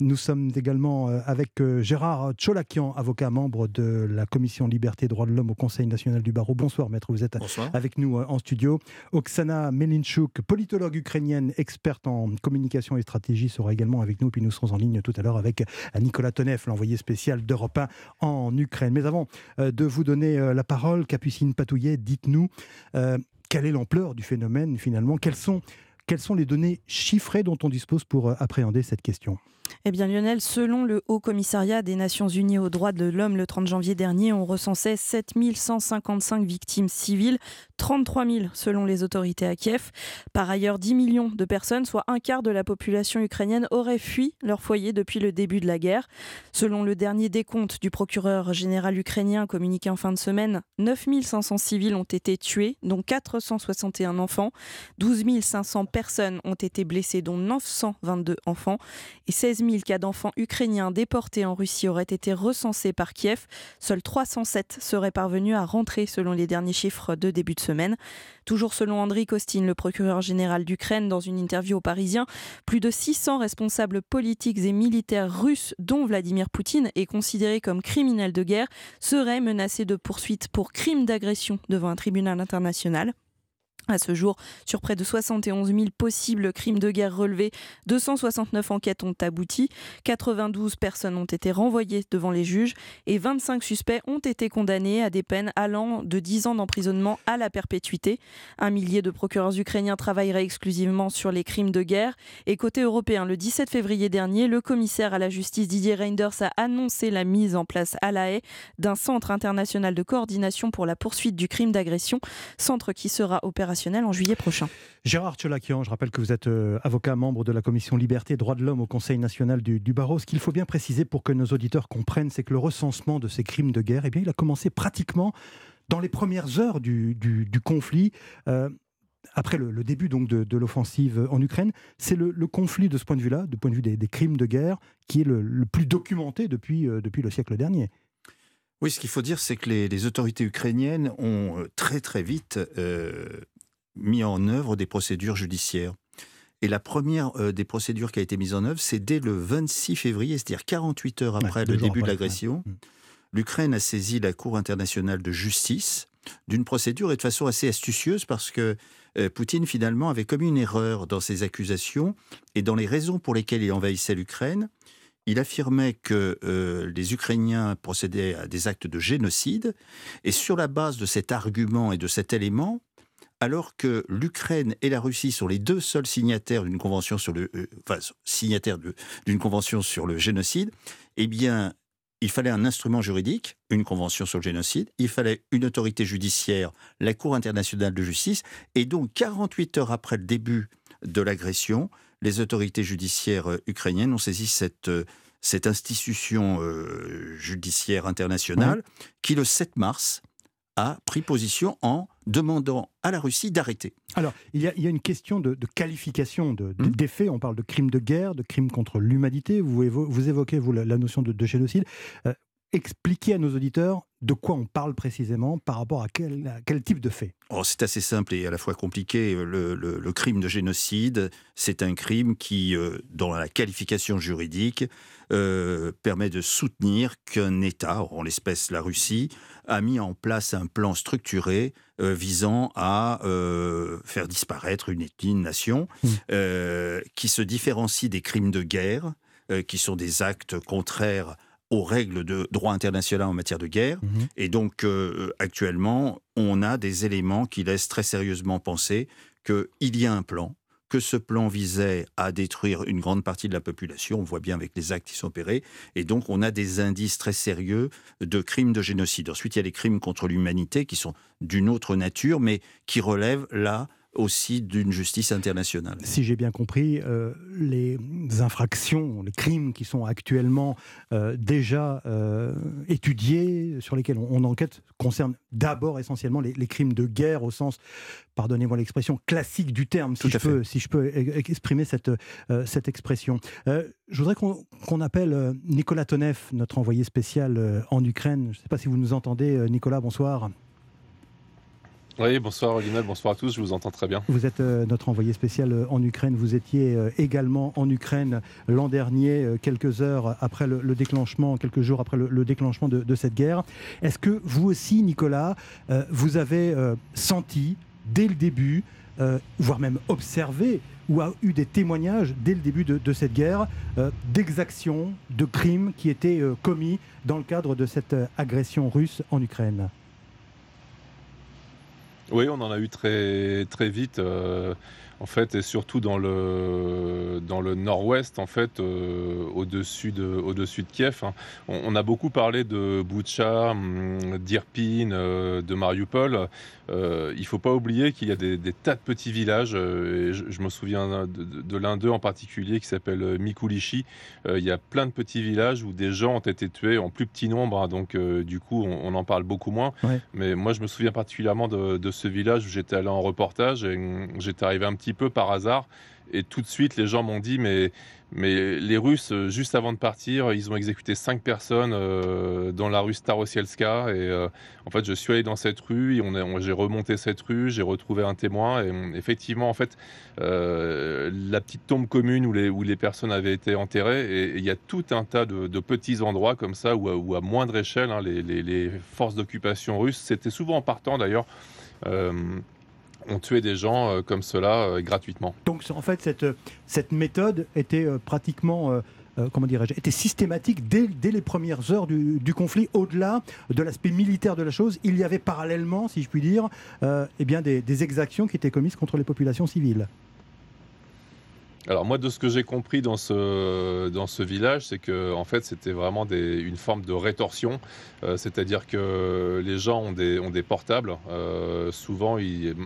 Nous sommes également euh, avec euh, Gérard Tcholakian, avocat membre de la commission Liberté et Droits de l'Homme au Conseil national du barreau. Bonsoir maître, vous êtes avec nous euh, en studio. Oksana Melinchuk, politologue ukrainienne, experte en communication et stratégie, sera également avec nous. Puis nous serons en ligne tout à l'heure avec Nicolas Tonev, l'envoyé spécial d'Europe 1 en Ukraine. Mais avant de vous donner la parole, Capucine Patouillet, dites-nous quelle est l'ampleur du phénomène finalement? Quelles sont, quelles sont les données chiffrées dont on dispose pour appréhender cette question? Eh bien Lionel, selon le Haut Commissariat des Nations Unies aux droits de l'homme le 30 janvier dernier, on recensait 7155 victimes civiles, 33 000 selon les autorités à Kiev. Par ailleurs, 10 millions de personnes, soit un quart de la population ukrainienne, auraient fui leur foyer depuis le début de la guerre. Selon le dernier décompte du procureur général ukrainien communiqué en fin de semaine, 9 500 civils ont été tués, dont 461 enfants. 12 500 personnes ont été blessées, dont 922 enfants. Et 16 000 cas d'enfants ukrainiens déportés en Russie auraient été recensés par Kiev. Seuls 307 seraient parvenus à rentrer selon les derniers chiffres de début de semaine. Toujours selon Andriy Kostin, le procureur général d'Ukraine, dans une interview aux Parisiens, plus de 600 responsables politiques et militaires russes, dont Vladimir Poutine est considéré comme criminel de guerre, seraient menacés de poursuites pour crimes d'agression devant un tribunal international. À ce jour, sur près de 71 000 possibles crimes de guerre relevés, 269 enquêtes ont abouti, 92 personnes ont été renvoyées devant les juges et 25 suspects ont été condamnés à des peines allant de 10 ans d'emprisonnement à la perpétuité. Un millier de procureurs ukrainiens travailleraient exclusivement sur les crimes de guerre. Et côté européen, le 17 février dernier, le commissaire à la justice Didier Reinders a annoncé la mise en place à La Haye d'un centre international de coordination pour la poursuite du crime d'agression, centre qui sera opérationnel en juillet prochain. Gérard Tcholakian, je rappelle que vous êtes euh, avocat membre de la commission Liberté et Droits de l'Homme au Conseil national du, barreau. Ce qu'il faut bien préciser pour que nos auditeurs comprennent, c'est que le recensement de ces crimes de guerre, eh bien, il a commencé pratiquement dans les premières heures du, conflit. Euh, après le, début donc de, l'offensive en Ukraine, c'est le, conflit de ce point de vue-là, du point de vue des, crimes de guerre, qui est le, plus documenté depuis, euh, depuis le siècle dernier. Oui, ce qu'il faut dire, c'est que les, autorités ukrainiennes ont très très vite mis en œuvre des procédures judiciaires. Et la première euh, des procédures qui a été mise en œuvre, c'est dès le 26 février, c'est-à-dire 48 heures après le début de l'agression. Mm. L'Ukraine a saisi la Cour internationale de justice d'une procédure et de façon assez astucieuse parce que euh, Poutine finalement avait commis une erreur dans ses accusations et dans les raisons pour lesquelles il envahissait l'Ukraine. Il affirmait que euh, les Ukrainiens procédaient à des actes de génocide et sur la base de cet argument et de cet élément, alors que l'Ukraine et la Russie sont les deux seuls signataires d'une convention sur le, euh, signataires d'une convention sur le génocide, eh bien, il fallait un instrument juridique, une convention sur le génocide, il fallait une autorité judiciaire, la Cour internationale de justice, et donc 48 heures après le début de l'agression, les autorités judiciaires euh, ukrainiennes ont saisi cette, euh, cette institution judiciaire internationale qui, le 7 mars, a pris position en demandant à la Russie d'arrêter. Alors, il y, a, une question de, qualification de, hmm. des faits. On parle de crimes de guerre, de crimes contre l'humanité. Vous, vous, évoquez, vous, la, notion de, génocide. Euh, expliquer à nos auditeurs de quoi on parle précisément par rapport à quel, quel type de fait oh, C'est assez simple et à la fois compliqué. Le, crime de génocide, c'est un crime qui, euh, dans la qualification juridique, euh, permet de soutenir qu'un État, en l'espèce la Russie, a mis en place un plan structuré euh, visant à faire disparaître une ethnie, une nation, mmh. qui se différencie des crimes de guerre, qui sont des actes contraires aux règles de droit international en matière de guerre. Mhm. Et donc, euh, actuellement, on a des éléments qui laissent très sérieusement penser qu'il y a un plan, que ce plan visait à détruire une grande partie de la population, on voit bien avec les actes qui sont opérés, et donc on a des indices très sérieux de crimes de génocide. Ensuite, il y a les crimes contre l'humanité qui sont d'une autre nature, mais qui relèvent là aussi d'une justice internationale. Si j'ai bien compris, euh, les infractions, les crimes qui sont actuellement euh, déjà euh, étudiés, sur lesquels on, enquête, concernent d'abord essentiellement les, crimes de guerre au sens, pardonnez-moi l'expression, classique du terme, si, je peux, si je peux, exprimer cette, cette expression. je voudrais qu'on appelle Nicolas Tonev, notre envoyé spécial en Ukraine. Je ne sais pas si vous nous entendez, Nicolas, bonsoir. Oui, bonsoir Lionel, bonsoir à tous, je vous entends très bien. Vous êtes euh, notre envoyé spécial euh, en Ukraine, vous étiez euh, également en Ukraine l'an dernier, quelques heures après le, déclenchement, quelques jours après le, déclenchement de, cette guerre. Est-ce que vous aussi, Nicolas, vous avez senti dès le début, voire même observé, ou a eu des témoignages dès le début de, de cette guerre d'exactions, de crimes qui étaient commis dans le cadre de cette agression russe en Ukraine? Oui, on en a eu très, très vite. Euh, en fait, et surtout dans le, dans le nord-ouest, en fait, euh, au-dessus de, au de Kiev. Hein. On, a beaucoup parlé de Boucha, hum, d'Irpin, euh, de Mariupol. Euh, il ne faut pas oublier qu'il y a des, tas de petits villages. Et je, me souviens de, l'un d'eux en particulier qui s'appelle Mikulichi. il y a plein de petits villages où des gens ont été tués en plus petit nombre. Hein. donc, du coup, on, en parle beaucoup moins. Mais moi, je me souviens particulièrement de, de ce village où j'étais allé en reportage et hum, j'étais arrivé un petit peu par hasard. Et tout de suite, les gens m'ont dit, mais, mais les Russes, euh, juste avant de partir, ils ont exécuté cinq personnes euh, dans la rue Starosielska. Et euh, en fait, je suis allé dans cette rue, on, j'ai remonté cette rue, j'ai retrouvé un témoin. Et effectivement, en fait, la petite tombe commune où les, où les personnes avaient été enterrées, et il y a tout un tas de, petits endroits comme ça où, à moindre échelle, hein, les, les, forces d'occupation russes, c'était souvent en partant d'ailleurs ont tué des gens euh, comme cela euh, gratuitement. Donc en fait, cette, cette méthode était euh, pratiquement... comment dirais-je, était systématique dès, dès, les premières heures du, conflit. Au-delà de l'aspect militaire de la chose, il y avait parallèlement, si je puis dire, eh bien des, exactions qui étaient commises contre les populations civiles. Alors moi, de ce que j'ai compris dans ce, dans ce village, c'est que en fait, c'était vraiment des, une forme de rétorsion, euh, c'est-à-dire que les gens ont des, ont des portables. Euh, souvent,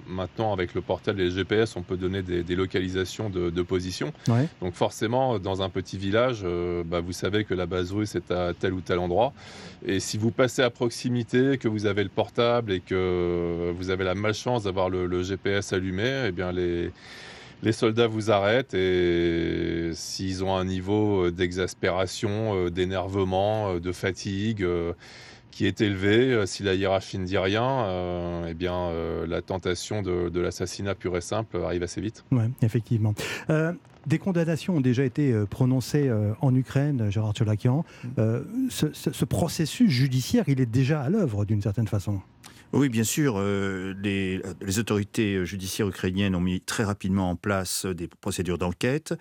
maintenant, avec le portable et les GPS, on peut donner des, localisations de, position. Donc forcément, dans un petit village, euh, bah, vous savez que la base russe est à tel ou tel endroit. Et si vous passez à proximité, que vous avez le portable et que vous avez la malchance d'avoir le, le, GPS allumé, eh bien les les soldats vous arrêtent et s'ils ont un niveau euh, d'exaspération, euh, d'énervement, euh, de fatigue qui est élevé, si la hiérarchie ne dit rien, eh bien la tentation de, l'assassinat pur et simple arrive assez vite. Oui, effectivement. Des condamnations ont déjà été prononcées en Ukraine, Gérard Tcholakian. Mm. ce, processus judiciaire, il est déjà à l'œuvre d'une certaine façon. Oui, bien sûr. Euh, les, autorités judiciaires ukrainiennes ont mis très rapidement en place des procédures d'enquête.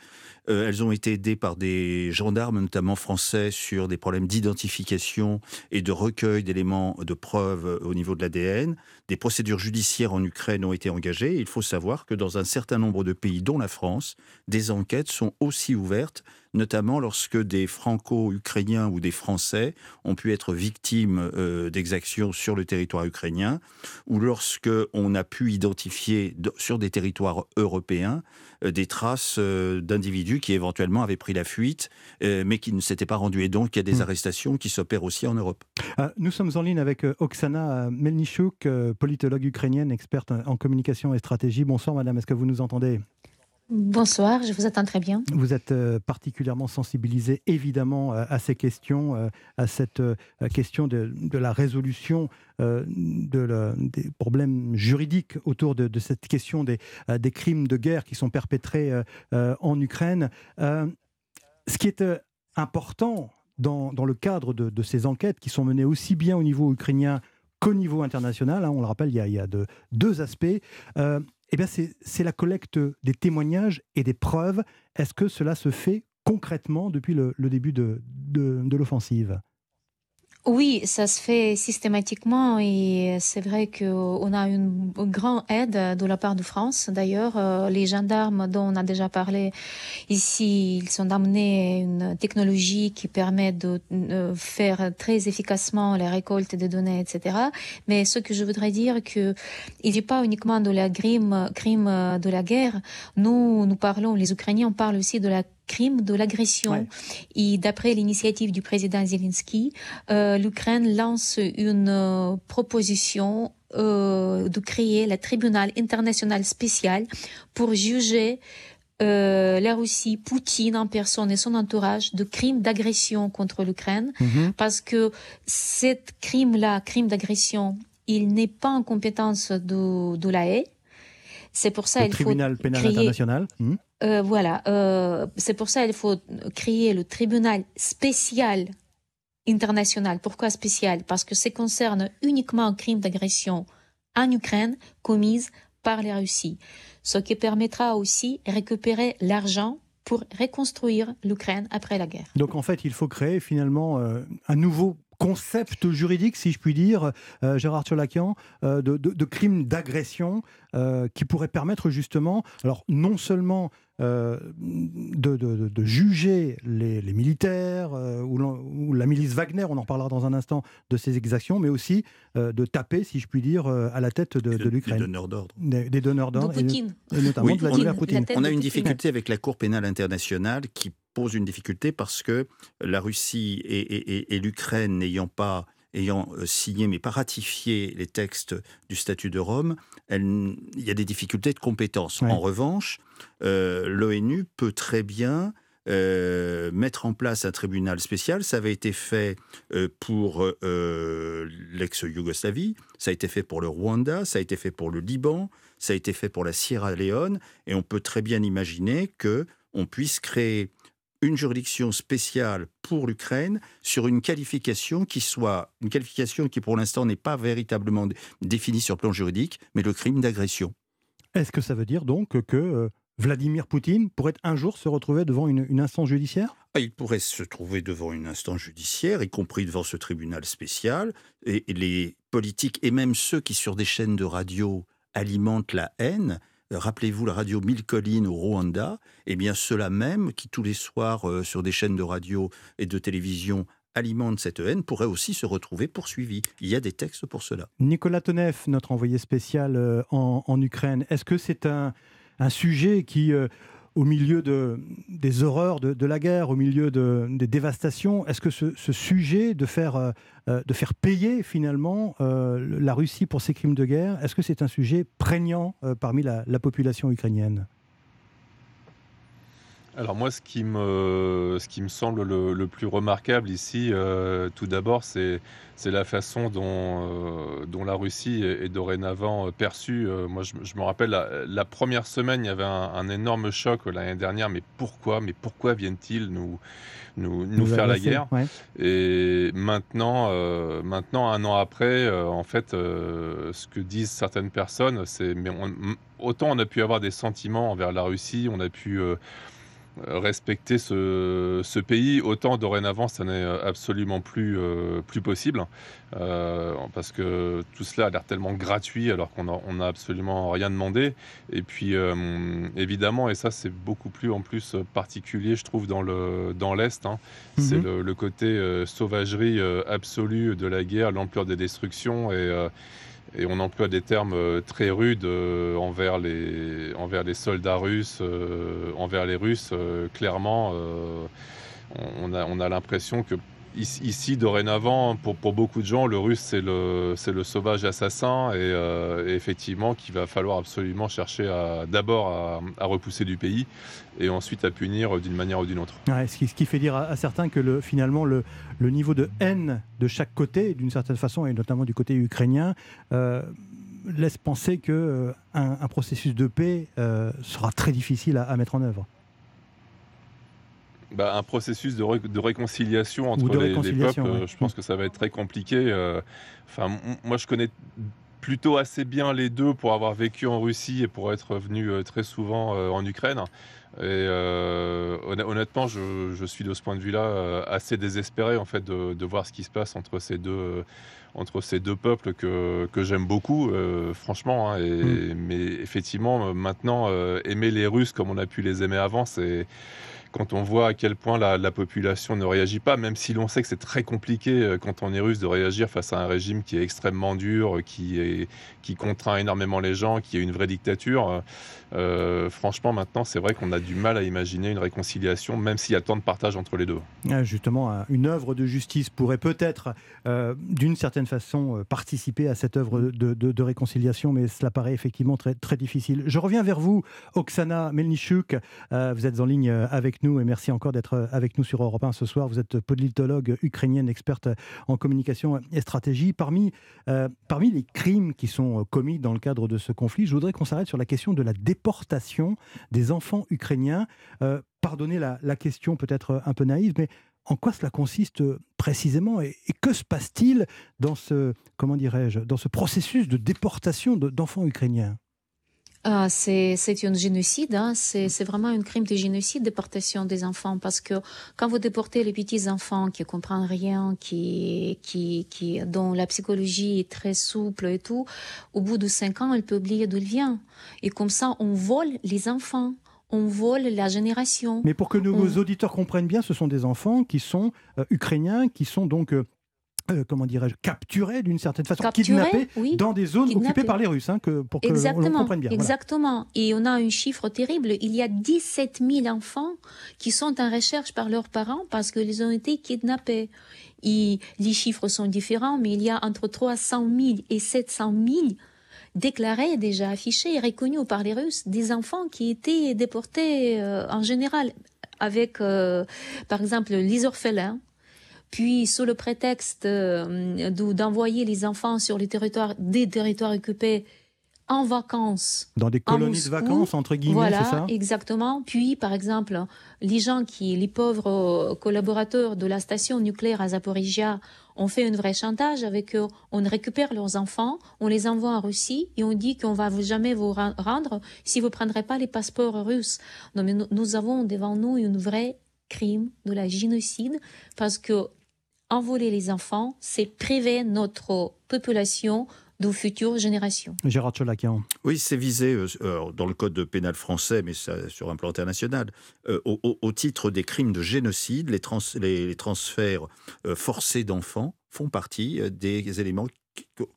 Euh, elles ont été aidées par des gendarmes, notamment français, sur des problèmes d'identification et de recueil d'éléments de preuves au niveau de l'ADN. Des procédures judiciaires en Ukraine ont été engagées. Il faut savoir que dans un certain nombre de pays, dont la France, des enquêtes sont aussi ouvertes notamment lorsque des franco-ukrainiens ou des Français ont pu être victimes euh, d'exactions sur le territoire ukrainien, ou lorsque on a pu identifier sur des territoires européens euh, des traces euh, d'individus qui éventuellement avaient pris la fuite, mais qui ne s'étaient pas rendus. Et donc, il y a des hmm. arrestations qui s'opèrent aussi en Europe. nous sommes en ligne avec Oksana Melnichuk, politologue ukrainienne, experte en communication et stratégie. Bonsoir, madame. Est-ce que vous nous entendez? Bonsoir, je vous attends très bien. Vous êtes euh, particulièrement sensibilisé évidemment euh, à ces questions, euh, à cette question de, la résolution de des problèmes juridiques autour de, cette question des, des, crimes de guerre qui sont perpétrés en Ukraine. ce qui est important dans, le cadre de, ces enquêtes qui sont menées aussi bien au niveau ukrainien qu'au niveau international, hein, on le rappelle, il y a, deux aspects eh bien c'est la collecte des témoignages et des preuves. Est-ce que cela se fait concrètement depuis le, début de, de l'offensive? Oui, ça se fait systématiquement et c'est vrai qu'on a une grande aide de la part de France. D'ailleurs, euh, les gendarmes dont on a déjà parlé ici, ils sont amenés une technologie qui permet de faire très efficacement la récolte des données, etc. Mais ce que je voudrais dire que il n'est pas uniquement de la crime, crime de la guerre. Nous, nous parlons, les Ukrainiens, on parle aussi de la crime de l'agression. Et d'après l'initiative du président Zelensky, euh, l'Ukraine lance une euh, proposition euh, de créer le tribunal international spécial pour juger la Russie, Poutine en personne et son entourage de crimes d'agression contre l'Ukraine, mhm. parce que cette crime-là, crime d'agression, il n'est pas en compétence de, de la haie. C'est pour ça qu'il faut tribunal pénal international. Hmm. Euh, voilà, euh, c'est pour ça qu'il faut créer le tribunal spécial international. Pourquoi spécial? Parce que ça concerne uniquement un crime d'agression en Ukraine commise par la Russie, ce qui permettra aussi de récupérer l'argent pour reconstruire l'Ukraine après la guerre. Donc en fait, il faut créer finalement euh, un nouveau concept juridique, si je puis dire, euh, Gérard Tcholakian, euh, de, de, crimes d'agression euh, qui pourrait permettre justement, alors non seulement de, juger les, militaires ou, la milice Wagner, on en parlera dans un instant, de ces exactions, mais aussi de taper, si je puis dire, à la tête de, l'Ukraine. Des donneurs d'ordre. Des, donneurs d'ordre. Et, et, notamment de Vladimir Poutine. On a une difficulté avec la Cour pénale internationale qui pose une difficulté parce que la Russie et, l'Ukraine n'ayant pas ayant euh, signé mais pas ratifié les textes du statut de Rome, il y a des difficultés de compétence. En revanche, euh, l'ONU peut très bien euh, mettre en place un tribunal spécial. Ça avait été fait pour l'ex-Yougoslavie, ça a été fait pour le Rwanda, ça a été fait pour le Liban, ça a été fait pour la Sierra Leone, et on peut très bien imaginer que on puisse créer une juridiction spéciale pour l'Ukraine sur une qualification qui soit une qualification qui pour l'instant n'est pas véritablement définie sur le plan juridique, mais le crime d'agression. Est-ce que ça veut dire donc que euh, Vladimir Poutine pourrait un jour se retrouver devant une, instance judiciaire? Ah, Il pourrait se trouver devant une instance judiciaire, y compris devant ce tribunal spécial, et les politiques et même ceux qui sur des chaînes de radio alimentent la haine Rappelez-vous la radio Mille Collines au Rwanda, eh bien ceux-là même qui tous les soirs euh, sur des chaînes de radio et de télévision alimentent cette haine pourraient aussi se retrouver poursuivis. Il y a des textes pour cela. Nicolas Tonev, notre envoyé spécial euh, en, Ukraine, est-ce que c'est un, sujet qui, euh, au milieu de, des horreurs de, la guerre, au milieu de, des dévastations, est-ce que ce, sujet de faire, euh, euh, de faire payer finalement euh, la Russie pour ses crimes de guerre, est-ce que c'est un sujet prégnant parmi la, population ukrainienne? Alors moi, ce qui me, ce qui me semble le, plus remarquable ici, tout d'abord, c'est c'est la façon dont, euh, dont la Russie est, dorénavant perçue. Euh, moi, je, me rappelle, la, première semaine, il y avait un, énorme choc l'année dernière. Mais pourquoi Mais pourquoi viennent-ils nous, nous, nous, faire la guerre Et maintenant, euh, maintenant, un an après, en fait, ce que disent certaines personnes, c'est mais autant on a pu avoir des sentiments envers la Russie, on a pu euh, respecter ce, pays, autant dorénavant, ça n'est euh, absolument plus, euh, plus possible, parce que tout cela a l'air tellement gratuit alors qu'on n'a absolument rien demandé. Et puis, évidemment, et ça c'est beaucoup plus en plus particulier, je trouve, dans l'Est, dans hein, c'est mhm. le, côté sauvagerie absolue de la guerre, l'ampleur des destructions et et on emploie des termes euh, très rudes euh, envers, les, soldats russes, euh, envers les Russes. clairement, on a l'impression que ici, dorénavant, pour, beaucoup de gens, le russe, c'est le, sauvage assassin et, et, effectivement qu'il va falloir absolument chercher d'abord à, repousser du pays et ensuite à punir d'une manière ou d'une autre. ce, qui, fait dire à, certains que le, finalement le, niveau de haine de chaque côté, d'une certaine façon, et notamment du côté ukrainien, euh, laisse penser qu'un euh, un processus de paix euh, sera très difficile à, mettre en œuvre. Bah, un processus de, de réconciliation entre les, peuples, je pense que ça va être très compliqué. Enfin, moi, je connais plutôt assez bien les deux pour avoir vécu en Russie et pour être venu très souvent en Ukraine. Et honnêtement, je, suis de ce point de vue-là assez désespéré en fait de, voir ce qui se passe entre ces deux, entre ces deux peuples que, que j'aime beaucoup, euh, franchement. Hein, et, mm. Mais effectivement, maintenant, euh, aimer les Russes comme on a pu les aimer avant, c'est quand on voit à quel point la, population ne réagit pas, même si l'on sait que c'est très compliqué euh, quand on est russe de réagir face à un régime qui est extrêmement dur, qui, est, qui contraint énormément les gens, qui est une vraie dictature. Euh, franchement, maintenant, c'est vrai qu'on a du mal à imaginer une réconciliation, même s'il y a tant de partage entre les deux. Ah, justement, une œuvre de justice pourrait peut-être, euh, d'une certaine façon, participer à cette œuvre de, réconciliation, mais cela paraît effectivement très, très difficile. Je reviens vers vous, Oksana Melnichuk. vous êtes en ligne avec nous et merci encore d'être avec nous sur Europe 1 ce soir. Vous êtes politologue ukrainienne, experte en communication et stratégie. Parmi, parmi les crimes qui sont commis dans le cadre de ce conflit, je voudrais qu'on s'arrête sur la question de la déportation des enfants ukrainiens. Euh, pardonnez la, question peut-être un peu naïve, mais en quoi cela consiste précisément et, que se passe-t-il dans ce comment dirais-je dans ce processus de déportation d'enfants ukrainiens? Ah, c'est un génocide, hein. c'est vraiment un crime de génocide, déportation des enfants, parce que quand vous déportez les petits enfants qui comprennent rien, qui, qui, qui, dont la psychologie est très souple et tout, au bout de cinq ans, elle peut oublier d'où il vient. Et comme ça, on vole les enfants on vole la génération. Mais pour que nos auditeurs comprennent bien, ce sont des enfants qui sont euh, ukrainiens, qui sont donc euh, euh, comment dirais-je, capturés d'une certaine façon, kidnappés dans des zones occupées par les Russes, hein, que, pour que Exactement. comprenne bien. Exactement. Et on a un chiffre terrible. Il y a 17 000 enfants qui sont en recherche par leurs parents parce qu'ils ont été kidnappés. Et les chiffres sont différents, mais il y a entre 300 000 et 700 000 déclarés, déjà affichés et reconnus par les Russes, des enfants qui étaient déportés euh, en général avec, euh, par exemple, les orphelins, puis sous le prétexte euh, d'envoyer les enfants sur les territoires, des territoires occupés en vacances. Dans des colonies de vacances, entre guillemets, voilà, c'est ça? exactement. Puis, par exemple, les gens qui, les pauvres euh, collaborateurs de la station nucléaire à Zaporizhia, ont fait un vrai chantage avec eux. On récupère leurs enfants, on les envoie en Russie et on dit qu'on va jamais vous rendre si vous prendrez pas les passeports russes. Non, mais nous avons devant nous une vraie crime de la génocide parce que envoler les enfants, c'est priver notre population de futures générations. Gérard Cholakian. Oui, c'est visé euh, dans le code pénal français, mais ça, sur un plan international, euh, au, titre des crimes de génocide, les, les, transferts euh, forcés d'enfants font partie des éléments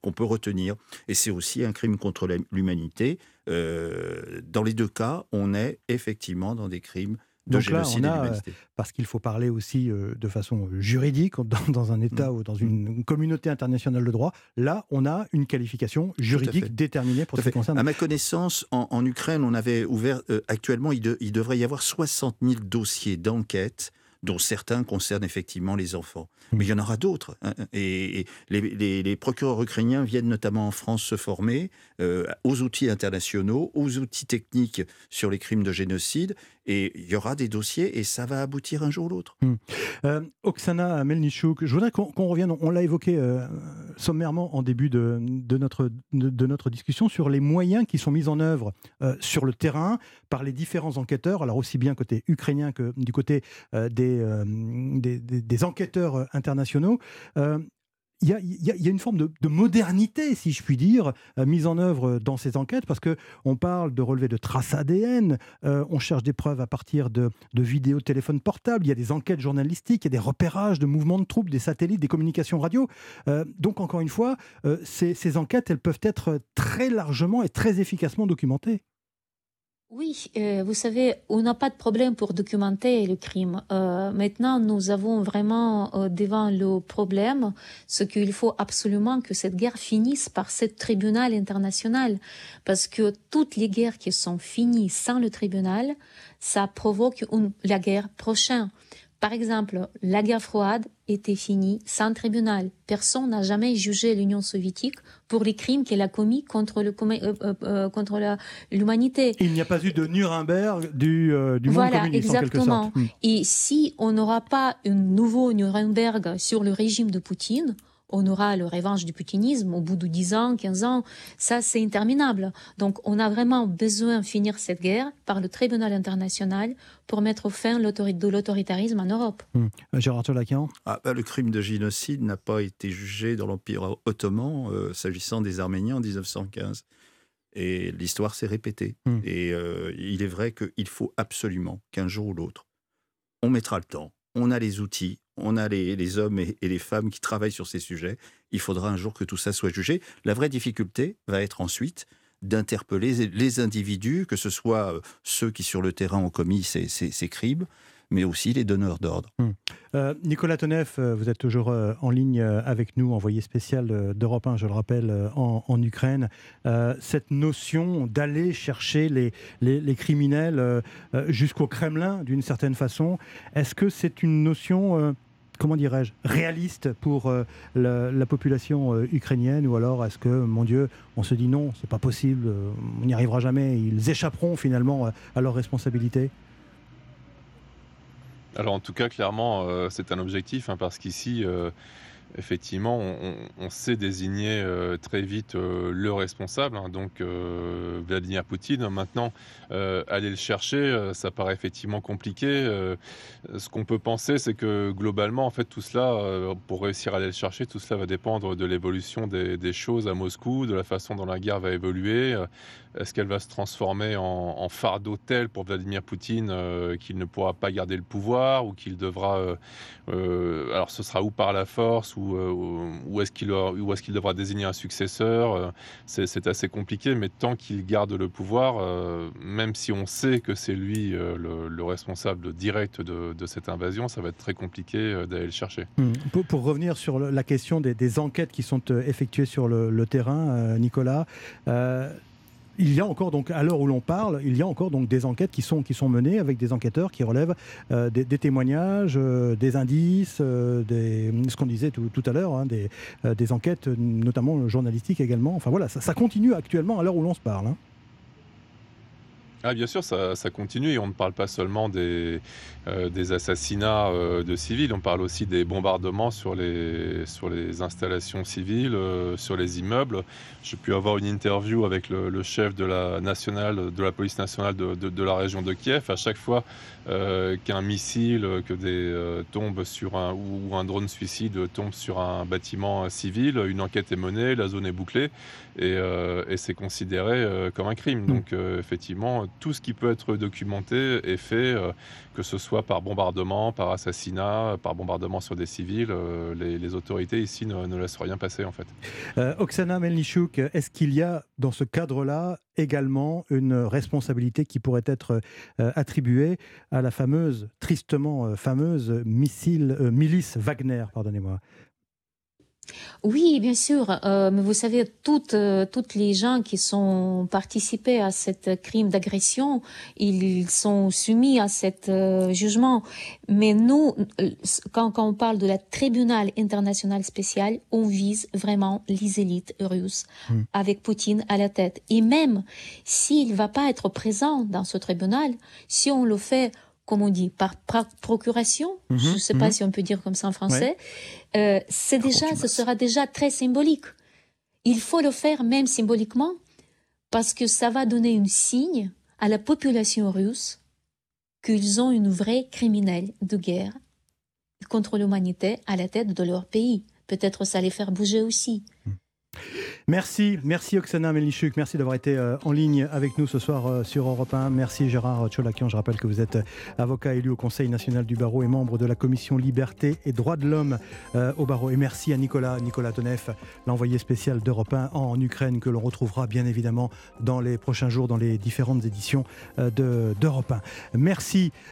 qu'on peut retenir. Et c'est aussi un crime contre l'humanité. dans les deux cas, on est effectivement dans des crimes donc là, on a, euh, parce qu'il faut parler aussi euh, de façon juridique, dans, un État mm. ou dans une, communauté internationale de droit, là, on a une qualification juridique déterminée pour ce qui concerne. À ma connaissance, en, Ukraine, on avait ouvert, euh, actuellement, il, il, devrait y avoir 60 000 dossiers d'enquête dont certains concernent effectivement les enfants. Hmm. Mais il y en aura d'autres. Hein, et, les, procureurs ukrainiens viennent notamment en France se former euh, aux outils internationaux, aux outils techniques sur les crimes de génocide. Et il y aura des dossiers et ça va aboutir un jour ou l'autre. Hmm. Euh, Oksana Melnichuk, je voudrais qu'on revienne, on l'a évoqué euh, sommairement en début de, notre, de, notre discussion, sur les moyens qui sont mis en œuvre sur le terrain par les différents enquêteurs, alors aussi bien côté ukrainien que du côté des euh, des, enquêteurs euh, internationaux. Euh, il y, a, une forme de, modernité, si je puis dire, mise en œuvre dans ces enquêtes, parce que on parle de relevé de traces ADN, on cherche des preuves à partir de, vidéos de portables, il y a des enquêtes journalistiques, il y a des repérages de mouvements de troupes, des satellites, des communications radio. donc encore une fois, ces, ces enquêtes, elles peuvent être très largement et très efficacement documentées. Oui, euh, vous savez, on n'a pas de problème pour documenter le crime. Euh, maintenant, nous avons vraiment euh, devant le problème ce qu'il faut absolument que cette guerre finisse par ce tribunal international. Parce que toutes les guerres qui sont finies sans le tribunal, ça provoque une, la guerre prochaine. Par exemple, la guerre froide était finie sans tribunal. Personne n'a jamais jugé l'Union soviétique pour les crimes qu'elle a commis contre euh, euh, euh, l'humanité. Il n'y a pas eu de Nuremberg du, du monde voilà, communiste exactement. en quelque sorte. Hmm. Et si on n'aura pas un nouveau Nuremberg sur le régime de Poutine, on aura le revanche du putinisme au bout de 10 ans, 15 ans. Ça, c'est interminable. Donc, on a vraiment besoin de finir cette guerre par le tribunal international pour mettre fin de l'autoritarisme en Europe. Mmh. Gérard Tolakian ah, bah, Le crime de génocide n'a pas été jugé dans l'Empire ottoman euh, s'agissant des Arméniens en 1915. Et l'histoire s'est répétée. Mmh. Et euh, il est vrai qu'il faut absolument qu'un jour ou l'autre, on mettra le temps, on a les outils, on a les, hommes et, les femmes qui travaillent sur ces sujets. Il faudra un jour que tout ça soit jugé. La vraie difficulté va être ensuite d'interpeller les individus, que ce soit euh, ceux qui sur le terrain ont commis ces, crimes, mais aussi les donneurs d'ordre. Hmm. Euh, Nicolas Tonev, euh, vous êtes toujours en ligne avec nous, envoyé spécial d'Europe 1, je le rappelle, en, Ukraine. cette notion d'aller chercher les criminels jusqu'au Kremlin, d'une certaine façon, est-ce que c'est une notion comment dirais-je, réaliste pour euh, la, population euh, ukrainienne Ou alors est-ce que, mon Dieu, on se dit non, c'est pas possible, euh, on n'y arrivera jamais, ils échapperont finalement à leurs responsabilités? Alors en tout cas, clairement, c'est un objectif, hein, parce qu'ici, effectivement, on, sait désigner euh, très vite euh, le responsable, hein, donc euh, Vladimir Poutine. Maintenant, aller le chercher, ça paraît effectivement compliqué. ce qu'on peut penser, c'est que globalement, en fait, tout cela, pour réussir à aller le chercher, tout cela va dépendre de l'évolution des, choses à Moscou, de la façon dont la guerre va évoluer. Est-ce qu'elle va se transformer en, en fardeau tel pour Vladimir Poutine qu'il ne pourra pas garder le pouvoir ou qu'il devra... alors ce sera ou par la force ou où, est-ce qu'il est qu'il devra désigner un successeur. Euh, c'est assez compliqué, mais tant qu'il garde le pouvoir, euh, même si on sait que c'est lui euh, le, responsable direct de, cette invasion, ça va être très compliqué d'aller le chercher. Hmm. Pour, revenir sur la question des, enquêtes qui sont effectuées sur le terrain, Nicolas, il y a encore donc à l'heure où l'on parle, il y a encore donc des enquêtes qui sont menées avec des enquêteurs qui relèvent euh, des, témoignages, euh, des indices, euh, ce qu'on disait tout, à l'heure, hein, des, des, enquêtes notamment journalistiques également. Enfin voilà, ça, continue actuellement à l'heure où l'on se parle. Hein. Ah, bien sûr, ça, continue et on ne parle pas seulement des, euh, assassinats euh, de civils, on parle aussi des bombardements sur les, sur les installations civiles, euh, sur les immeubles. J'ai pu avoir une interview avec le, chef de la, nationale, de la police nationale de, de, la région de Kiev. À chaque fois qu'un missile que des, tombe sur un, ou un drone suicide tombe sur un bâtiment civil, une enquête est menée, la zone est bouclée et, et c'est considéré comme un crime. Mmh. Donc effectivement, tout ce qui peut être documenté est fait, euh, que ce soit par bombardement, par assassinat, par bombardement sur des civils. Euh, les, autorités ici ne, laissent rien passer en fait. Euh, Oksana Melnichuk, est-ce qu'il y a dans ce cadre-là également une responsabilité qui pourrait être attribuée à la fameuse, tristement fameuse milice Wagner, pardonnez-moi oui, bien sûr. Euh, mais vous savez, toutes, euh, toutes les gens qui sont participés à cette crime d'agression, ils sont soumis à cet euh, jugement. Mais nous, quand, quand on parle de la tribunal international spécial, on vise vraiment les élites russes hmm. avec Poutine à la tête. Et même s'il va pas être présent dans ce tribunal, si on le fait comme on dit, par, procuration, mhm, je ne sais pas mhm. si on peut dire comme ça en français, euh, c'est déjà, ce sera déjà très symbolique. Il faut le faire même symboliquement parce que ça va donner un signe à la population russe qu'ils ont une vraie criminelle de guerre contre l'humanité à la tête de leur pays. Peut-être ça les faire bouger aussi. Merci, merci Oksana Melnichuk, merci d'avoir été euh, en ligne avec nous ce soir euh, sur Europe 1. Merci Gérard Tcholakian, je rappelle que vous êtes euh, avocat élu au Conseil national du barreau et membre de la commission Liberté et Droits de l'homme au barreau. Et merci à Nicolas, Nicolas Tonef, l'envoyé spécial d'Europe 1 en Ukraine, que l'on retrouvera bien évidemment dans les prochains jours dans les différentes éditions d'Europe 1. Merci